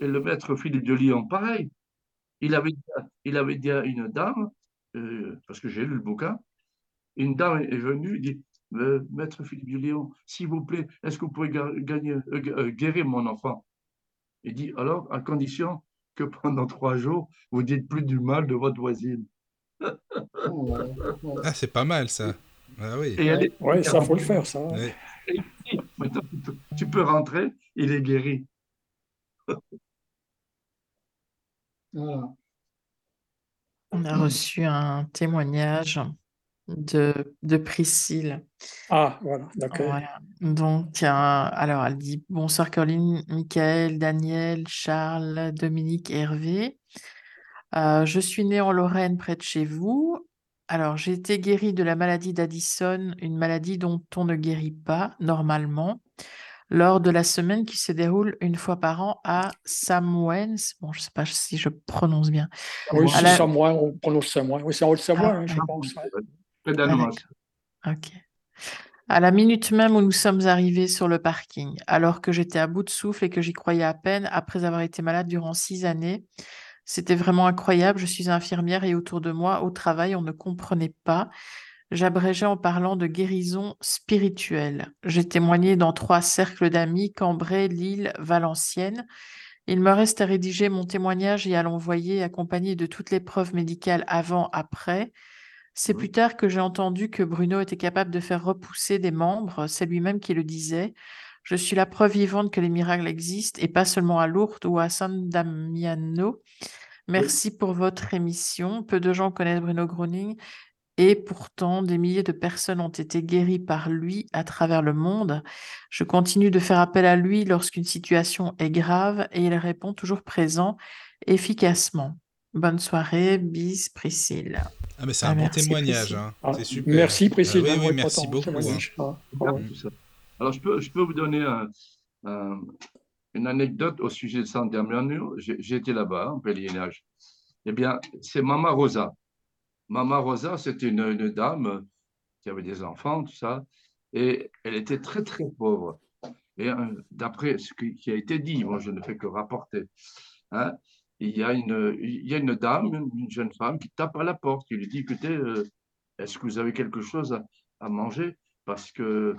et le maître Philippe de Lyon, pareil. Il avait, il avait dit à une dame, parce que j'ai lu le bouquin, une dame est venue, il dit Maître Philippe de Lyon, s'il vous plaît, est-ce que vous pouvez gagner, guérir mon enfant? Il dit alors, à condition que pendant trois jours, vous dites plus du mal de votre voisine. ah, c'est pas mal ça. Ah oui. Oui, ça faut le faire, ça. tu peux rentrer, il est guéri. On a reçu un témoignage de, de Priscille. Ah, voilà, d'accord. Donc, alors, elle dit bonsoir Caroline, Michael, Daniel, Charles, Dominique, Hervé. Euh, je suis née en Lorraine, près de chez vous. Alors, j'ai été guérie de la maladie d'Addison, une maladie dont on ne guérit pas normalement, lors de la semaine qui se déroule une fois par an à Samwens. Bon, je ne sais pas si je prononce bien. Oui, c'est la... on prononce Samwens. Oui, c'est en ah, hein, je pense. Ah, ok. À la minute même où nous sommes arrivés sur le parking, alors que j'étais à bout de souffle et que j'y croyais à peine après avoir été malade durant six années, c'était vraiment incroyable. Je suis infirmière et autour de moi, au travail, on ne comprenait pas. J'abrégeais en parlant de guérison spirituelle. J'ai témoigné dans trois cercles d'amis, Cambrai, Lille, Valenciennes. Il me reste à rédiger mon témoignage et à l'envoyer accompagné de toutes les preuves médicales avant, après. C'est plus tard que j'ai entendu que Bruno était capable de faire repousser des membres, c'est lui-même qui le disait. Je suis la preuve vivante que les miracles existent et pas seulement à Lourdes ou à San Damiano. Merci pour votre émission. Peu de gens connaissent Bruno Groning et pourtant des milliers de personnes ont été guéries par lui à travers le monde. Je continue de faire appel à lui lorsqu'une situation est grave et il répond toujours présent efficacement. Bonne soirée, bis Priscille. Ah, mais c'est Ah, un bon merci, témoignage. Hein. Ah, C'est super. Merci, Priscille. Ah oui, oui, merci beaucoup. hein. Ah, ah. ça. Alors, je peux, je peux vous donner un- un- une anecdote au sujet de San Damiano. Été là-bas, en pèlerinage. Eh bien, c'est Mama Rosa. Mama Rosa, c'était une, une dame qui avait des enfants, tout ça, et elle était très, très pauvre. Et euh, d'après ce qui, qui a été dit, moi, je ne fais que rapporter, hein, il y a une, il y a une dame, une jeune femme, qui tape à la porte, qui lui dit, écoutez, euh, est-ce que vous avez quelque chose à, à manger? Parce que,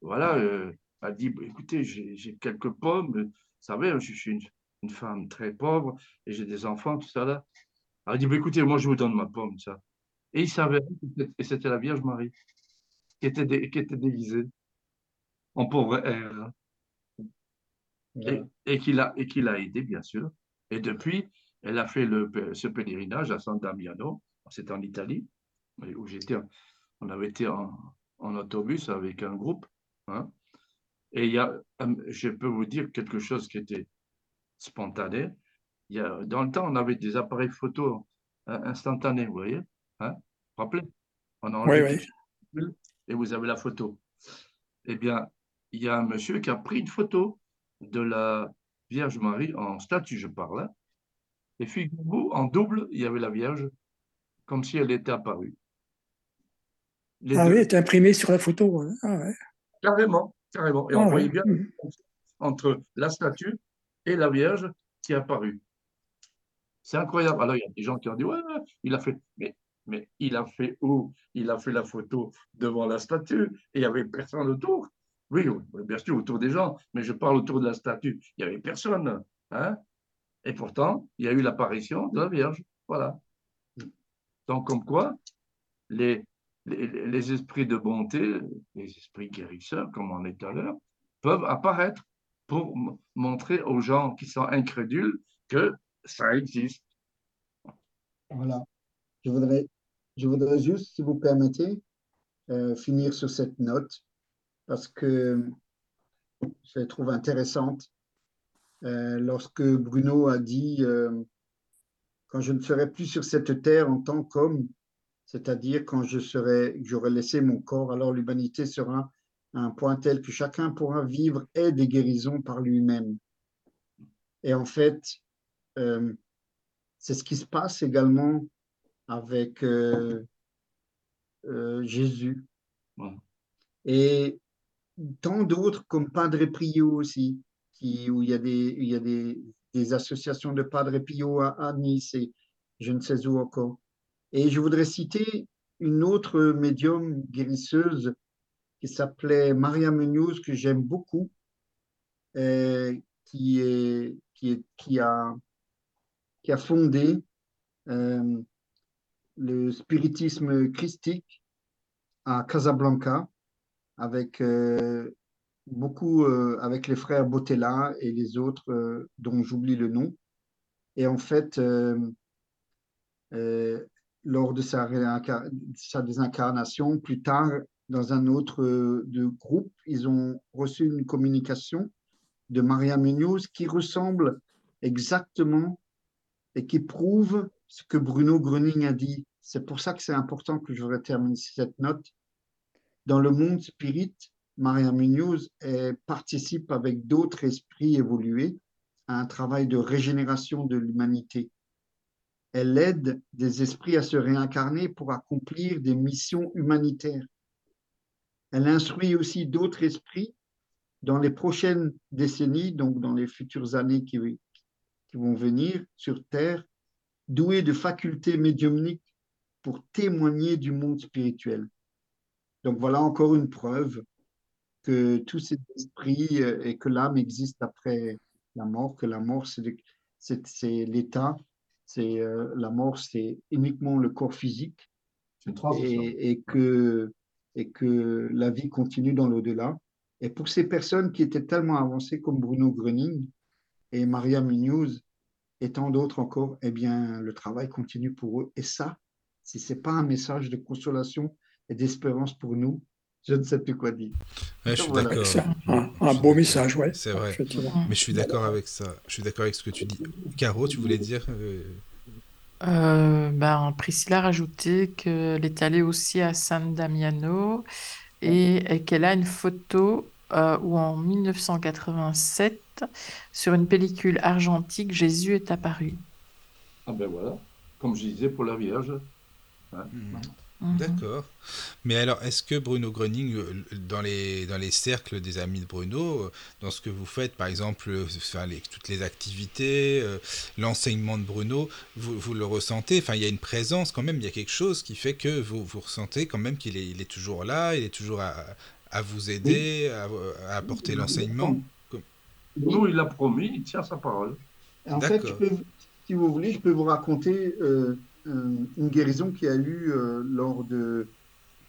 voilà, euh, elle dit, Bah, écoutez, j'ai quelques pommes, vous savez, je suis une, une femme très pauvre et j'ai des enfants, tout ça là. Elle dit, Bah, écoutez, moi je vous donne ma pomme, ça. Et il s'avérait que c'était- et c'était la Vierge Marie qui était, dé- qui était déguisée en pauvre air et, et qui l'a et qui l'a aidé, bien sûr. Et depuis, elle a fait le, ce pèlerinage à San Damiano, c'était en Italie, où j'étais, on avait été en, en autobus avec un groupe. hein. Et il y a, euh, je peux vous dire quelque chose qui était spontané. Il y a, dans le temps, on avait des appareils photo euh, instantanés, vous voyez hein Vous vous rappelez? On a Oui, oui. et vous avez la photo. Eh bien, il y a un monsieur qui a pris une photo de la Vierge Marie en statue, je parle. hein. Et figurez-vous, en double, il y avait la Vierge, comme si elle était apparue. Les Ah deux, oui, est imprimé sur la photo. hein. Ah ouais. carrément, carrément. Et Ah on ouais. voyait bien Mhm. entre la statue et la Vierge qui est apparue. C'est incroyable. Alors, il y a des gens qui ont dit, ouais, il a fait. Mais, mais il a fait où? Il a fait la photo devant la statue et il n'y avait personne autour. Oui, bien sûr, autour des gens, mais je parle autour de la statue. Il n'y avait personne. Hein et pourtant, il y a eu l'apparition de la Vierge. Voilà. Donc, comme quoi, les, esprits de bonté, les esprits guérisseurs, comme on est à l'heure, peuvent apparaître pour montrer aux gens qui sont incrédules que ça existe. Voilà. Je voudrais, je voudrais juste, si vous permettez, euh, finir sur cette note parce que je la trouve intéressante. Euh, lorsque Bruno a dit euh, Quand je ne serai plus sur cette terre en tant qu'homme, c'est-à-dire quand je serai, j'aurai laissé mon corps, alors l'humanité sera à un point tel que chacun pourra vivre et des guérisons par lui-même. Et en fait, euh, c'est ce qui se passe également avec Jésus. Ouais. Et tant d'autres comme Padre Pio aussi, où il y a des, associations de Padre Pio à, Nice et je ne sais où encore. Et je voudrais citer une autre médium guérisseuse qui s'appelait Maria Munoz, que j'aime beaucoup, euh, qui a fondé euh, le spiritisme christique à Casablanca avec euh, beaucoup euh, avec les frères Botella et les autres euh, dont j'oublie le nom. Et en fait, lors de sa, désincarnation, plus tard, dans un autre groupe, ils ont reçu une communication de Maria Munoz qui ressemble exactement et qui prouve ce que Bruno Gröning a dit. C'est pour ça que c'est important que je terminer cette note. Dans le monde spirit, Maria Munoz participe avec d'autres esprits évolués à un travail de régénération de l'humanité. Elle aide des esprits à se réincarner pour accomplir des missions humanitaires. Elle instruit aussi d'autres esprits dans les prochaines décennies, donc dans les futures années qui vont venir sur Terre, doués de facultés médiumniques pour témoigner du monde spirituel. Donc voilà encore une preuve que tous ces esprits euh, et que l'âme existe après la mort, que la mort c'est l'état, c'est euh, la mort c'est uniquement le corps physique et, et, que, et que la vie continue dans l'au-delà. Et pour ces personnes qui étaient tellement avancées comme Bruno Gröning et Maria Munoz et tant d'autres encore, eh bien, le travail continue pour eux. Et ça, si ce n'est pas un message de consolation et d'espérance pour nous, je ne sais plus quoi dire. je suis d'accord. Un, beau message, ouais. C'est vrai. Mais je suis d'accord avec ça. Je suis d'accord avec ce que tu dis. Caro, tu voulais dire euh, euh, ben, Priscilla a rajouté qu'elle est allée aussi à San Damiano et qu'elle a une photo euh, où en 1987, sur une pellicule argentique, Jésus est apparu. Ah ben voilà, comme je disais pour la Vierge. Hein. Hmm. Mhm. D'accord. Mais alors, est-ce que Bruno Gröning, euh, dans les, dans les cercles des amis de Bruno, euh, dans ce que vous faites, par exemple, enfin, les, toutes les activités, l'enseignement de Bruno, vous, vous, le ressentez? Enfin, il y a une présence quand même, il y a quelque chose qui fait que vous, vous ressentez quand même qu'il est, il est toujours là, il est toujours à, à vous aider, à, apporter l'enseignement? Nous, il a promis, il tient sa parole. En fait, si vous voulez, je peux vous raconter euh, une guérison qui a eu euh, lors de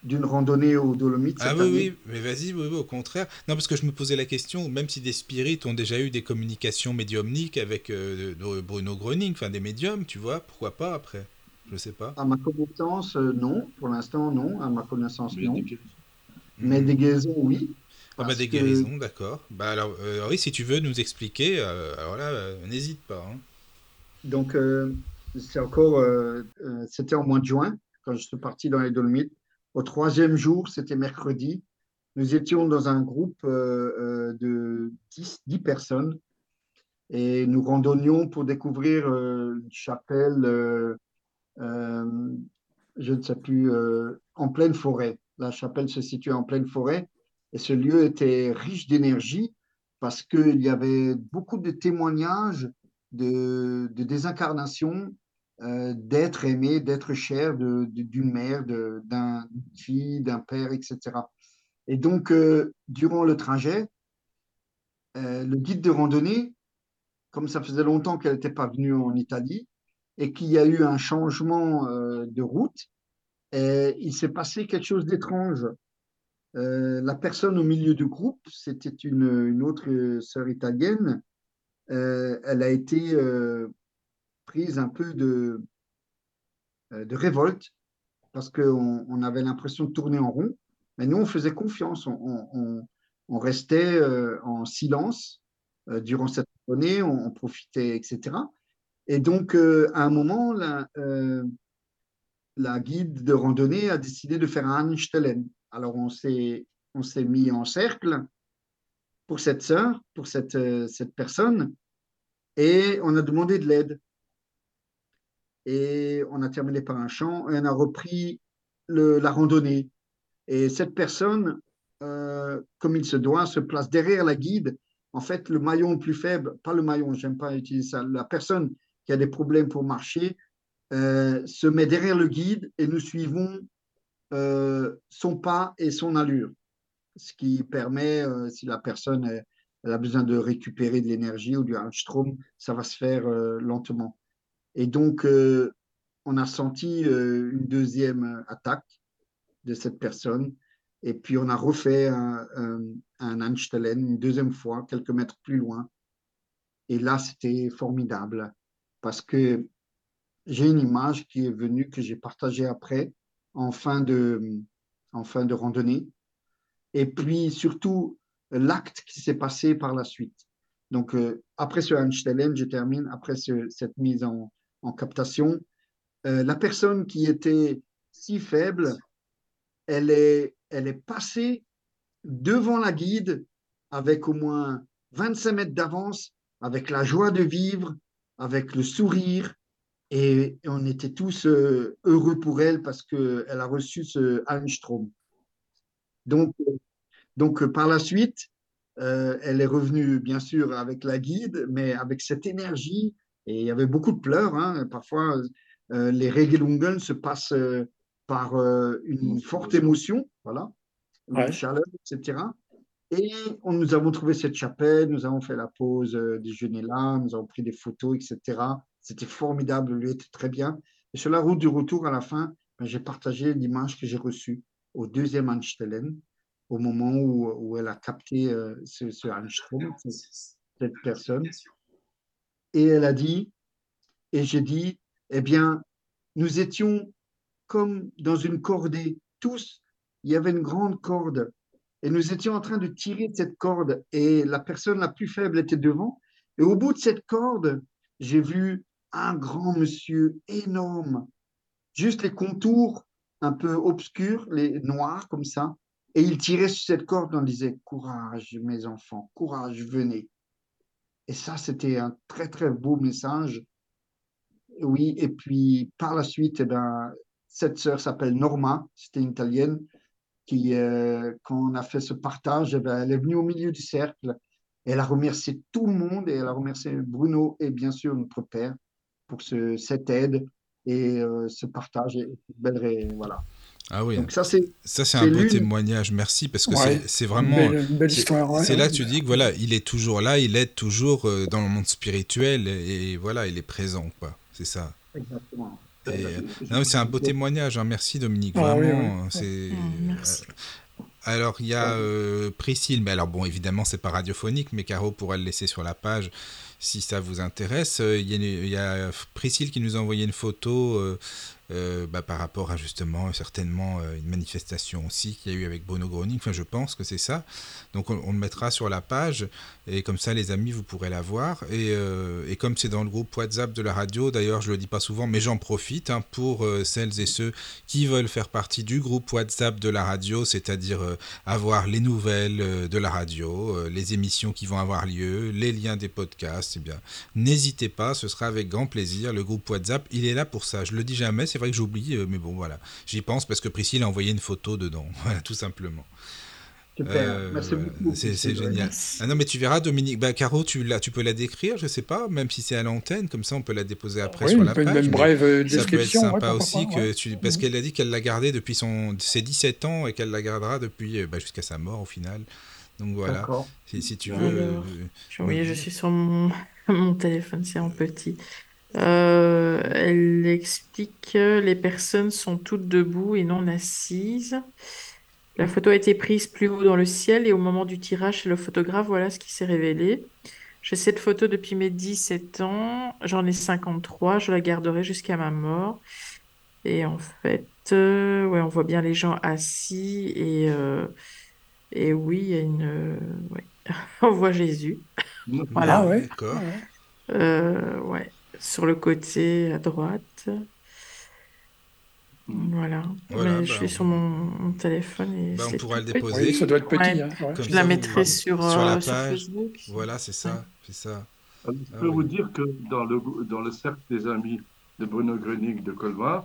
d'une randonnée aux Dolomites. Ah oui, oui, mais vas-y, oui, au contraire. Non, parce que je me posais la question, même si des spirites ont déjà eu des communications médiumniques avec euh, Bruno Groening, enfin des médiums, tu vois, pourquoi pas après? Je sais pas. À ma connaissance, non. Pour l'instant, non. À ma connaissance, non. Mais des guérisons, oui. Ah bah des guérisons, d'accord. Bah alors, euh, oui, si tu veux nous expliquer, euh, alors là, euh, n'hésite pas. Hein. Donc, c'est encore, c'était en mois de juin, quand je suis parti dans les Dolomites. Au troisième jour, c'était mercredi, nous étions dans un groupe de 10, 10, personnes et nous randonnions pour découvrir une chapelle, je ne sais plus, en pleine forêt. La chapelle se situait en pleine forêt et ce lieu était riche d'énergie parce qu'il y avait beaucoup de témoignages de, de désincarnation, euh, d'être aimé, d'être cher d'une mère, d'une fille, d'un père, etc. Et donc, euh, durant le trajet, euh, le guide de randonnée, comme ça faisait longtemps qu'elle n'était pas venue en Italie et qu'il y a eu un changement de route, il s'est passé quelque chose d'étrange. La personne au milieu du groupe, c'était une, une, autre sœur italienne, elle a été prise un peu de, de révolte parce qu'on on avait l'impression de tourner en rond, mais nous, on faisait confiance, on, restait en silence durant cette journée, on, profitait, etc. Et donc, à un moment, la guide de randonnée a décidé de faire un Anstellen. Alors on s'est, mis en cercle pour cette sœur, pour cette, euh, cette personne, et on a demandé de l'aide. Et on a terminé par un chant et on a repris la randonnée. Et cette personne, euh, comme il se doit, se place derrière la guide. En fait, le maillon le plus faible, pas le maillon, j'aime pas utiliser ça, la personne qui a des problèmes pour marcher, euh, se met derrière le guide et nous suivons euh, son pas et son allure, ce qui permet, si la personne a besoin de récupérer de l'énergie ou du Armstrong, ça va se faire lentement. Et donc, on a senti une deuxième attaque de cette personne. Et puis, on a refait un, un, un une deuxième fois, quelques mètres plus loin. Et là, c'était formidable parce que j'ai une image qui est venue, que j'ai partagée après, en fin de, en fin de randonnée. Et puis surtout, l'acte qui s'est passé par la suite. Donc, euh, après ce Einstein, je termine, après cette mise en, en captation, euh, la personne qui était si faible, elle est, elle est passée devant la guide avec au moins 25 mètres d'avance, avec la joie de vivre, avec le sourire, et on était tous euh, heureux pour elle parce qu'elle a reçu ce Almstrom. Donc, donc par la suite, elle est revenue, bien sûr, avec la guide, mais avec cette énergie. Et il y avait beaucoup de pleurs. Hein. Parfois, les Regelungen se passent par une forte émotion, voilà, une chaleur, etc. Et on, nous avons trouvé cette chapelle, nous avons fait la pause déjeuner là, nous avons pris des photos, etc. C'était formidable, le lieu était très bien. Et sur la route du retour, à la fin, ben, j'ai partagé l'image que j'ai reçue au deuxième Einstellen, au moment où, où elle a capté euh, ce, ce cette, personne. Et elle a dit, et j'ai dit, eh bien, nous étions comme dans une cordée, tous, il y avait une grande corde, et nous étions en train de tirer de cette corde, et la personne la plus faible était devant, et au bout de cette corde, j'ai vu un grand monsieur énorme, juste les contours un peu obscurs, les noirs comme ça, et il tirait sur cette corde, on disait courage mes enfants, courage, venez. Et ça, c'était un très très beau message. Oui, et puis par la suite, eh ben, cette sœur s'appelle Norma, c'était une italienne, qui, euh, quand on a fait ce partage, eh ben, elle est venue au milieu du cercle. Elle a remercié tout le monde et elle a remercié Bruno et bien sûr notre père pour ce, cette aide et euh, ce partage et belle voilà. Ah oui. Donc ça c'est ça c'est un beau témoignage. Merci parce que c'est vraiment une belle, histoire. C'est là que tu dis que voilà, il est toujours là, il est toujours euh, dans le monde spirituel et, voilà, il est présent quoi. C'est ça. Exactement. c'est un beau témoignage. Hein. Merci Dominique. Ah vraiment, c'est. Merci. Alors, il y a euh, Priscille, mais alors bon, évidemment, c'est pas radiophonique, mais Caro pourrait le laisser sur la page si ça vous intéresse. Euh, il y, a Priscille qui nous a envoyé une photo euh, euh, bah, par rapport à justement certainement une manifestation aussi qu'il y a eu avec Bruno Groning. Enfin, je pense que c'est ça. Donc, on, le mettra sur la page et comme ça, les amis, vous pourrez la voir. Et, et comme c'est dans le groupe WhatsApp de la radio, d'ailleurs, je le dis pas souvent, mais j'en profite hein, pour celles et ceux qui veulent faire partie du groupe WhatsApp de la radio, c'est-à-dire avoir les nouvelles de la radio, les émissions qui vont avoir lieu, les liens des podcasts eh bien, n'hésitez pas, ce sera avec grand plaisir. Le groupe WhatsApp, il est là pour ça. Je le dis jamais, c'est vrai que j'oublie, euh, mais bon, voilà. J'y pense parce que Priscille a envoyé une photo dedans. Voilà, tout simplement. Super, euh, merci beaucoup. C'est génial. Ah non, mais tu verras, Dominique. Bah, Caro, tu, la, tu peux la décrire, je sais pas, même si c'est à l'antenne, comme ça on peut la déposer après sur la page. Une brève description. Ça peut être sympa aussi, que tu, parce qu'elle a dit qu'elle l'a gardé depuis son, ses 17 ans et qu'elle la gardera depuis euh, bah, jusqu'à sa mort au final. Donc voilà, si, si, tu veux. oui, je suis sur mon, Mon téléphone, c'est en petit. Euh, elle explique que les personnes sont toutes debout et non assises. La photo a été prise plus haut dans le ciel et au moment du tirage chez le photographe, voilà ce qui s'est révélé. J'ai cette photo depuis mes 17 ans, j'en ai 53, je la garderai jusqu'à ma mort. Et en fait, euh, ouais, on voit bien les gens assis et, euh, et oui, il y a une... on voit Jésus. Voilà. Ah ouais. D'accord. Euh, ouais. Sur le côté à droite. Voilà. voilà je bah, suis sur mon, téléphone et bah, on pourra le déposer. ça doit être petit. Hein, je la mettrai sur, sur, la euh, page. Facebook. Voilà, c'est ça. C'est ça. Je ah peux vous dire que dans le, dans le cercle des amis de Bruno Gröning de Colmar,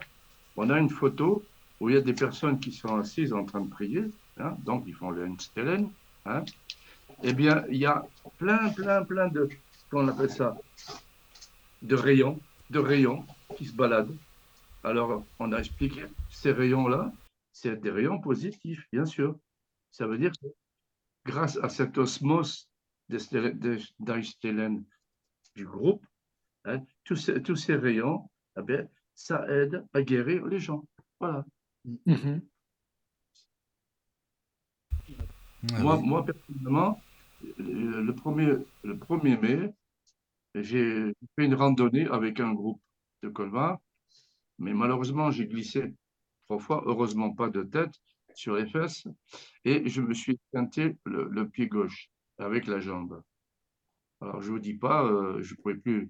on a une photo où il y a des personnes qui sont assises en train de prier. Hein, donc, ils font le Stellen. Hein, eh bien, il y a plein, plein, plein de, qu'on appelle ça, de rayons, de rayons qui se baladent. Alors, on a expliqué, ces rayons-là, c'est des rayons positifs, bien sûr. Ça veut dire que grâce à cette osmose d'Einstein du groupe, hein, tous, ces, tous, ces, rayons, eh bien, ça aide à guérir les gens. Voilà. Mm-hmm. Ah moi, moi, personnellement, le 1er, le 1er mai, j'ai fait une randonnée avec un groupe de Colmar, mais malheureusement, j'ai glissé trois fois, heureusement pas de tête, sur les fesses, et je me suis teinté le, pied gauche avec la jambe. Alors, je ne vous dis pas, euh, je ne pouvais plus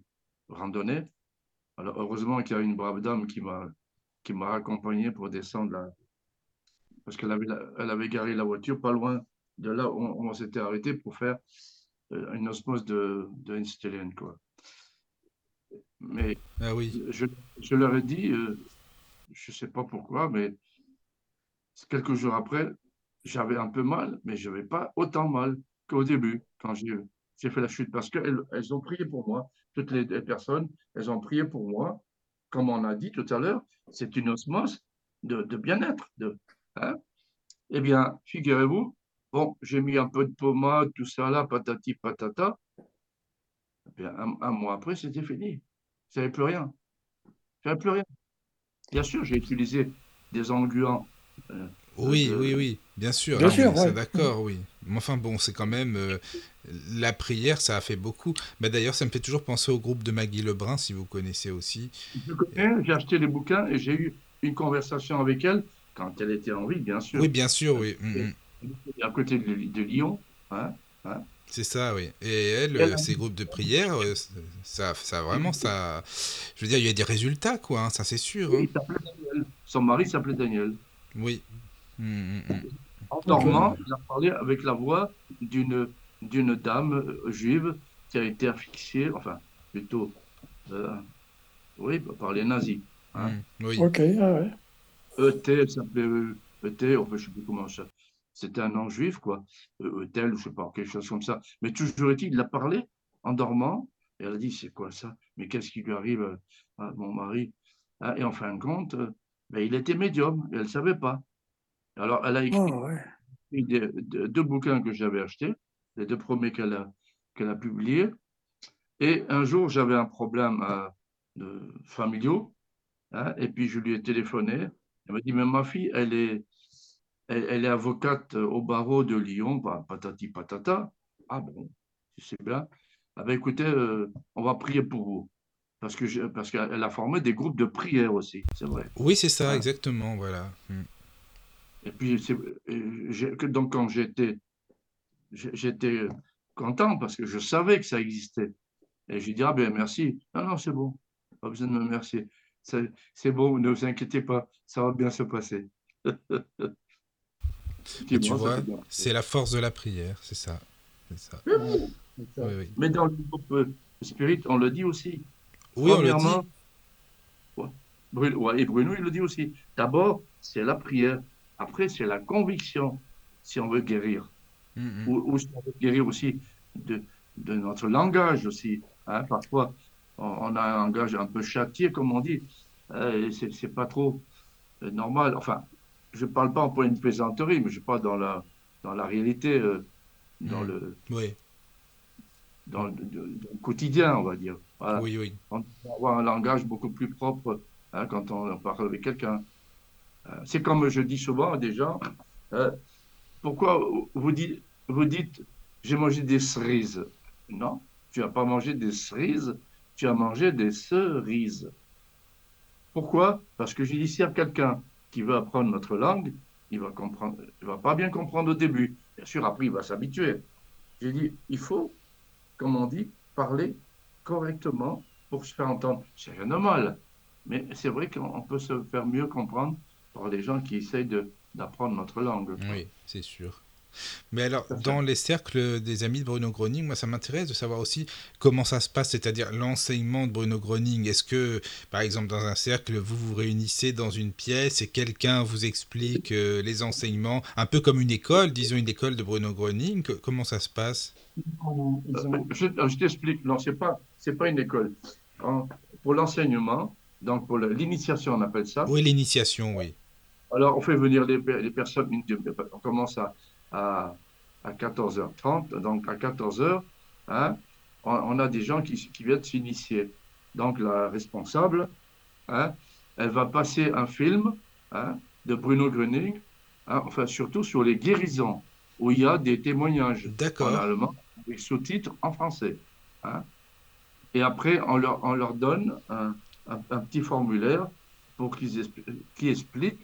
randonner. Alors, heureusement qu'il y a une brave dame qui m'a qui m'a accompagné pour descendre là, parce qu'elle avait, elle avait garé la voiture pas loin de là où on, s'était arrêté pour faire une osmose de, de quoi. Mais ah oui. je, je, leur ai dit, euh, je ne sais pas pourquoi, mais quelques jours après, j'avais un peu mal, mais je n'avais pas autant mal qu'au début, quand j'ai fait la chute, parce qu'elles elles ont prié pour moi. Toutes les, personnes, elles ont prié pour moi. Comme on a dit tout à l'heure, c'est une osmose de, de bien-être. De, hein. Eh bien, figurez-vous, bon, j'ai mis un peu de pommade, tout ça là, patati patata. Eh bien, un, mois après, c'était fini. Je n'avais plus rien. Je n'avais plus rien. Bien sûr, j'ai utilisé des engluants euh, oui, oui, oui, bien sûr. Bien sûr, d'accord, oui. Mais enfin bon, c'est quand même euh, la prière, ça a fait beaucoup. Bah, D'ailleurs, ça me fait toujours penser au groupe de Maggie Lebrun, si vous connaissez aussi. Je connais, j'ai acheté les bouquins et j'ai eu une conversation avec elle quand elle était en vie, bien sûr. Oui, bien sûr, oui. Mm, mm. À côté de, Lyon. Hein, hein. C'est ça, oui. Et elle, ces groupes de prière, euh, ça, ça vraiment, ça. Je veux dire, il y a des résultats, quoi, hein, ça c'est sûr. Oui, Son mari s'appelait Daniel. Oui. Mm, en normand, il a parlé avec la voix d'une d'une dame euh, juive qui a été asphyxiée, enfin, plutôt, euh, oui, par les nazis. Hein. oui. Ok, ah ouais. ET, s'appelait ET, enfin, je ne sais plus comment ça. C'était un nom juif, quoi. Etel, je sais pas, quelque chose comme ça. Mais toujours est-il, il a parlé en dormant, et elle a dit, c'est quoi ça? Mais qu'est-ce qui lui arrive à mon mari? Hein, Et en fin de compte, ben, il était médium, et elle ne savait pas. Alors, elle a écrit oh, deux, bouquins que j'avais achetés, les deux premiers qu'elle a, qu'elle a publiés. Et un jour, j'avais un problème euh, de, familiaux, hein, et puis je lui ai téléphoné. Elle m'a dit, mais ma fille, elle est, elle, est avocate au barreau de Lyon, patati patata. Ah bon, c'est bien. Ah ben, écoutez, euh, on va prier pour vous. Parce que parce qu'elle a formé des groupes de prière aussi, c'est vrai. Oui, c'est ça, exactement, voilà. Hmm. Et puis, euh, donc, quand j'étais, j'étais content parce que je savais que ça existait. Et j'ai dit, ah ben merci. Non, non, c'est bon. Pas besoin de me remercier. C'est bon, ne vous inquiétez pas, ça va bien se passer. tu vois, c'est la force de la prière, c'est ça. ça. Mais dans le groupe euh, spirit, on le dit aussi. Oui, on le dit. Bruno, et Bruno, il le dit aussi. D'abord, c'est la prière. Après, c'est la conviction, si on veut guérir. Mm-hmm. ou, si on veut guérir aussi de, de notre langage aussi. Hein. Parfois, on, a un langage un peu châtié, comme on dit. Euh, c'est pas trop euh, normal. Enfin, je ne parle pas en point de plaisanterie, mais je parle dans la, dans la réalité, euh, dans, mm. le, oui. dans le, quotidien, on va dire. Oui, oui. On doit avoir un langage beaucoup plus propre hein, quand on parle avec quelqu'un. Euh, c'est comme je dis souvent à des gens, euh, pourquoi vous dites, vous dites j'ai mangé des cerises Non, tu n'as pas mangé des cerises, tu as mangé des cerises. Pourquoi? Parce que j'ai dit, y a quelqu'un qui veut apprendre notre langue, il va comprendre, il va pas bien comprendre au début. Bien sûr, après, il va s'habituer. J'ai dit, il faut, comme on dit, parler correctement pour se faire entendre. C'est rien de mal. Mais c'est vrai qu'on peut se faire mieux comprendre par les gens qui essayent d'apprendre notre langue. Oui, c'est sûr. Mais alors, dans les cercles des amis de Bruno Groning, moi, ça m'intéresse de savoir aussi comment ça se passe, c'est-à-dire l'enseignement de Bruno Groning. Est-ce que, par exemple, dans un cercle, vous vous réunissez dans une pièce et quelqu'un vous explique euh, les enseignements, un peu comme une école, disons une école de Bruno Groning Comment ça se passe? Euh, Je, t'explique. Non, c'est pas, c'est pas une école. pour l'enseignement, donc pour l'initiation, on appelle ça. Oui, l'initiation, oui. Alors, on fait venir les, personnes, on commence à, à, 14h30, donc à 14h, hein, on, a des gens qui, qui viennent s'initier. Donc, la responsable, hein, elle va passer un film hein, de Bruno Gröning, hein, enfin, surtout sur les guérisons, où il y a des témoignages en allemand, avec sous-titres en français. Hein. Et après, on leur, on leur donne un, un, petit formulaire pour qu'ils qui explique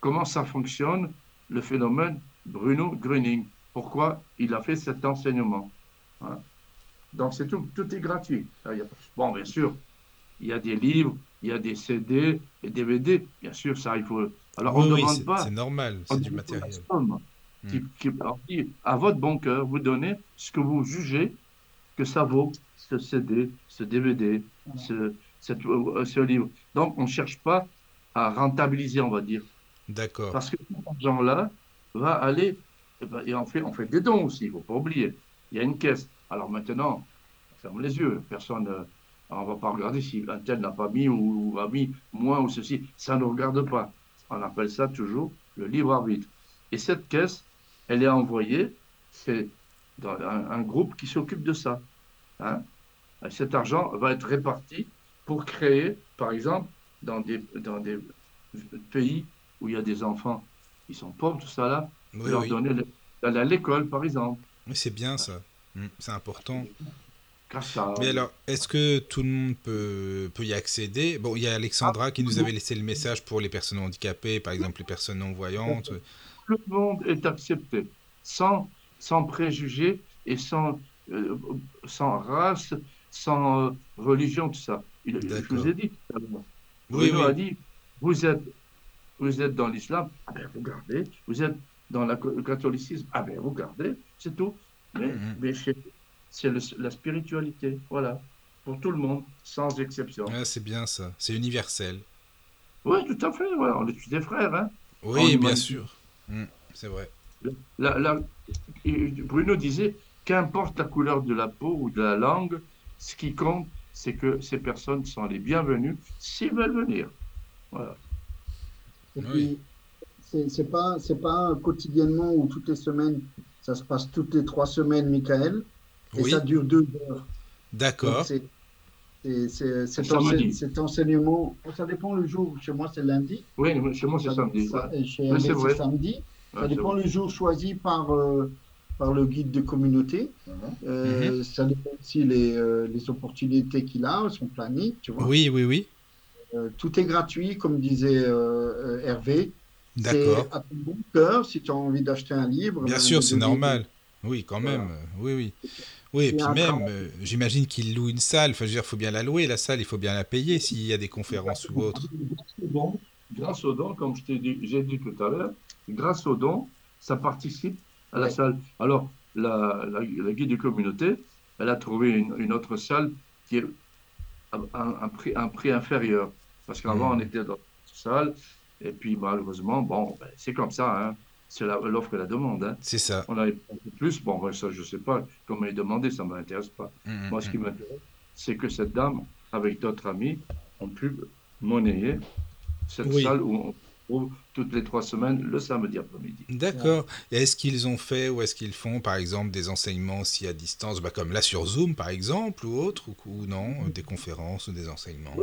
comment ça fonctionne, le phénomène Bruno Gröning, pourquoi il a fait cet enseignement? Donc c'est tout, tout est gratuit. Bon, bien sûr, il y a des livres, il y a des CD et DVD, bien sûr, ça il faut. Alors on ne demande pas. C'est normal, c'est du matériel. Qui, à votre bon cœur, vous donnez ce que vous jugez que ça vaut, ce CD, ce DVD, ce, euh, ce livre. Donc, on ne cherche pas à rentabiliser, on va dire. D'accord. Parce que cet argent-là, va aller, et, ben, et on, fait, on fait des dons aussi, il ne faut pas oublier. Il y a une caisse. Alors maintenant, on ferme les yeux, personne, euh, on ne va pas regarder si un tel n'a pas mis ou, a mis moins ou ceci, ça ne regarde pas. On appelle ça toujours le libre arbitre. Et cette caisse, elle est envoyée, c'est dans un, groupe qui s'occupe de ça. Hein. Cet argent va être réparti pour créer, par exemple, dans des, dans des pays où il y a des enfants qui sont pauvres, tout ça là, leur donner à l'école, par exemple. Oui, c'est bien ça. Hum, c'est important. Mais alors, est-ce que tout le monde peut, peut y accéder? Bon, il y a Alexandra qui nous avait laissé le message pour les personnes handicapées, par exemple les personnes non-voyantes. Tout le monde est accepté, sans, sans préjugés et sans, euh, sans race, sans euh, religion, tout ça. je vous ai dit. Oui, oui. a dit, vous êtes, vous êtes dans l'islam, ah ben vous gardez. Vous êtes dans le catholicisme, ah ben vous gardez, c'est tout. Mais, mm-hmm. mais c'est la spiritualité, voilà, pour tout le monde, sans exception. c'est bien ça, c'est universel. Oui, tout à fait, on est tous des frères. Hein. Oui, bien sûr, mm, c'est vrai. Bruno disait, qu'importe la couleur de la peau ou de la langue, ce qui compte, c'est que ces personnes sont les bienvenues s'ils veulent venir. Voilà. Et puis, c'est pas, pas quotidiennement ou toutes les semaines, ça se passe toutes les trois semaines, Michael, et ça dure deux heures. D'accord. C'est cet, enseignement, ça dépend le jour. Chez moi, c'est lundi. Oui, chez moi, c'est samedi. c'est samedi. ça dépend le jour choisi par, euh, par le guide de communauté. Mhm. Euh, mhm. Ça dépend aussi les, euh, les opportunités qu'il a, son planning. Tu vois. Oui, oui, oui. Tout est gratuit, comme disait Hervé. D'accord. à ton bon cœur, si tu as envie d'acheter un livre. Bien ben, sûr, c'est normal. Oui, quand même. Oui, oui. Oui, et puis même, euh, j'imagine qu'il loue une salle. Enfin, je veux dire, il faut bien la louer, la salle, il faut bien la payer s'il y a des conférences ou autres. Grâce aux dons, comme je t'ai dit, j'ai dit tout à l'heure, grâce aux dons, ça participe à la salle. Alors, la, la, guide de communauté, elle a trouvé une, autre salle qui est un, un, prix, un prix inférieur. Parce qu'avant, on hmm. était dans cette salle, et puis malheureusement, bon, ben, c'est comme ça. Hein c'est l'offre et la demande. Hein. C'est ça. On a plus, bon, ben, ça, je ne sais pas comment est demandé, ça ne m'intéresse pas. Mmh, mmh, Moi, ce qui m'intéresse, c'est que cette dame, avec d'autres amis, ont pu monnayer cette salle où on trouve toutes les trois semaines le samedi après-midi. D'accord. Est-ce qu'ils ont fait ou est-ce qu'ils font, par exemple, des enseignements aussi à distance, bah, comme là sur Zoom, par exemple, ou autre, ou, non, des conférences ou des enseignements?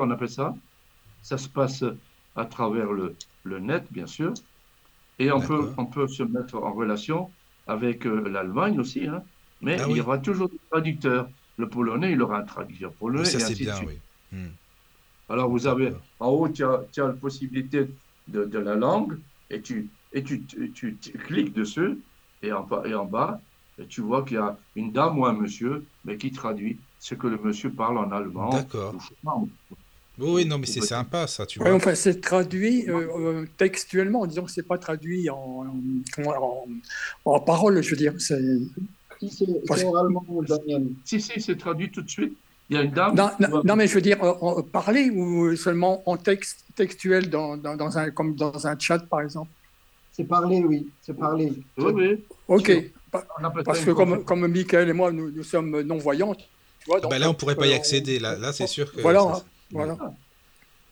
On appelle ça. Ça se passe à travers le, le net, bien sûr. Et on peut, on peut se mettre en relation avec euh, l'Allemagne aussi, hein. mais ah il y aura toujours des traducteurs. Le polonais, il aura un traducteur polonais. ça, c'est bien, oui. Hmm. Alors, vous avez, en haut, tu as, tu as la possibilité de, de, la langue, et tu, et tu, tu, cliques dessus, et en, et en bas, et tu vois qu'il y a une dame ou un monsieur, mais qui traduit ce que le monsieur parle en allemand. D'accord. Oui, non, mais c'est sympa ça, tu vois. enfin, c'est traduit euh, euh, textuellement, disons que c'est pas traduit en, en, en, parole, je veux dire. C'est oralement, Daniel. Si, si, c'est traduit tout de suite. Il y a une dame. Non, mais je veux dire, en, parler ou seulement en texte textuel, dans, dans, dans, un, comme dans un chat, par exemple? C'est parler, oui, c'est parler. Oui, oui. Ok. Parce que comme, comme Michael et moi, nous, nous sommes non-voyants. Ah ben là, on ne pourrait pas y accéder. Là, là c'est sûr que. Voilà. Voilà.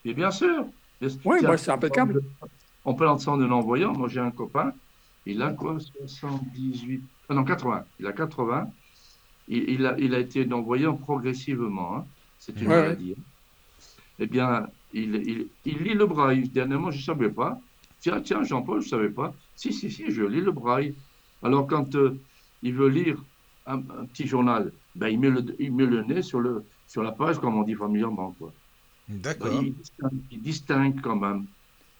Et bien sûr. Oui, c'est impeccable. En parlant de non-voyant, moi j'ai un copain, il a quoi 78 ah Non, 80. Il a 80. Il, il, a, il a été non-voyant progressivement. Hein. C'est une maladie. Hein. Eh bien, il, lit le braille. Dernièrement, je ne savais pas. Tiens, tiens, Jean-Paul, je ne savais pas. Si, si, si, je lis le braille. Alors, quand euh, il veut lire un, petit journal, ben, il, met le, il met le nez sur, le, sur la page, comme on dit familièrement. Quoi. D'accord. Il, distingue quand même.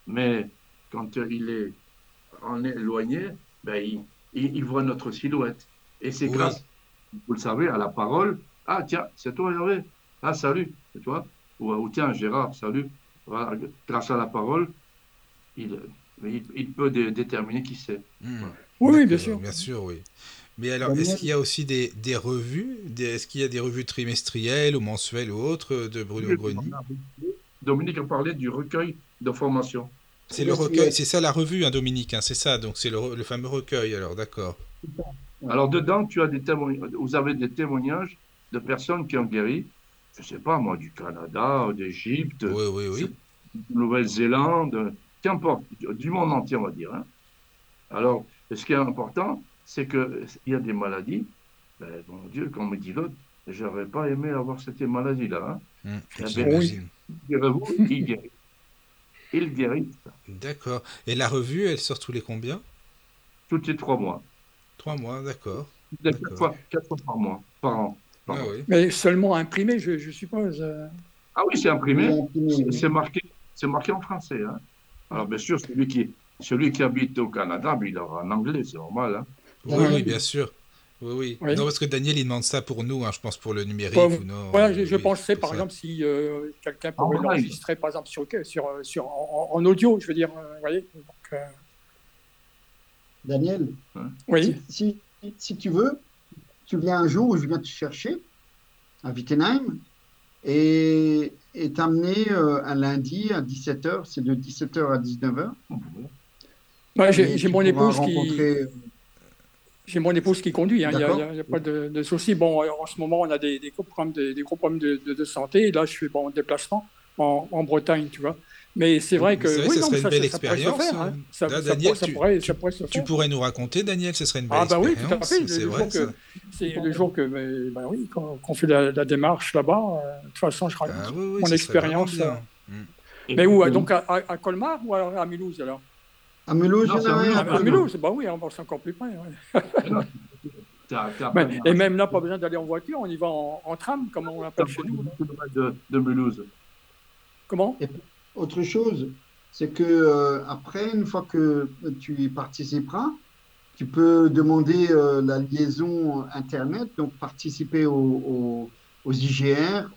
Mais quand il est en éloigné, ben, il, voit notre silhouette. Et c'est grâce, vous le savez, à la parole. Ah, tiens, c'est toi, Hervé. Ah, salut, c'est toi. Ou, tiens, Gérard, salut. Grâce à la parole, il, il, peut déterminer qui c'est. Hmm. Oui, bien sûr. Bien sûr, oui. Mais alors, est-ce qu'il y a aussi des, des revues Est-ce qu'il y a des revues trimestrielles ou mensuelles ou autres de Bruno Greny Dominique a parlé du recueil d'informations. C'est le recueil, c'est ça la revue, hein, Dominique, hein, c'est ça, donc c'est le, le, fameux recueil, alors d'accord. Alors dedans, tu as des témoignages, vous avez des témoignages de personnes qui ont guéri, je ne sais pas moi, du Canada, d'Égypte, oui, oui, oui. de Nouvelle-Zélande, qu'importe, du monde entier, on va dire. Hein. Alors, ce qui est important, c'est qu'il y a des maladies, ben, mon Dieu, comme me dit l'autre, j'aurais pas aimé avoir cette maladie-là. Hein. Mmh, eh ben, il guérit. Il guérit. D'accord. Et la revue, elle sort tous les combien? Tous les trois mois. Trois mois, d'accord. Quatre fois, quatre fois par mois, par an. Ah, oui. Mais seulement imprimé, je, je suppose. euh. Ah oui, c'est imprimé. C'est- marqué, c'est marqué en français. Hein. Alors bien sûr, celui qui, celui qui habite au Canada, ben, il aura en anglais, c'est normal. Hein. Oui, Oui. oui, bien sûr. Oui, oui, Oui. Non, parce que Daniel, il demande ça pour nous, hein, je pense pour le numérique. Bon, ou non, Voilà, euh, je, je oui, pensais par ça. exemple si euh, quelqu'un En pouvait l'enregistrer par exemple sur, sur, sur, en, en audio, je veux dire, euh, vous voyez. Donc, euh, Daniel, oui, si, si, si tu veux, tu viens un jour où je viens te chercher à Wittenheim et, t'amener euh, un lundi à 17h, c'est de 17h à 19h. Ouais, Et j'ai mon épouse qui j'ai mon épouse qui conduit, hein, il n'y a, pas de, de souci. Bon, en ce moment, on a des, des gros problèmes, des gros problèmes de, de, de santé. Et là, je suis bon, en déplacement en, en Bretagne, tu vois. Mais c'est vrai que C'est vrai, oui, ça non, serait mais une ça, belle ça, ça pourrait se expérience, faire. hein. hein. Ça, Là, ça Daniel, pourrait- ça tu- pourrait, tu- ça pourrait se Tu faire. pourrais nous raconter, Daniel, ce serait une belle Ah bah oui, tout à expérience. fait. Le, c'est le vrai jour que, ça. c'est le jour que, mais, bah oui, qu'on qu'on fait la, la démarche là-bas, euh, de toute façon, je raconte Ah oui, oui, mon expérience. bien. euh, Et- Mais où Donc à, à- à Colmar ou alors à Mulhouse alors? À Mulhouse, Non, il y c'est en a à un Mulhouse. à À, à. Mulhouse, bah oui, on va c'est encore plus près. ouais. Mais- et même là, pas besoin d'aller en voiture, on y va en, en tram, comme on l'appelle chez nous. de, de Mulhouse. Comment? Autre chose, c'est que euh, après, une fois que tu y participeras, tu peux demander euh, la liaison Internet, donc participer au- au- aux IGR,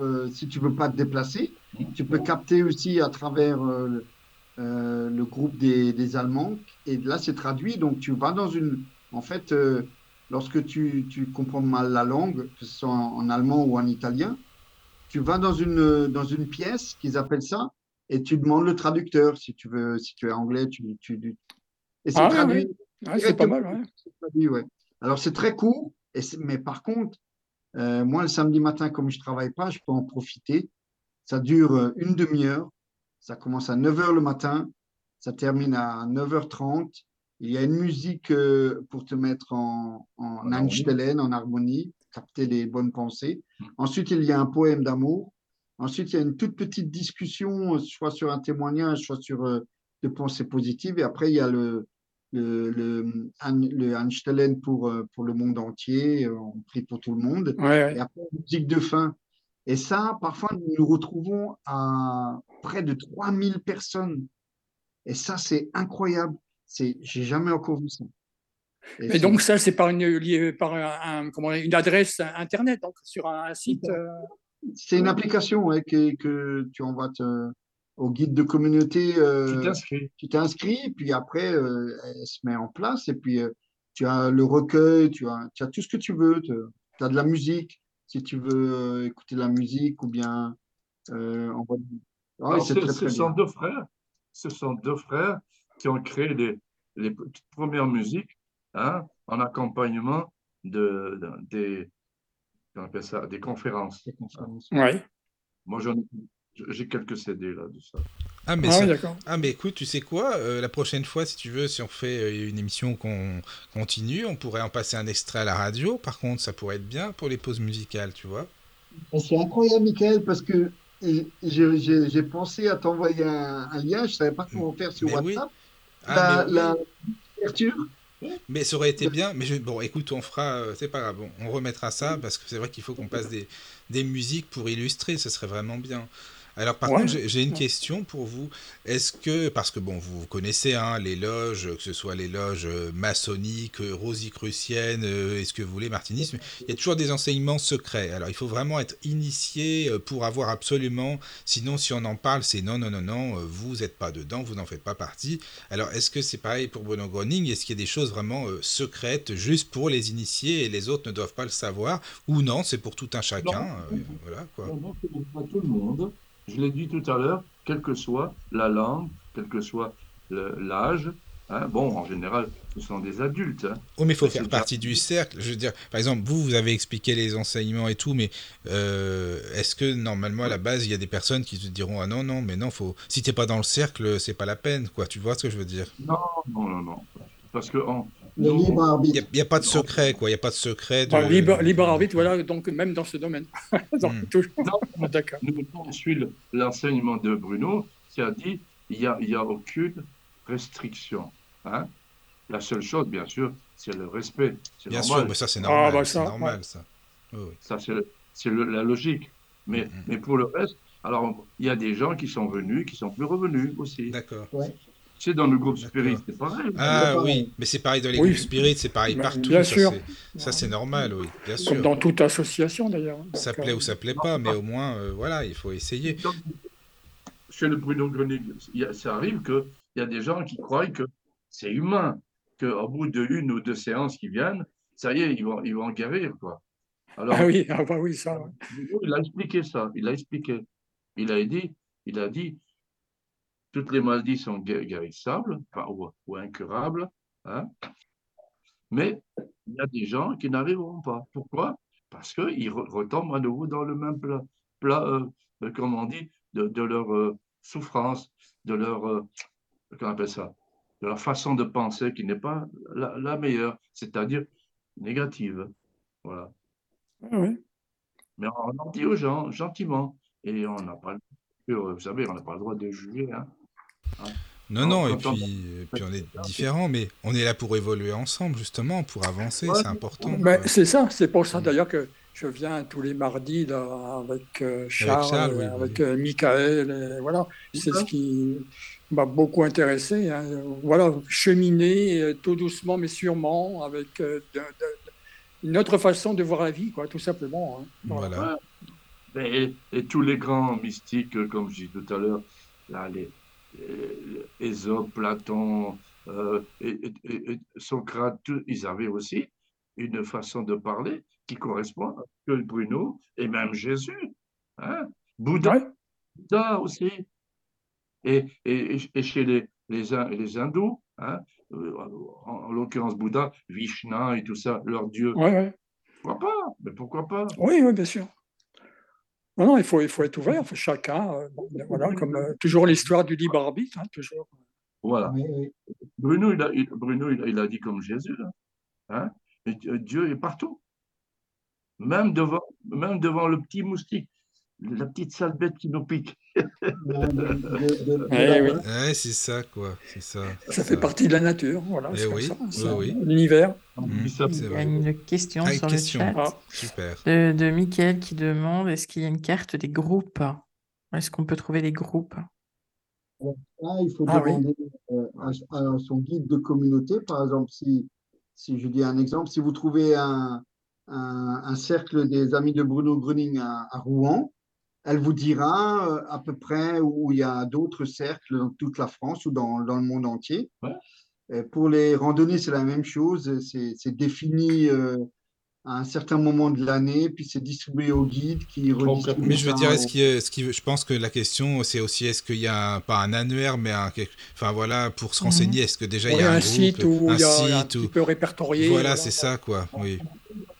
euh, si tu veux pas te déplacer. Tu peux capter aussi à travers le- groupe des, Allemands. Et là, c'est traduit. Donc, tu vas dans une. En fait, lorsque tu, tu comprends mal la langue, que ce soit en allemand ou en italien, tu vas dans une, dans une pièce qu'ils appellent ça et tu demandes le traducteur. Si tu veux, si tu es anglais, tu. tu et c'est Ah traduit. Ouais, C'est pas mal, traduit. Alors, c'est très court. Et mais par contre, euh, moi, le samedi matin, comme je travaille pas, je peux en profiter. Ça dure euh, une demi-heure. Ça commence à 9h le matin. Ça termine à 9h30. Il y a une musique euh, pour te mettre en, en En harmonie. Einstellen, en harmonie, capter les bonnes pensées. Ensuite, il y a un poème d'amour. Ensuite, il y a une toute petite discussion, euh, soit sur un témoignage, soit sur euh, des pensées positives. Et après, il y a le, le, le, le Einstellen pour, euh, pour le monde entier. Euh, On prie pour tout le monde. Ouais, ouais. Et après, musique de fin. Et ça, parfois, nous nous retrouvons à près de 3000 personnes. Et ça, c'est incroyable. C'est, j'ai jamais encore vu ça. Et donc ça, c'est par une lié par un, un- comment, une adresse internet, donc sur un site. euh, c'est une application ouais, que, que tu envoies te- au guide de communauté. euh, Tu t'inscris. tu t'inscris, puis après, euh, elle se met en place, et puis euh, tu as le recueil, tu as, tu as tout ce que tu veux, tu as de la musique, si tu veux euh, écouter de la musique, ou bien euh, Alors, ce, très ce très sont deux frères, ce sont deux frères qui ont créé les, les toutes premières musiques hein, en accompagnement de, de- des, on appelle ça, des conférences. Ouais. Moi, j'en ai- j'ai quelques CD là de ça. Ah, mais Ah ça- oui. Ah mais écoute, tu sais quoi, euh, la prochaine fois, si tu veux, si on fait euh, une émission qu'on continue, on pourrait en passer un extrait à la radio. Par contre, ça pourrait être bien pour les pauses musicales, tu vois. C'est incroyable, Michael, parce que j'ai j'ai pensé à t'envoyer un, un lien, je savais pas comment faire sur Mais oui. WhatsApp. Ah, La, mais, oui. la couverture, Mais ça aurait été bien. Mais je- bon, écoute, on fera, euh, c'est pas grave, on remettra ça parce que c'est vrai qu'il faut qu'on passe des, des musiques pour illustrer. Ce serait vraiment bien. Alors par Ouais. contre, j'ai une question pour vous. Est-ce que, parce que bon, vous connaissez hein, les loges, que ce soit les loges euh, maçonniques, euh, rosicruciennes, euh, et ce que vous voulez, martinisme, il y a toujours des enseignements secrets. Alors il faut vraiment être initié euh, pour avoir absolument, sinon si on en parle, c'est non, non, non, non, euh, vous n'êtes pas dedans, vous n'en faites pas partie. Alors est-ce que c'est pareil pour Bruno Groening Est-ce qu'il y a des choses vraiment euh, secrètes juste pour les initiés et les autres ne doivent pas le savoir? Ou non, c'est pour tout un chacun euh, Voilà quoi. Non, non, c'est pour tout le monde. Je l'ai dit tout à l'heure, quelle que soit la langue, quel que soit l'âge. hein. Bon, en général, ce sont des adultes. hein. Oh, mais il faut faire partie du cercle. Je veux dire, par exemple, vous, vous avez expliqué les enseignements et tout, mais euh, est-ce que normalement, à la base, il y a des personnes qui te diront Ah non, non, mais non, faut... si t'es pas dans le cercle, c'est pas la peine, quoi. Tu vois ce que je veux dire? Non, non, non, non. Parce que en- Le libre Il arbitre. n'y a, pas de secret, quoi. Il n'y a pas de secret. De... Enfin, libre, libre arbitre, voilà, donc même dans ce domaine. Donc, Hmm. toujours- Non, D'accord. nous, on suit l'enseignement de Bruno qui a dit il n'y a, il y a aucune restriction. hein. La seule chose, bien sûr, c'est le respect. Bien normal. sûr, mais ça, c'est Ah, normal. bah, c'est ça, normal, ouais. ça. Oui, oui. Ça, c'est le- c'est le- la logique. Mais, Mhm. mais pour le reste, alors, il y a des gens qui sont venus, qui sont plus revenus aussi. D'accord. C'est dans le groupe. Spirit, c'est pareil. Ah oui, mais c'est pareil dans les Oui. groupes spirites, c'est pareil Bah, partout. bien ça, sûr. c'est- Ça, c'est normal, oui, bien Comme sûr. dans toute association, d'ailleurs. Ça Donc, plaît euh, ou ça plaît pas, mais au moins, euh, voilà, il faut essayer. Donc, chez le Bruno a- ça arrive qu'il y a des gens qui croient que c'est humain, qu'au bout de une ou deux séances qui viennent, ça y est, ils vont, ils vont en guérir. Quoi. Alors, Ah oui, ah bah oui, ça. il a expliqué ça, il a expliqué. Il a dit, il a dit toutes les maladies sont gué- guérissables ou, ou incurables, hein, mais il y a des gens qui n'arriveront pas. Pourquoi? Parce qu'ils re- retombent à nouveau dans le même plat, plat euh, euh, comme on dit, de, de leur euh, souffrance, de leur, euh, comment on appelle ça, de leur façon de penser qui n'est pas la, la meilleure, c'est-à-dire négative. Voilà. Ah oui. Mais on en dit aux gens gentiment. Et on n'a pas, le- vous savez, on n'a pas le droit de juger. Hein. Non, non, et puis, et puis on est différents, mais on est là pour évoluer ensemble, justement, pour avancer, Ouais. c'est important. Quoi. c'est ça, c'est pour ça Mm. d'ailleurs que je viens tous les mardis là, avec euh, Charles, Charles, oui, et avec oui. euh, Michael, et voilà, c'est ce qui m'a beaucoup intéressé. hein. Voilà, cheminer euh, tout doucement mais sûrement avec euh, de- de- une autre façon de voir la vie, quoi, tout simplement. hein. Voilà. Et, et tous les grands mystiques, comme je dis tout à l'heure, là, les- Ésope, Platon, euh, et, et- et- et Socrate, ils avaient aussi une façon de parler qui correspond à ce que Bruno et même Jésus. Hein? Bouddha, Ouais. Bouddha aussi. Et, et, chez les, les, les hindous, hein, euh, en, en l'occurrence Bouddha, Vishnu et tout ça, leur dieu. Ouais, ouais. Pourquoi pas? Mais pourquoi pas? Oui, oui, bien sûr. Non, non, il faut, il faut être ouvert, faut chacun, euh, bon, voilà, comme euh, toujours l'histoire du libre arbitre, hein, toujours. Voilà. Bruno, il a, il- Bruno, il a, il a dit comme Jésus, hein, hein, et Dieu- Dieu est partout. Même devant, même devant le petit moustique, la petite sale bête qui nous pique. Eh. Ouais, c'est ça, quoi. C'est ça. Ça fait partie de la nature, voilà, Eh c'est comme oui, ça, oui, ça, oui. l'univers. C'est Il y a une question Ah, sur question. le chat Ah. Super. de, de Mickaël qui demande est-ce qu'il y a une carte des groupes? Est-ce qu'on peut trouver les groupes? Là, il faut Ah oui. demander euh, à, à son guide de communauté, par exemple, si, si je dis un exemple, si vous trouvez un, un, un cercle des amis de Bruno Gruning à, à Rouen, elle vous dira euh, à peu près où il y a d'autres cercles dans toute la France ou dans, dans le monde entier. Ouais. Pour les randonnées, c'est la même chose. C'est c'est défini euh, à un certain moment de l'année, puis c'est distribué aux guides qui redistribuent Mais je veux dire, est-ce veut- je pense que la question, c'est aussi est-ce qu'il y a un- pas un annuaire, mais un, enfin voilà, pour se Mhm. renseigner, est-ce que déjà il y a un, un groupe, site où un il y a un petit peu répertorié. voilà, c'est ça quoi. Oui.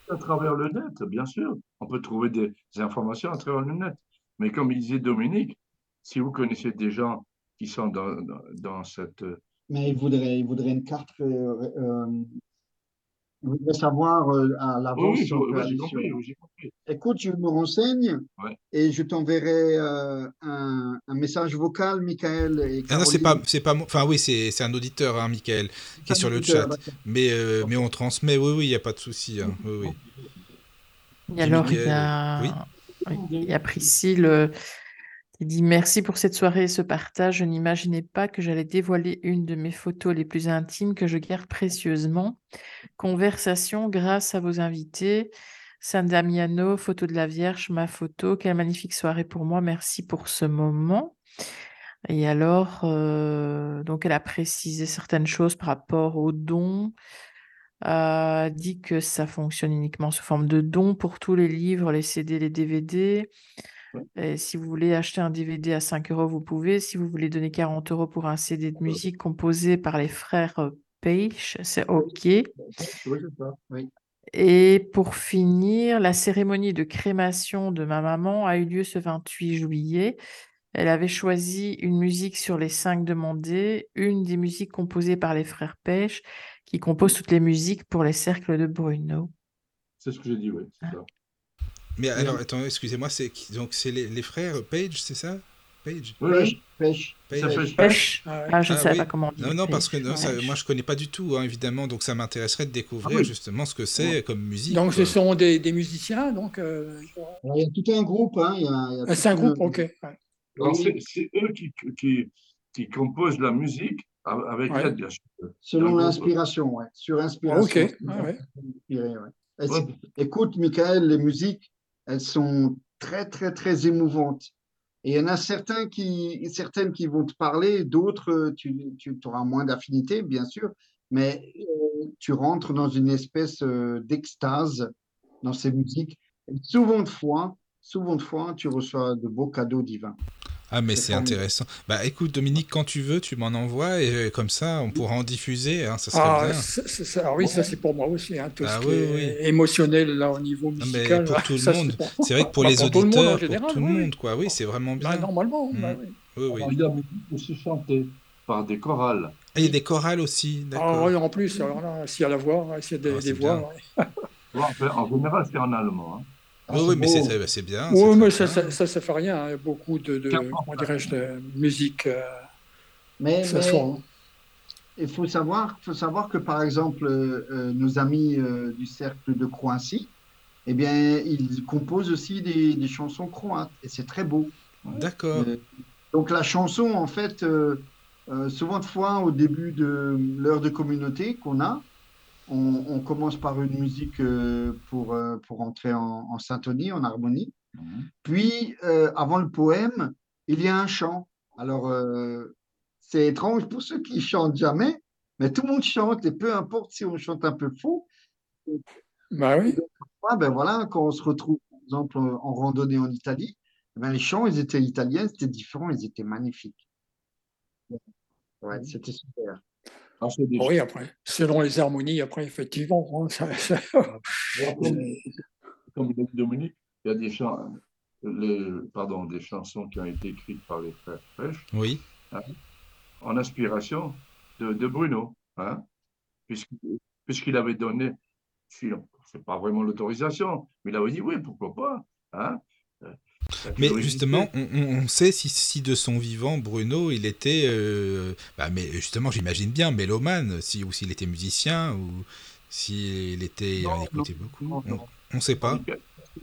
à travers le net, bien sûr. On peut trouver des informations à travers le net. Mais comme il disait Dominique, si vous connaissez des gens qui sont dans, dans, dans cette... Mais il voudrait, il voudrait une carte. euh, euh, il voudrait savoir euh, à l'avance. oui, oui, oui. Écoute, je me renseigne Ouais. et je t'enverrai euh, un, un message vocal, Michael et Ah non, c'est pas, c'est pas, moi- enfin oui, c'est, c'est un auditeur, hein, Michael, qui est sur le Euh, chat. Mais, euh, mais on transmet, oui, oui, il n'y a pas de souci. hein, Oui, oui. Et alors, il y a, oui. Oui, il y a Priscille euh, qui dit Merci pour cette soirée et ce partage. Je n'imaginais pas que j'allais dévoiler une de mes photos les plus intimes que je garde précieusement. Conversation grâce à vos invités. San Damiano, photo de la Vierge, ma photo. Quelle magnifique soirée pour moi. Merci pour ce moment. Et alors, euh, donc elle a précisé certaines choses par rapport aux dons a dit que ça fonctionne uniquement sous forme de dons pour tous les livres, les CD, les DVD. Et si vous voulez acheter un DVD à 5 euros, vous pouvez. Si vous voulez donner 40 euros pour un CD de musique composé par les frères euh, Page, c'est OK. Oui, c'est ça. Oui. Et pour finir, la cérémonie de crémation de ma maman a eu lieu ce 28 juillet. Elle avait choisi une musique sur les cinq demandées, une des musiques composées par les frères Pêche, qui composent toutes les musiques pour les cercles de Bruno. C'est ce que j'ai dit, oui. ça. Mais alors, attends, excusez-moi, c'est donc c'est les, les frères Page, c'est ça? Page Oui, Pêche, oui. pêche. Page. Fait- Pêche. Ah ouais. Ah, je ne Ah savais oui. pas comment on dit. Non, non, parce que non, ça- Ouais. moi je connais pas du tout, hein, évidemment, donc ça m'intéresserait de découvrir Ah oui. justement ce que c'est comme musique. Donc, ce sont des, des musiciens, donc. euh, Alors, il y a tout un groupe. Hein, il y a- il y a ah, c'est un groupe, le- ok. ouais. C'est eux qui, qui, qui composent la musique avec Ouais. l'aide, bien sûr. Selon l'inspiration, ouais. Sur inspiration. ok. Ah, ouais. Inspiré, ouais. Écoute, Michael, les musiques, elles sont très, très, très émouvantes. Et il y en a certains qui, certaines qui vont te parler, d'autres, tu, tu auras moins d'affinité, bien sûr, mais euh, tu rentres dans une espèce euh, d'extase dans ces musiques. Et souvent de fois, souvent de fois, tu reçois de beaux cadeaux divins. Ah, mais c'est intéressant. Bah écoute, Dominique, quand tu veux, tu m'en envoies et euh, comme ça, on pourra en diffuser, hein, ça serait Ah, bien. ah oui, ça c'est pour moi aussi, hein, tout Ah ce oui, qui est oui. émotionnel là au niveau Non, mais musical. pour là, tout le monde, C'est vrai que pour Bah, les pour tout le monde en auditeurs, général, pour tout le oui, oui. monde, quoi. Oui, c'est vraiment Bah, bien. normalement, Mm. bah oui. Oui, oui. Il y a beaucoup aussi chanté par des chorales. Ah, il y a des chorales aussi, Ah, d'accord. ouais, en plus, alors là, s'il y a la voix, s'il y a des, Ah, voix. bien. ouais. Bon, en fait, en général, c'est en allemand. hein. Ah, Oui, mais c'est bien. Oui, c'est mais ça, bien. ça, ça, ça fait rien. hein. Beaucoup de, comment dirais-je, de musique, euh, Mais, ça mais soit. il faut savoir, faut savoir que, par exemple, euh, euh, nos amis euh, du cercle de Croatie, eh bien, ils composent aussi des, des chansons croates, et c'est très beau. D'accord. Donc la chanson, en fait, euh, euh, souvent de fois au début de l'heure de communauté qu'on a, on, on commence par une musique euh, pour, euh, pour entrer en, en syntonie, en harmonie. Mhm. Puis, euh, avant le poème, il y a un chant. Alors, c'est étrange pour ceux qui chantent jamais, mais tout le monde chante, et peu importe si on chante un peu faux, Bah oui. Ben voilà, quand on se retrouve, par exemple, en randonnée en Italie, eh ben les chants, ils étaient italiens, c'était différent, ils étaient magnifiques. Ouais, c'était super. Ah, des- Oui, après, selon les harmonies, après, effectivement. hein, ça- ça- Comme, Dominique, il y a des chants, les, pardon, des chansons qui ont été écrites par les frères Pêche Oui. en inspiration de, de Bruno, hein, puisqu'il avait donné, si- c'est pas vraiment l'autorisation, mais il avait dit oui, pourquoi pas, hein. Mais justement, on, sait si, si de son vivant, Bruno, il était, euh, bah, mais justement, j'imagine bien, mélomane, si, ou s'il était musicien, ou s'il était, il en écoutait non, beaucoup. non, On, on sait pas.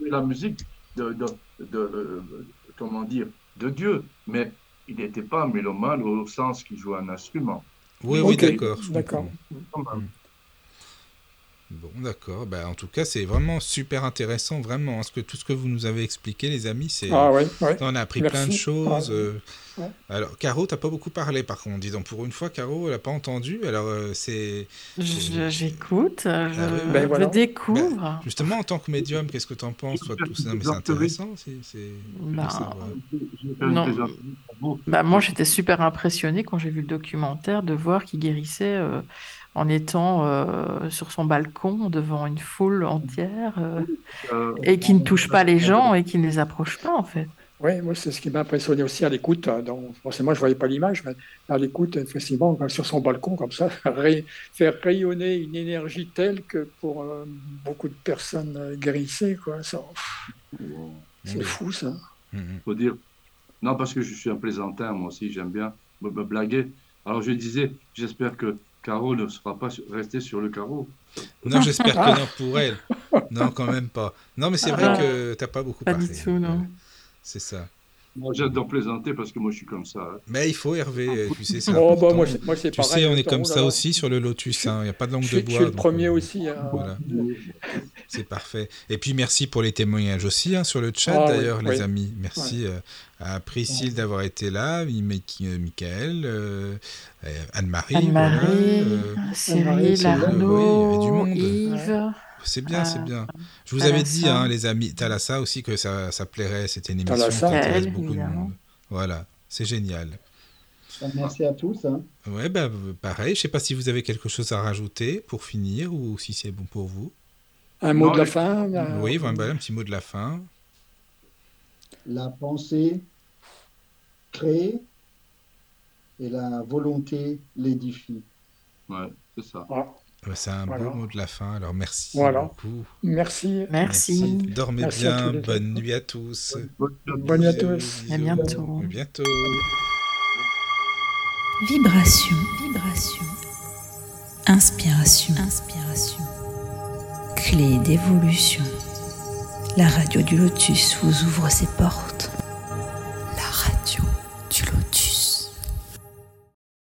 la musique de, de, de, euh, comment dire, de Dieu, mais il n'était pas mélomane au sens qu'il jouait un instrument. Oui, oui, d'accord. d'accord. Bon, d'accord. Bah, en tout cas, c'est vraiment super intéressant, vraiment. hein, ce que, tout ce que vous nous avez expliqué, les amis, c'est. Ah ouais, ouais. On a appris Merci. plein de choses. Ouais. euh. Ouais. Alors, Caro, t'as pas beaucoup parlé, par contre. Disons, pour une fois, Caro, elle a pas entendu. Alors, euh, c'est J'écoute, je, oui. Ben voilà. je découvre. justement en tant que médium, qu'est-ce que t'en penses, toi, de tout ça? Non, mais c'est intéressant. C'est, une Non. vous. Bah, moi, j'étais super impressionnée quand j'ai vu le documentaire de voir qu'il guérissait euh, en étant euh, sur son balcon devant une foule entière euh, Euh, et qui ne touche pas les gens et qui ne les approche pas, en fait. Oui, moi, c'est ce qui m'a impressionné aussi à l'écoute. euh, donc, Forcément, je ne voyais pas l'image, mais à l'écoute, effectivement, sur son balcon, comme ça, faire rayonner une énergie telle que pour euh, beaucoup de personnes guérissées, quoi. Ça, c'est fou, ça. Mhm. faut dire. Non, parce que je suis un plaisantin, moi aussi, j'aime bien me blaguer. Alors je disais, j'espère que Caro ne sera pas restée sur le carreau. Non, j'espère que non pour elle. Non, quand même pas. Non, mais c'est vrai Ah. que t'as pas beaucoup Pas parlé. du tout, non. C'est ça. Moi, j'adore plaisanter parce que moi, je suis comme ça. hein. Mais il faut, Hervé, euh, tu sais, c'est Oh, bah, moi, moi, c'est Tu pareil. sais, on est comme ça aussi sur le Lotus. hein. Il n'y a pas de langue Je, de suis- je bois. suis le premier euh, aussi. hein. Voilà, c'est parfait. Et puis merci pour les témoignages aussi hein, sur le chat Ah, oui, d'ailleurs, les oui. amis. Merci euh, à Priscille d'avoir été là, Mi- Mi- Michael, euh, Anne-Marie, voilà, Anne-Marie, euh, Cyril, Arnaud, monde. Yves. C'est bien, c'est Euh, bien. Je vous avais dit, hein, les amis, Thalassa aussi, que ça, ça plairait. C'était une émission Thalassa. qui intéresse Elle, beaucoup de monde. Voilà, c'est génial. Merci à tous. hein. Ouais, bah, pareil. Je sais pas si vous avez quelque chose à rajouter pour finir ou si c'est bon pour vous. Un mot Non, de la fin là Oui, voilà, un petit mot de la fin. La pensée crée et la volonté l'édifie. Ouais, c'est ça. Ah, Bah, C'est un Voilà. beau mot de la fin. Alors merci Voilà. beaucoup. Merci. Merci. Dormez Merci bien. Bonne nuit à tous. Bonne nuit à tous. À bientôt. À bientôt. Vibration, vibration. Inspiration, inspiration. Clé d'évolution. La radio du lotus vous ouvre ses portes.